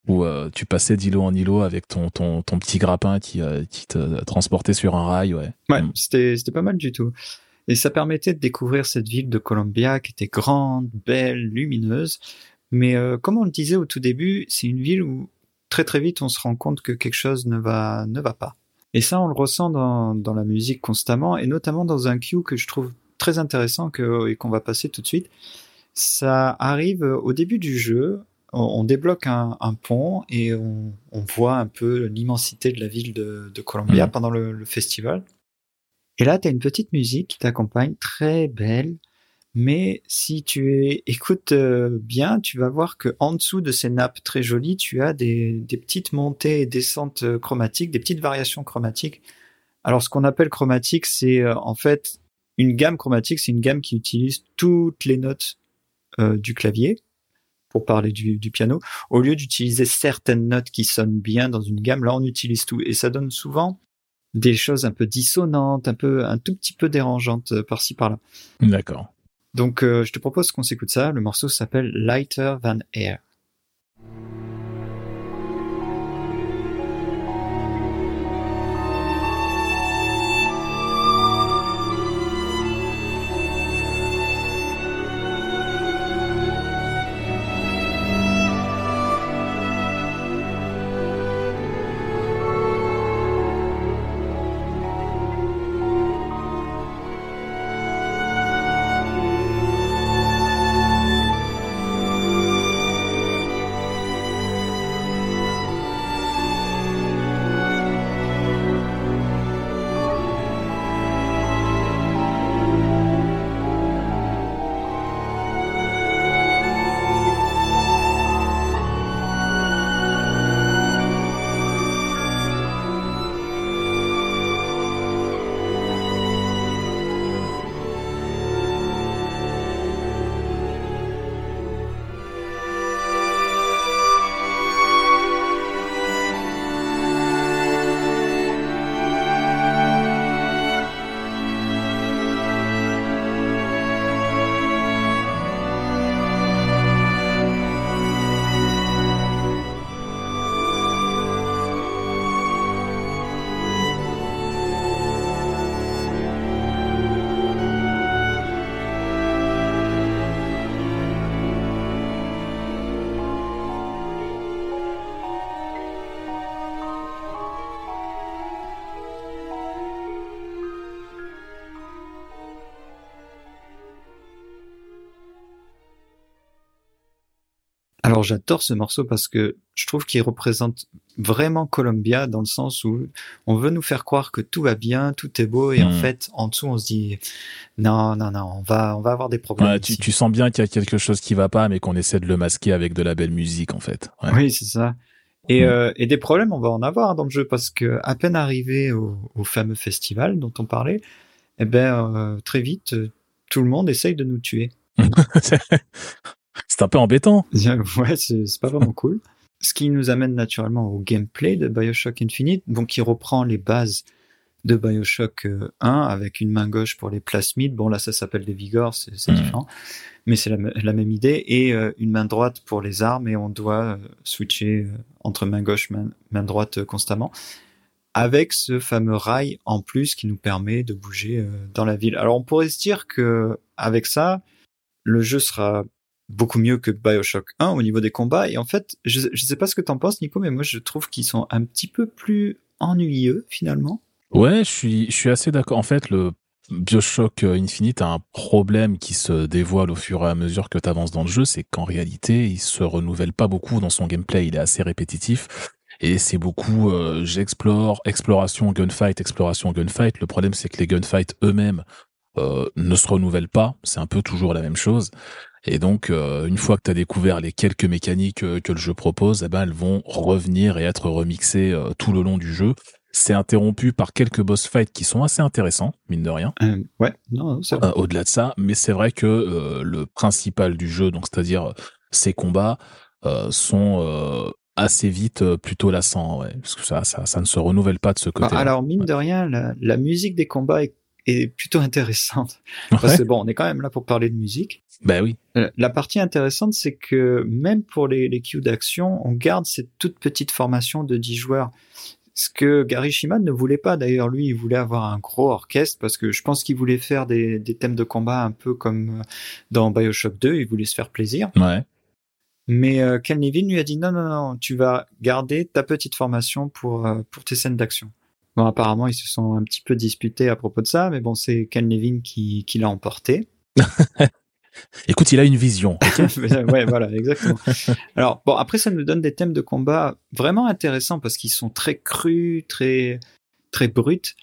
où euh, tu passais d'îlot en îlot avec ton, ton, ton petit grappin qui, euh, qui te transportait sur un rail, ouais. Ouais, Mm. c'était c'était pas mal du tout. Et ça permettait de découvrir cette ville de Columbia qui était grande, belle, lumineuse. Mais euh, comme on le disait au tout début, c'est une ville où très très vite on se rend compte que quelque chose ne va ne va pas. Et ça, on le ressent dans, dans la musique constamment, et notamment dans un cue que je trouve très intéressant que, et qu'on va passer tout de suite. Ça arrive au début du jeu, on, débloque un, un pont et on, on voit un peu l'immensité de la ville de, de Columbia Mhm. pendant le, le festival. Et là, tu as une petite musique qui t'accompagne, très belle. Mais si tu écoutes euh, bien, tu vas voir que en dessous de ces nappes très jolies, tu as des, des petites montées et descentes euh, chromatiques, des petites variations chromatiques. Alors, ce qu'on appelle chromatique, c'est euh, en fait une gamme chromatique, c'est une gamme qui utilise toutes les notes euh, du clavier pour parler du, du piano. Au lieu d'utiliser certaines notes qui sonnent bien dans une gamme, là, on utilise tout et ça donne souvent des choses un peu dissonantes, un peu, un tout petit peu dérangeantes euh, par-ci par-là. D'accord. Donc, euh, je te propose qu'on s'écoute ça. Le morceau s'appelle Lighter Than Air. Alors j'adore ce morceau parce que je trouve qu'il représente vraiment Columbia dans le sens où on veut nous faire croire que tout va bien, tout est beau et en Mm. fait en dessous on se dit non non non on va on va avoir des problèmes. Ouais, tu, sens bien qu'il y a quelque chose qui va pas, mais qu'on essaie de le masquer avec de la belle musique, en fait. Ouais. Oui c'est ça. Et, Mm. euh, et des problèmes on va en avoir dans le jeu parce que à peine arrivé au, au fameux festival dont on parlait, eh ben euh, très vite euh, tout le monde essaye de nous tuer. (laughs) c'est un peu embêtant. (laughs) Ouais, c'est pas vraiment cool. Ce qui nous amène naturellement au gameplay de Bioshock Infinite, donc qui reprend les bases de Bioshock euh, 1 avec une main gauche pour les plasmides. Bon là ça s'appelle des vigors, c'est Mhm. différent, mais c'est la, me- la même idée et euh, une main droite pour les armes et on doit euh, switcher euh, entre main gauche main, main droite euh, constamment avec ce fameux rail en plus qui nous permet de bouger euh, dans la ville. Alors on pourrait se dire que avec ça le jeu sera beaucoup mieux que Bioshock 1 au niveau des combats. Et en fait, je, je sais pas ce que t'en penses, Nico, mais moi je trouve qu'ils sont un petit peu plus ennuyeux finalement. Ouais, je suis, je suis assez d'accord. En fait, le Bioshock Infinite a un problème qui se dévoile au fur et à mesure que tu avances dans le jeu, c'est qu'en réalité, il se renouvelle pas beaucoup dans son gameplay. Il est assez répétitif. Et c'est beaucoup, euh, j'explore, exploration, gunfight, exploration, gunfight. Le problème, c'est que les gunfights eux-mêmes euh, ne se renouvellent pas. C'est un peu toujours la même chose. Et donc, euh, une fois que tu as découvert les quelques mécaniques euh, que le jeu propose, eh ben, elles vont revenir et être remixées euh, tout le long du jeu. C'est interrompu par quelques boss fights qui sont assez intéressants, mine de rien, Euh, ouais, non, c'est vrai. au-delà de ça. Mais c'est vrai que le principal du jeu, donc c'est-à-dire ces combats, euh, sont euh, assez vite plutôt lassants, ouais, parce que ça, ça, ça ne se renouvelle pas de ce Bah, côté. alors mine de rien, la, la musique des combats est, est plutôt intéressante. Parce que bon, on est quand même là pour parler de musique. Ben oui. Euh, La partie intéressante, c'est que même pour les, les queues d'action, on garde cette toute petite formation de 10 joueurs. Ce que Gary Shiman ne voulait pas d'ailleurs, lui, il voulait avoir un gros orchestre parce que je pense qu'il voulait faire des, des thèmes de combat un peu comme euh, dans Bioshock 2, il voulait se faire plaisir. Ouais. Mais euh, Ken Levine lui a dit non, non, non, tu vas garder ta petite formation pour, euh, pour tes scènes d'action. Bon, apparemment, ils se sont un petit peu disputés à propos de ça, mais bon, c'est Ken Levine qui, qui l'a emporté. (laughs) Écoute, il a une vision. (laughs) ouais, voilà, exactement. Alors, bon, après, ça nous donne des thèmes de combat vraiment intéressants parce qu'ils sont très crus, très, très bruts.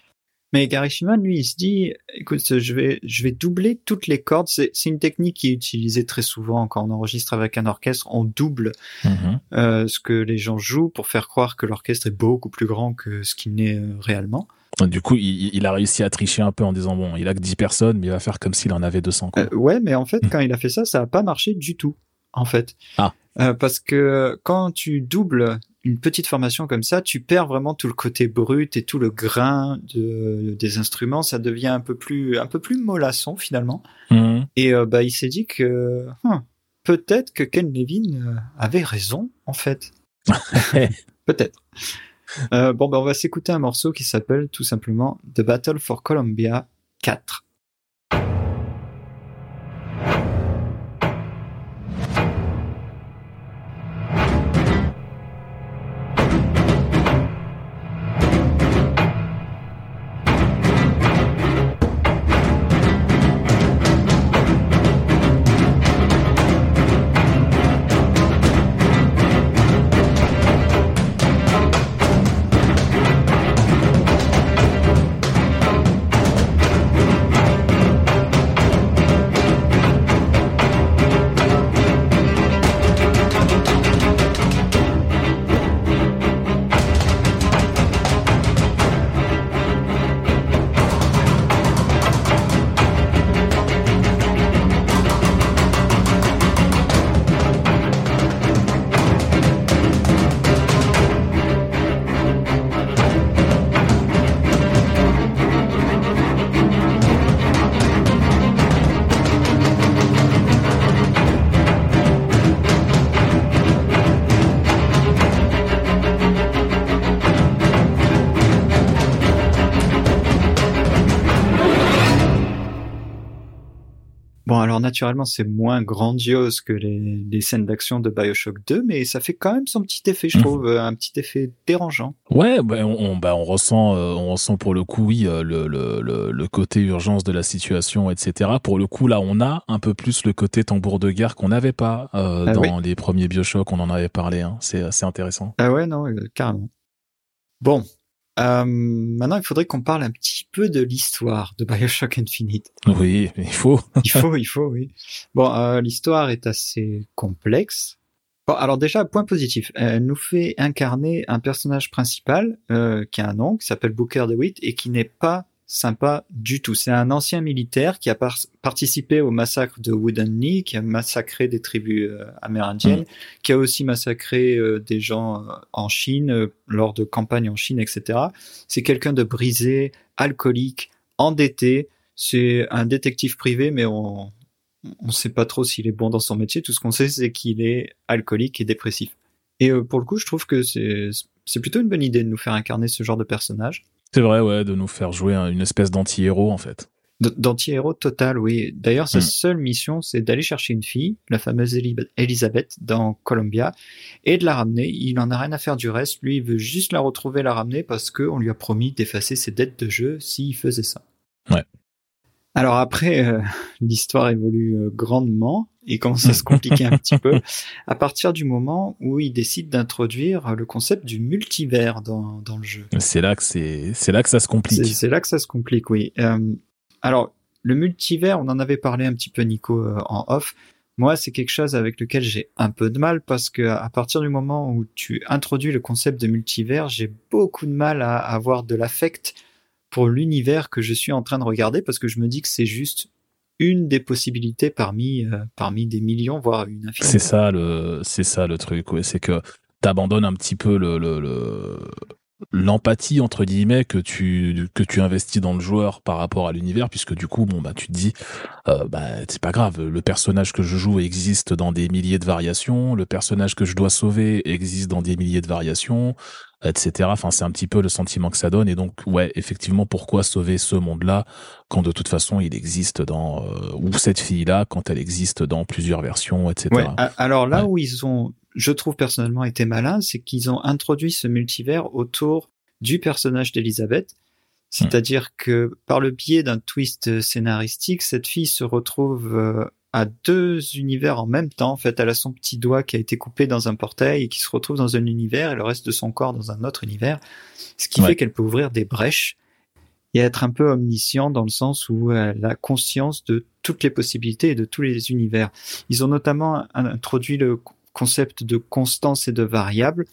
Mais Gary Shiman, lui, il se dit, écoute, je vais, je vais doubler toutes les cordes. C'est, une technique qui est utilisée très souvent quand on enregistre avec un orchestre. On double Mhm. euh, ce que les gens jouent pour faire croire que l'orchestre est beaucoup plus grand que ce qu'il n'est euh, réellement. Du coup, il, il a réussi à tricher un peu en disant bon, il a que 10 personnes, mais il va faire comme s'il en avait 200. Quoi. Euh, ouais, mais en fait, quand il a fait ça, ça a pas marché du tout, en fait. Ah. Euh, parce que quand tu doubles une petite formation comme ça, tu perds vraiment tout le côté brut et tout le grain de, des instruments. Ça devient un peu plus, un peu plus mollasson finalement. Mhm. Et euh, bah, il s'est dit que hum, peut-être que Ken Levine euh, avait raison, en fait. (laughs) peut-être. Euh, bon, bah, on va s'écouter un morceau qui s'appelle tout simplement The Battle for Columbia 4. Naturellement, c'est moins grandiose que les, les scènes d'action de Bioshock 2, mais ça fait quand même son petit effet, je Mhm. trouve, euh, un petit effet dérangeant. Ouais, bah, on, bah, on ressent, euh, on ressent pour le coup, oui, euh, le, le, le, le côté urgence de la situation, etc. Pour le coup, là, on a un peu plus le côté tambour de guerre qu'on n'avait pas euh, Ah dans les premiers Bioshock. On en avait parlé. Hein. C'est assez intéressant. Ah ouais, non, carrément. Bon, euh, maintenant il faudrait qu'on parle un petit peu de l'histoire de Bioshock Infinite. Oui, il faut. Il faut, il faut, oui. Bon, euh, l'histoire est assez complexe. Bon, alors déjà, point positif. Elle nous fait incarner un personnage principal euh, qui a un nom, qui s'appelle Booker DeWitt, et qui n'est pas sympa du tout. C'est un ancien militaire qui a par- participé au massacre de Wooden Knee, qui a massacré des tribus euh, amérindiennes, qui a aussi massacré euh, des gens euh, en Chine, lors de campagnes en Chine, etc. C'est quelqu'un de brisé, alcoolique, endetté. C'est un détective privé, mais on on sait pas trop s'il est bon dans son métier. Tout ce qu'on sait, c'est qu'il est alcoolique et dépressif. Et pour le coup, je trouve que c'est plutôt une bonne idée de nous faire incarner ce genre de personnage. C'est vrai, ouais, de nous faire jouer un- une espèce d'anti-héros, en fait. D'anti-héros total, oui. D'ailleurs, sa Mm. seule mission, c'est d'aller chercher une fille, la fameuse Eli- Elizabeth, dans Columbia, et de la ramener. Il en a rien à faire du reste. Lui, il veut juste la retrouver, la ramener, parce que on lui a promis d'effacer ses dettes de jeu s'il faisait ça. Ouais. Alors après, euh, (laughs) l'histoire évolue euh, grandement et commence à se compliquer un petit peu (laughs) à partir du moment où il décide d'introduire le concept du multivers dans, dans le jeu. C'est là que c'est, c'est là que ça se complique. c'est là que ça se complique, oui. Euh, alors, le multivers, on en avait parlé un petit peu, Nico, euh, en off. Moi, c'est quelque chose avec lequel j'ai un peu de mal parce que à partir du moment où tu introduis le concept de multivers, j'ai beaucoup de mal à avoir de l'affect pour l'univers que je suis en train de regarder parce que je me dis que c'est juste une des possibilités parmi euh, parmi des millions, voire une infinité. C'est ça le, truc. C'est que t'abandonnes un petit peu le- l'empathie entre guillemets que tu que tu investis dans le joueur par rapport à l'univers puisque du coup bon bah tu te dis euh, bah c'est pas grave le personnage que je joue existe dans des milliers de variations le personnage que je dois sauver existe dans des milliers de variations etc enfin c'est un petit peu le sentiment que ça donne et donc ouais effectivement pourquoi sauver ce monde là quand de toute façon il existe dans euh, ou cette fille là quand elle existe dans plusieurs versions etc Ouais, alors là Ouais. où ils ont, je trouve personnellement été malins, c'est qu'ils ont introduit ce multivers autour du personnage d'Elisabeth. C'est-à-dire que par le biais d'un twist scénaristique, cette fille se retrouve euh, à deux univers en même temps. En fait, elle a son petit doigt qui a été coupé dans un portail et qui se retrouve dans un univers et le reste de son corps dans un autre univers. Ce qui Ouais. fait qu'elle peut ouvrir des brèches et être un peu omniscient dans le sens où elle a conscience de toutes les possibilités et de tous les univers. Ils ont notamment introduit le concept de constance et de variable,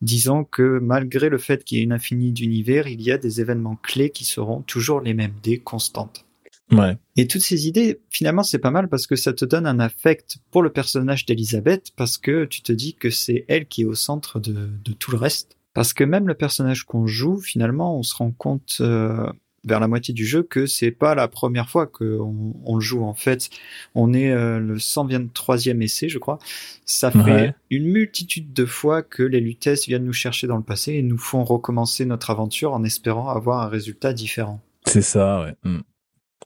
disant que malgré le fait qu'il y ait une infinie d'univers, il y a des événements clés qui seront toujours les mêmes, des constantes. ouais Et toutes ces idées, finalement, c'est pas mal parce que ça te donne un affect pour le personnage d'Elisabeth parce que tu te dis que c'est elle qui est au centre de, de tout le reste. Parce que même le personnage qu'on joue, finalement, on se rend compte euh, vers la moitié du jeu que c'est pas la première fois qu'on on le joue. En fait, on est euh, le 123e essai, je crois. Ça fait Ouais. une multitude de fois que les Lutèces viennent nous chercher dans le passé et nous font recommencer notre aventure en espérant avoir un résultat différent. C'est ça, ouais. Mm.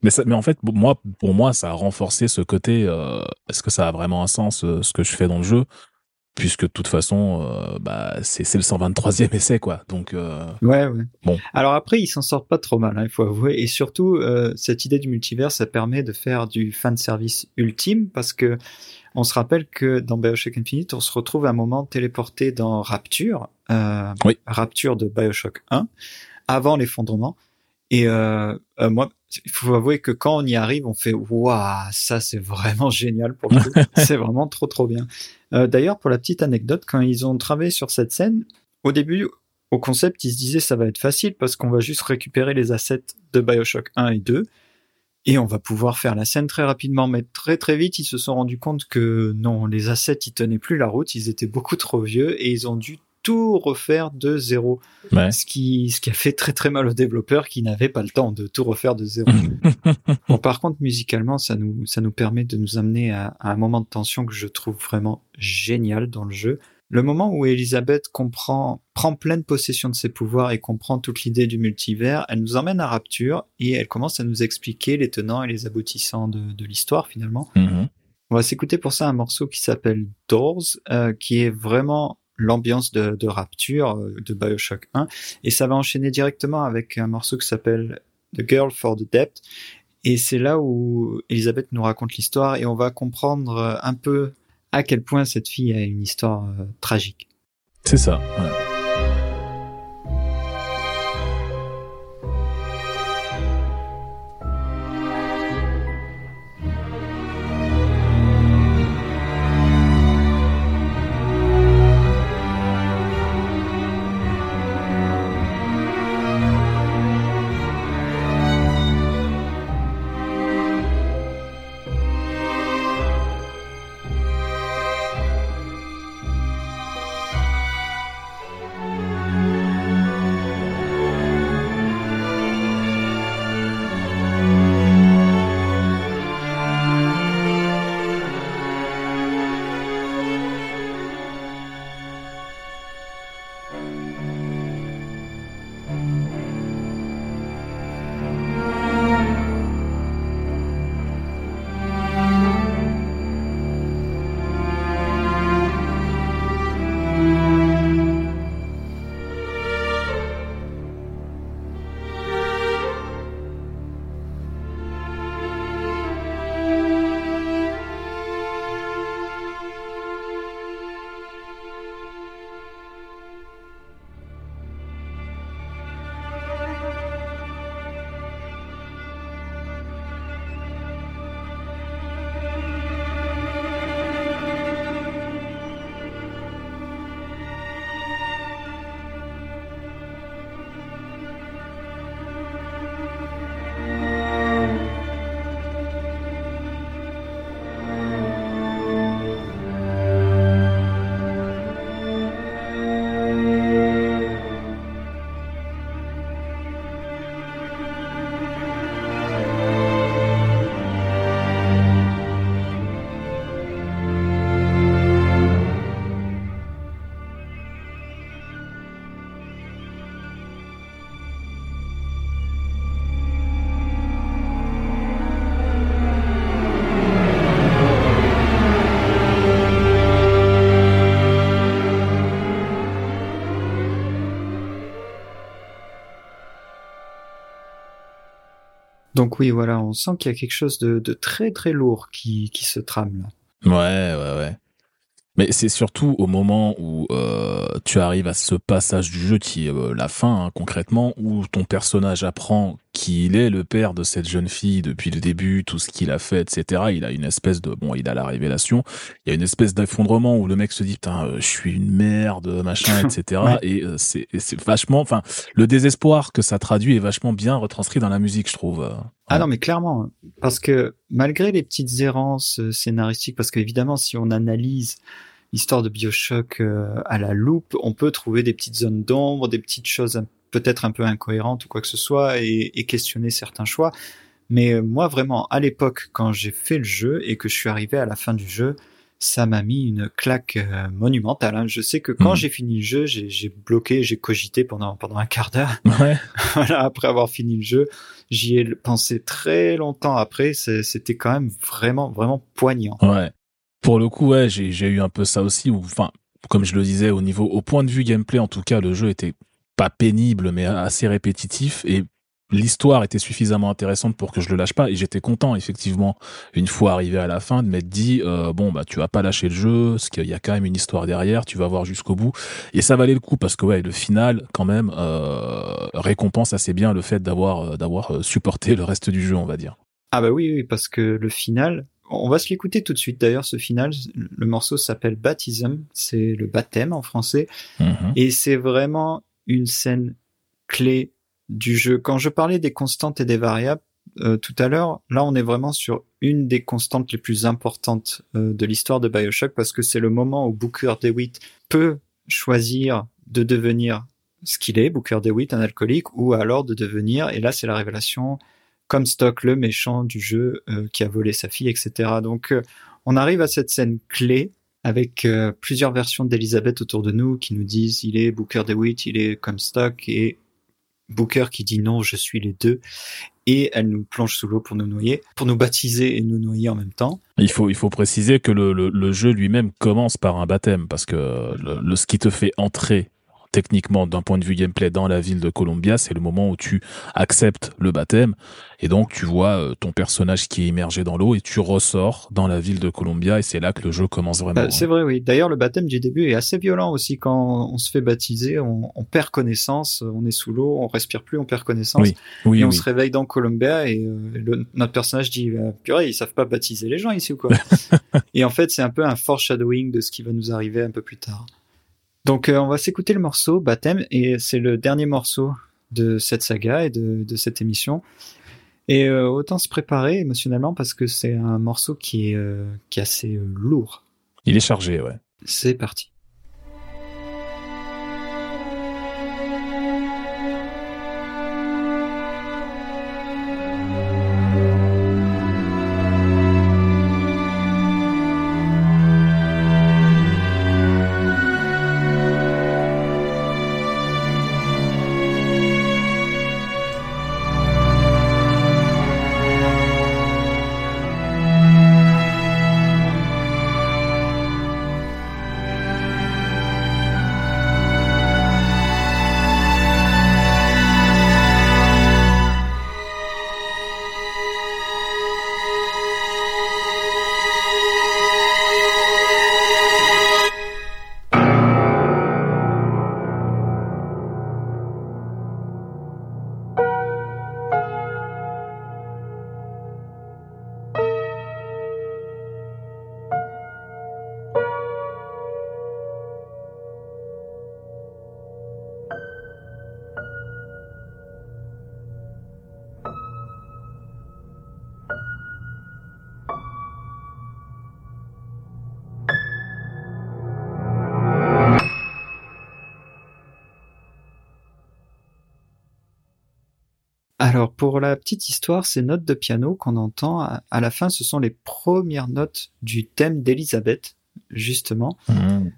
Mais, ça, mais en fait, pour moi, pour moi, ça a renforcé ce côté. euh, Est-ce que ça a vraiment un sens euh, ce que je fais dans le jeu? Puisque de toute façon, euh, bah, c'est c'est le 123e essai, quoi. Donc, euh, Ouais, ouais. Bon. Alors après, ils s'en sortent pas trop mal, hein, il faut avouer. Et surtout, euh, cette idée du multivers, ça permet de faire du fan service ultime parce que on se rappelle que dans Bioshock Infinite, on se retrouve à un moment téléporté dans Rapture, Oui. Rapture de Bioshock 1, avant l'effondrement. Et euh, euh, moi, il faut avouer que quand on y arrive, on fait waouh, ça c'est vraiment génial pour le coup. (laughs) c'est vraiment trop trop bien. Euh, D'ailleurs, pour la petite anecdote, quand ils ont travaillé sur cette scène, au début, au concept, ils se disaient ça va être facile parce qu'on va juste récupérer les assets de Bioshock 1 et 2 et on va pouvoir faire la scène très rapidement. Mais très très vite, ils se sont rendus compte que non, les assets, ils tenaient plus la route, ils étaient beaucoup trop vieux et ils ont dû tout refaire de zéro. ouais. Ce qui, ce qui a fait très très mal aux développeurs qui n'avaient pas le temps de tout refaire de zéro. (laughs) Bon, par contre, musicalement, ça nous, ça nous permet de nous amener à, à un moment de tension que je trouve vraiment génial dans le jeu. le moment où Elisabeth comprend, prend pleine possession de ses pouvoirs et comprend toute l'idée du multivers, elle nous emmène à Rapture et elle commence à nous expliquer les tenants et les aboutissants de, de l'histoire finalement. Mhm. On va s'écouter pour ça un morceau qui s'appelle Doors, euh, qui est vraiment l'ambiance de, de Rapture euh, de Bioshock 1 et ça va enchaîner directement avec un morceau qui s'appelle The Girl for the Depth et c'est là où Elisabeth nous raconte l'histoire et on va comprendre euh, un peu à quel point cette fille a une histoire euh, tragique. C'est ça. ouais. Oui, voilà, on sent qu'il y a quelque chose de, très très lourd qui, qui se trame là. Ouais, ouais, ouais. Mais c'est surtout au moment où euh, tu arrives à ce passage du jeu qui est euh, la fin, hein, concrètement, où ton personnage apprend qu'il est le père de cette jeune fille depuis le début, tout ce qu'il a fait, etc. Il a une espèce de... Bon, il a la révélation. Il y a une espèce d'effondrement où le mec se dit, putain, euh, je suis une merde, machin, etc. (laughs) Ouais. Et euh, c'est et c'est vachement... Enfin, le désespoir que ça traduit est vachement bien retranscrit dans la musique, je trouve. Ah non, mais clairement, parce que malgré les petites errances euh, scénaristiques, parce qu'évidemment, si on analyse l'histoire de Bioshock à la loupe, on peut trouver des petites zones d'ombre, des petites choses un- peut-être un peu incohérentes ou quoi que ce soit, et, et questionner certains choix. Mais euh, moi, vraiment, à l'époque, quand j'ai fait le jeu et que je suis arrivé à la fin du jeu, ça m'a mis une claque euh, monumentale. hein. Je sais que quand Mhm. j'ai fini le jeu, j'ai bloqué, j'ai cogité pendant pendant un quart d'heure. (laughs) Ouais. (laughs) voilà, après avoir fini le jeu, j'y ai pensé très longtemps après. C'était quand même vraiment, vraiment poignant. Ouais. Pour le coup, ouais, j'ai eu un peu ça aussi. Enfin, comme je le disais, au niveau, au point de vue gameplay, en tout cas, le jeu était pas pénible, mais assez répétitif et l'histoire était suffisamment intéressante pour que je le lâche pas. Et j'étais content, effectivement, une fois arrivé à la fin, de m'être dit, euh, bon, bah, tu vas pas lâcher le jeu, parce qu'il y a quand même une histoire derrière, tu vas voir jusqu'au bout. Et ça valait le coup parce que, ouais, le final, quand même, euh, récompense assez bien le fait d'avoir, euh, d'avoir supporté le reste du jeu, on va dire. Ah bah oui, oui, parce que le final, on va se l'écouter tout de suite. D'ailleurs, ce final, le morceau s'appelle Baptism, c'est le baptême en français, Mhm. et c'est vraiment une scène clé du jeu. Quand je parlais des constantes et des variables euh, tout à l'heure, là on est vraiment sur une des constantes les plus importantes euh, de l'histoire de Bioshock parce que c'est le moment où Booker DeWitt peut choisir de devenir ce qu'il est, Booker DeWitt, un alcoolique, ou alors de devenir, et là c'est la révélation, comme Stock, le méchant du jeu euh, qui a volé sa fille, etc. Donc on arrive à cette scène clé avec euh, plusieurs versions d'Elisabeth autour de nous qui nous disent il est Booker DeWitt, il est Comstock et Booker qui dit non, je suis les deux et elle nous plonge sous l'eau pour nous noyer, pour nous baptiser et nous noyer en même temps. Il faut, il faut préciser que le, le, le jeu lui-même commence par un baptême parce que le, le, ce qui te fait entrer techniquement d'un point de vue gameplay dans la ville de Columbia, c'est le moment où tu acceptes le baptême et donc tu vois euh, ton personnage qui est immergé dans l'eau et tu ressors dans la ville de Columbia et c'est là que le jeu commence vraiment. Bah, c'est vrai, oui. D'ailleurs, le baptême du début est assez violent aussi quand on se fait baptiser, on, on perd connaissance, on est sous l'eau, on respire plus, on perd connaissance Oui, oui, et on se réveille dans Columbia et euh, le- notre personnage dit euh, purée, ils savent pas baptiser les gens ici ou quoi? (laughs) et en fait, c'est un peu un foreshadowing de ce qui va nous arriver un peu plus tard. Donc, euh, on va s'écouter le morceau Baptême et c'est le dernier morceau de cette saga et de, de cette émission. Et euh, autant se préparer émotionnellement parce que c'est un morceau qui est, euh, qui est assez lourd. Il est chargé, ouais. C'est parti. Pour la petite histoire, ces notes de piano qu'on entend à, à la fin, ce sont les premières notes du thème d'Elisabeth, justement. Mhm.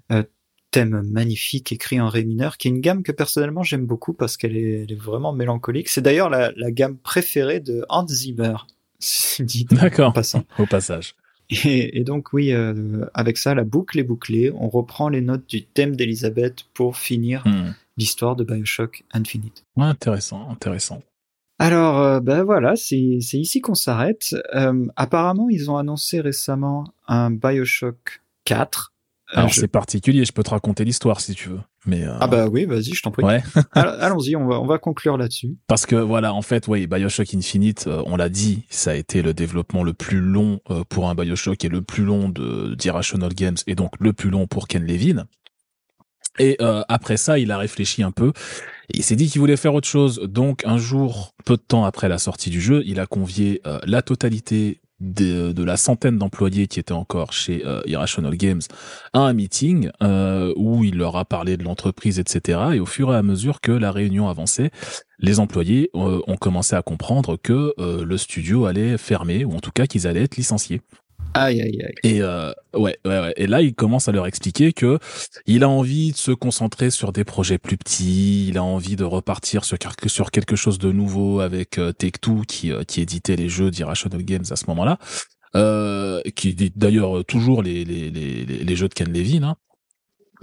Thème magnifique écrit en ré mineur, qui est une gamme que personnellement j'aime beaucoup parce qu'elle est, vraiment mélancolique. C'est d'ailleurs la, la gamme préférée de Hans Zimmer, (laughs) dit en D'accord. Au passage. Et, et donc oui, euh, avec ça, la boucle est bouclée. On reprend les notes du thème d'Elisabeth pour finir Mhm. l'histoire de Bioshock Infinite. Ouais, intéressant, intéressant. Alors, euh, ben voilà, c'est ici qu'on s'arrête. Euh, apparemment, ils ont annoncé récemment un Bioshock 4. Euh, Alors je- c'est particulier, je peux te raconter l'histoire si tu veux. Mais Ah bah oui, vas-y, je t'en prie. ouais. (laughs) Allons-y, on va, on va conclure là-dessus. Parce que voilà, en fait, oui, Bioshock Infinite, on l'a dit, ça a été le développement le plus long pour un Bioshock et le plus long de d'Irrational Games et donc le plus long pour Ken Levine. Et euh, après ça, il a réfléchi un peu il s'est dit qu'il voulait faire autre chose. Donc un jour, peu de temps après la sortie du jeu, il a convié euh, la totalité de, la centaine d'employés qui étaient encore chez euh, Irrational Games à un meeting euh, où il leur a parlé de l'entreprise, etc. Et au fur et à mesure que la réunion avançait, les employés euh, ont commencé à comprendre que le studio allait fermer ou en tout cas qu'ils allaient être licenciés. Aïe, aïe, aïe. Et euh, ouais, ouais, ouais. Et là, il commence à leur expliquer que il a envie de se concentrer sur des projets plus petits. Il a envie de repartir sur sur quelque chose de nouveau avec euh, Take-Two qui euh, qui éditait les jeux d'Irrational Games à ce moment-là, euh, qui d'ailleurs toujours les les les les jeux de Ken Levine. Hein.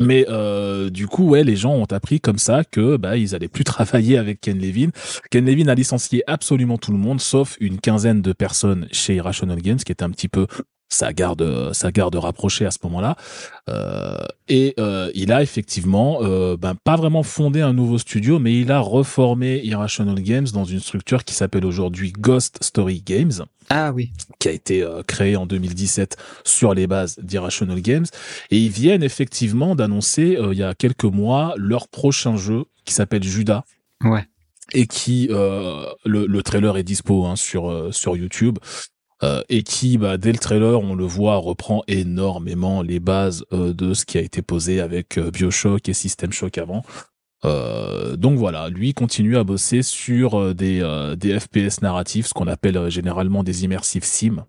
Mais euh, du coup, ouais, les gens ont appris comme ça que bah ils allaient plus (laughs) travailler avec Ken Levine. Ken Levine a licencié absolument tout le monde, sauf une quinzaine de personnes chez Irrational Games, qui était un petit peu sa garde, sa garde rapprochée à ce moment-là. Euh, et euh, il a effectivement, euh, ben, pas vraiment fondé un nouveau studio, mais il a reformé Irrational Games dans une structure qui s'appelle aujourd'hui Ghost Story Games Ah oui. qui a été euh, créé en 2017 sur les bases d'Irrational Games. Et ils viennent effectivement d'annoncer, euh, il y a quelques mois, leur prochain jeu qui s'appelle Judas Ouais. et qui euh, le, le trailer est dispo hein, sur euh, sur YouTube euh, et qui bah, dès le trailer on le voit reprend énormément les bases euh, de ce qui a été posé avec euh, BioShock et System Shock avant. Euh, donc voilà, lui continue à bosser sur euh, des euh, des FPS narratifs, ce qu'on appelle généralement des immersive sim.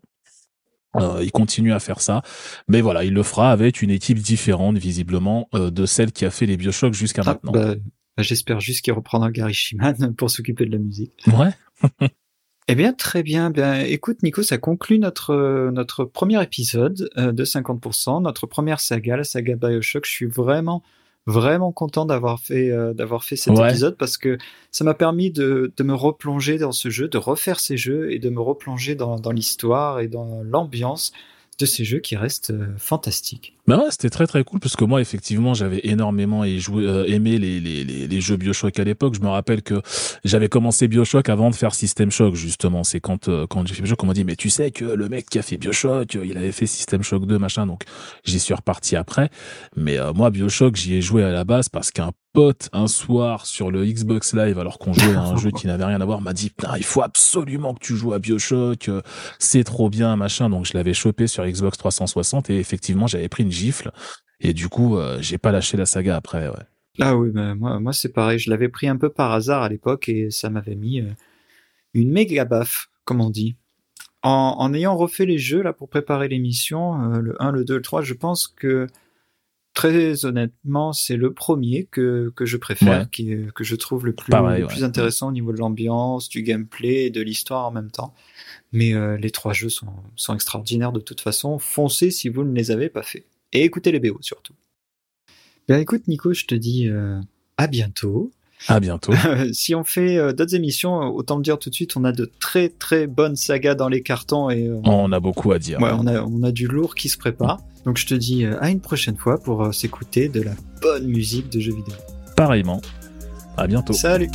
Euh, il continue à faire ça, mais voilà, il le fera avec une équipe différente visiblement euh, de celle qui a fait les Bioshock jusqu'à Ah, maintenant. bah, bah, J'espère juste qu'il reprendra Gary Shiman (laughs) pour s'occuper de la musique. Ouais. (laughs) Eh bien, très bien. Bien, écoute, Nico, ça conclut notre notre premier épisode euh, de 50%, notre première saga, la saga Bioshock. Je suis vraiment vraiment content d'avoir fait euh, d'avoir fait cet Ouais. épisode parce que ça m'a permis de de me replonger dans ce jeu, de refaire ces jeux et de me replonger dans dans l'histoire et dans l'ambiance de ces jeux qui restent euh, fantastiques. Bah ouais, c'était très très cool parce que moi effectivement j'avais énormément euh, aimé les, les, les, les jeux Bioshock à l'époque. Je me rappelle que j'avais commencé Bioshock avant de faire System Shock justement. C'est quand euh, quand j'ai fait Bioshock on m'a dit mais tu sais que le mec qui a fait Bioshock euh, il avait fait System Shock 2 machin donc j'y suis reparti après. Mais euh, moi Bioshock j'y ai joué à la base parce qu'un pote un soir sur le Xbox Live alors qu'on jouait à un jeu qui n'avait rien à voir m'a dit putain il faut absolument que tu joues à Bioshock c'est trop bien machin donc je l'avais chopé sur Xbox 360 et effectivement j'avais pris une gifle et du coup euh, j'ai pas lâché la saga après ouais. Ah oui, bah, moi, moi c'est pareil. Je l'avais pris un peu par hasard à l'époque et ça m'avait mis euh, une méga baffe, comme on dit. En, en ayant refait les jeux là pour préparer l'émission, euh, le 1, le 2, le 3, je pense que très honnêtement, c'est le premier que, que je préfère, Ouais. qui, que je trouve le plus, Pareil, le ouais. plus intéressant au niveau de l'ambiance, du gameplay et de l'histoire en même temps. Mais euh, les trois jeux sont, sont extraordinaires de toute façon. Foncez si vous ne les avez pas fait. Et écoutez les BO surtout. Ben écoute Nico, je te dis euh, à bientôt. à bientôt (laughs) si on fait euh, d'autres émissions, autant le dire tout de suite, on a de très très bonnes sagas dans les cartons et euh, on a beaucoup à dire ouais, on, a, on a du lourd qui se prépare. Donc je te dis euh, à une prochaine fois pour euh, s'écouter de la bonne musique de jeux vidéo. pareillement à bientôt Salut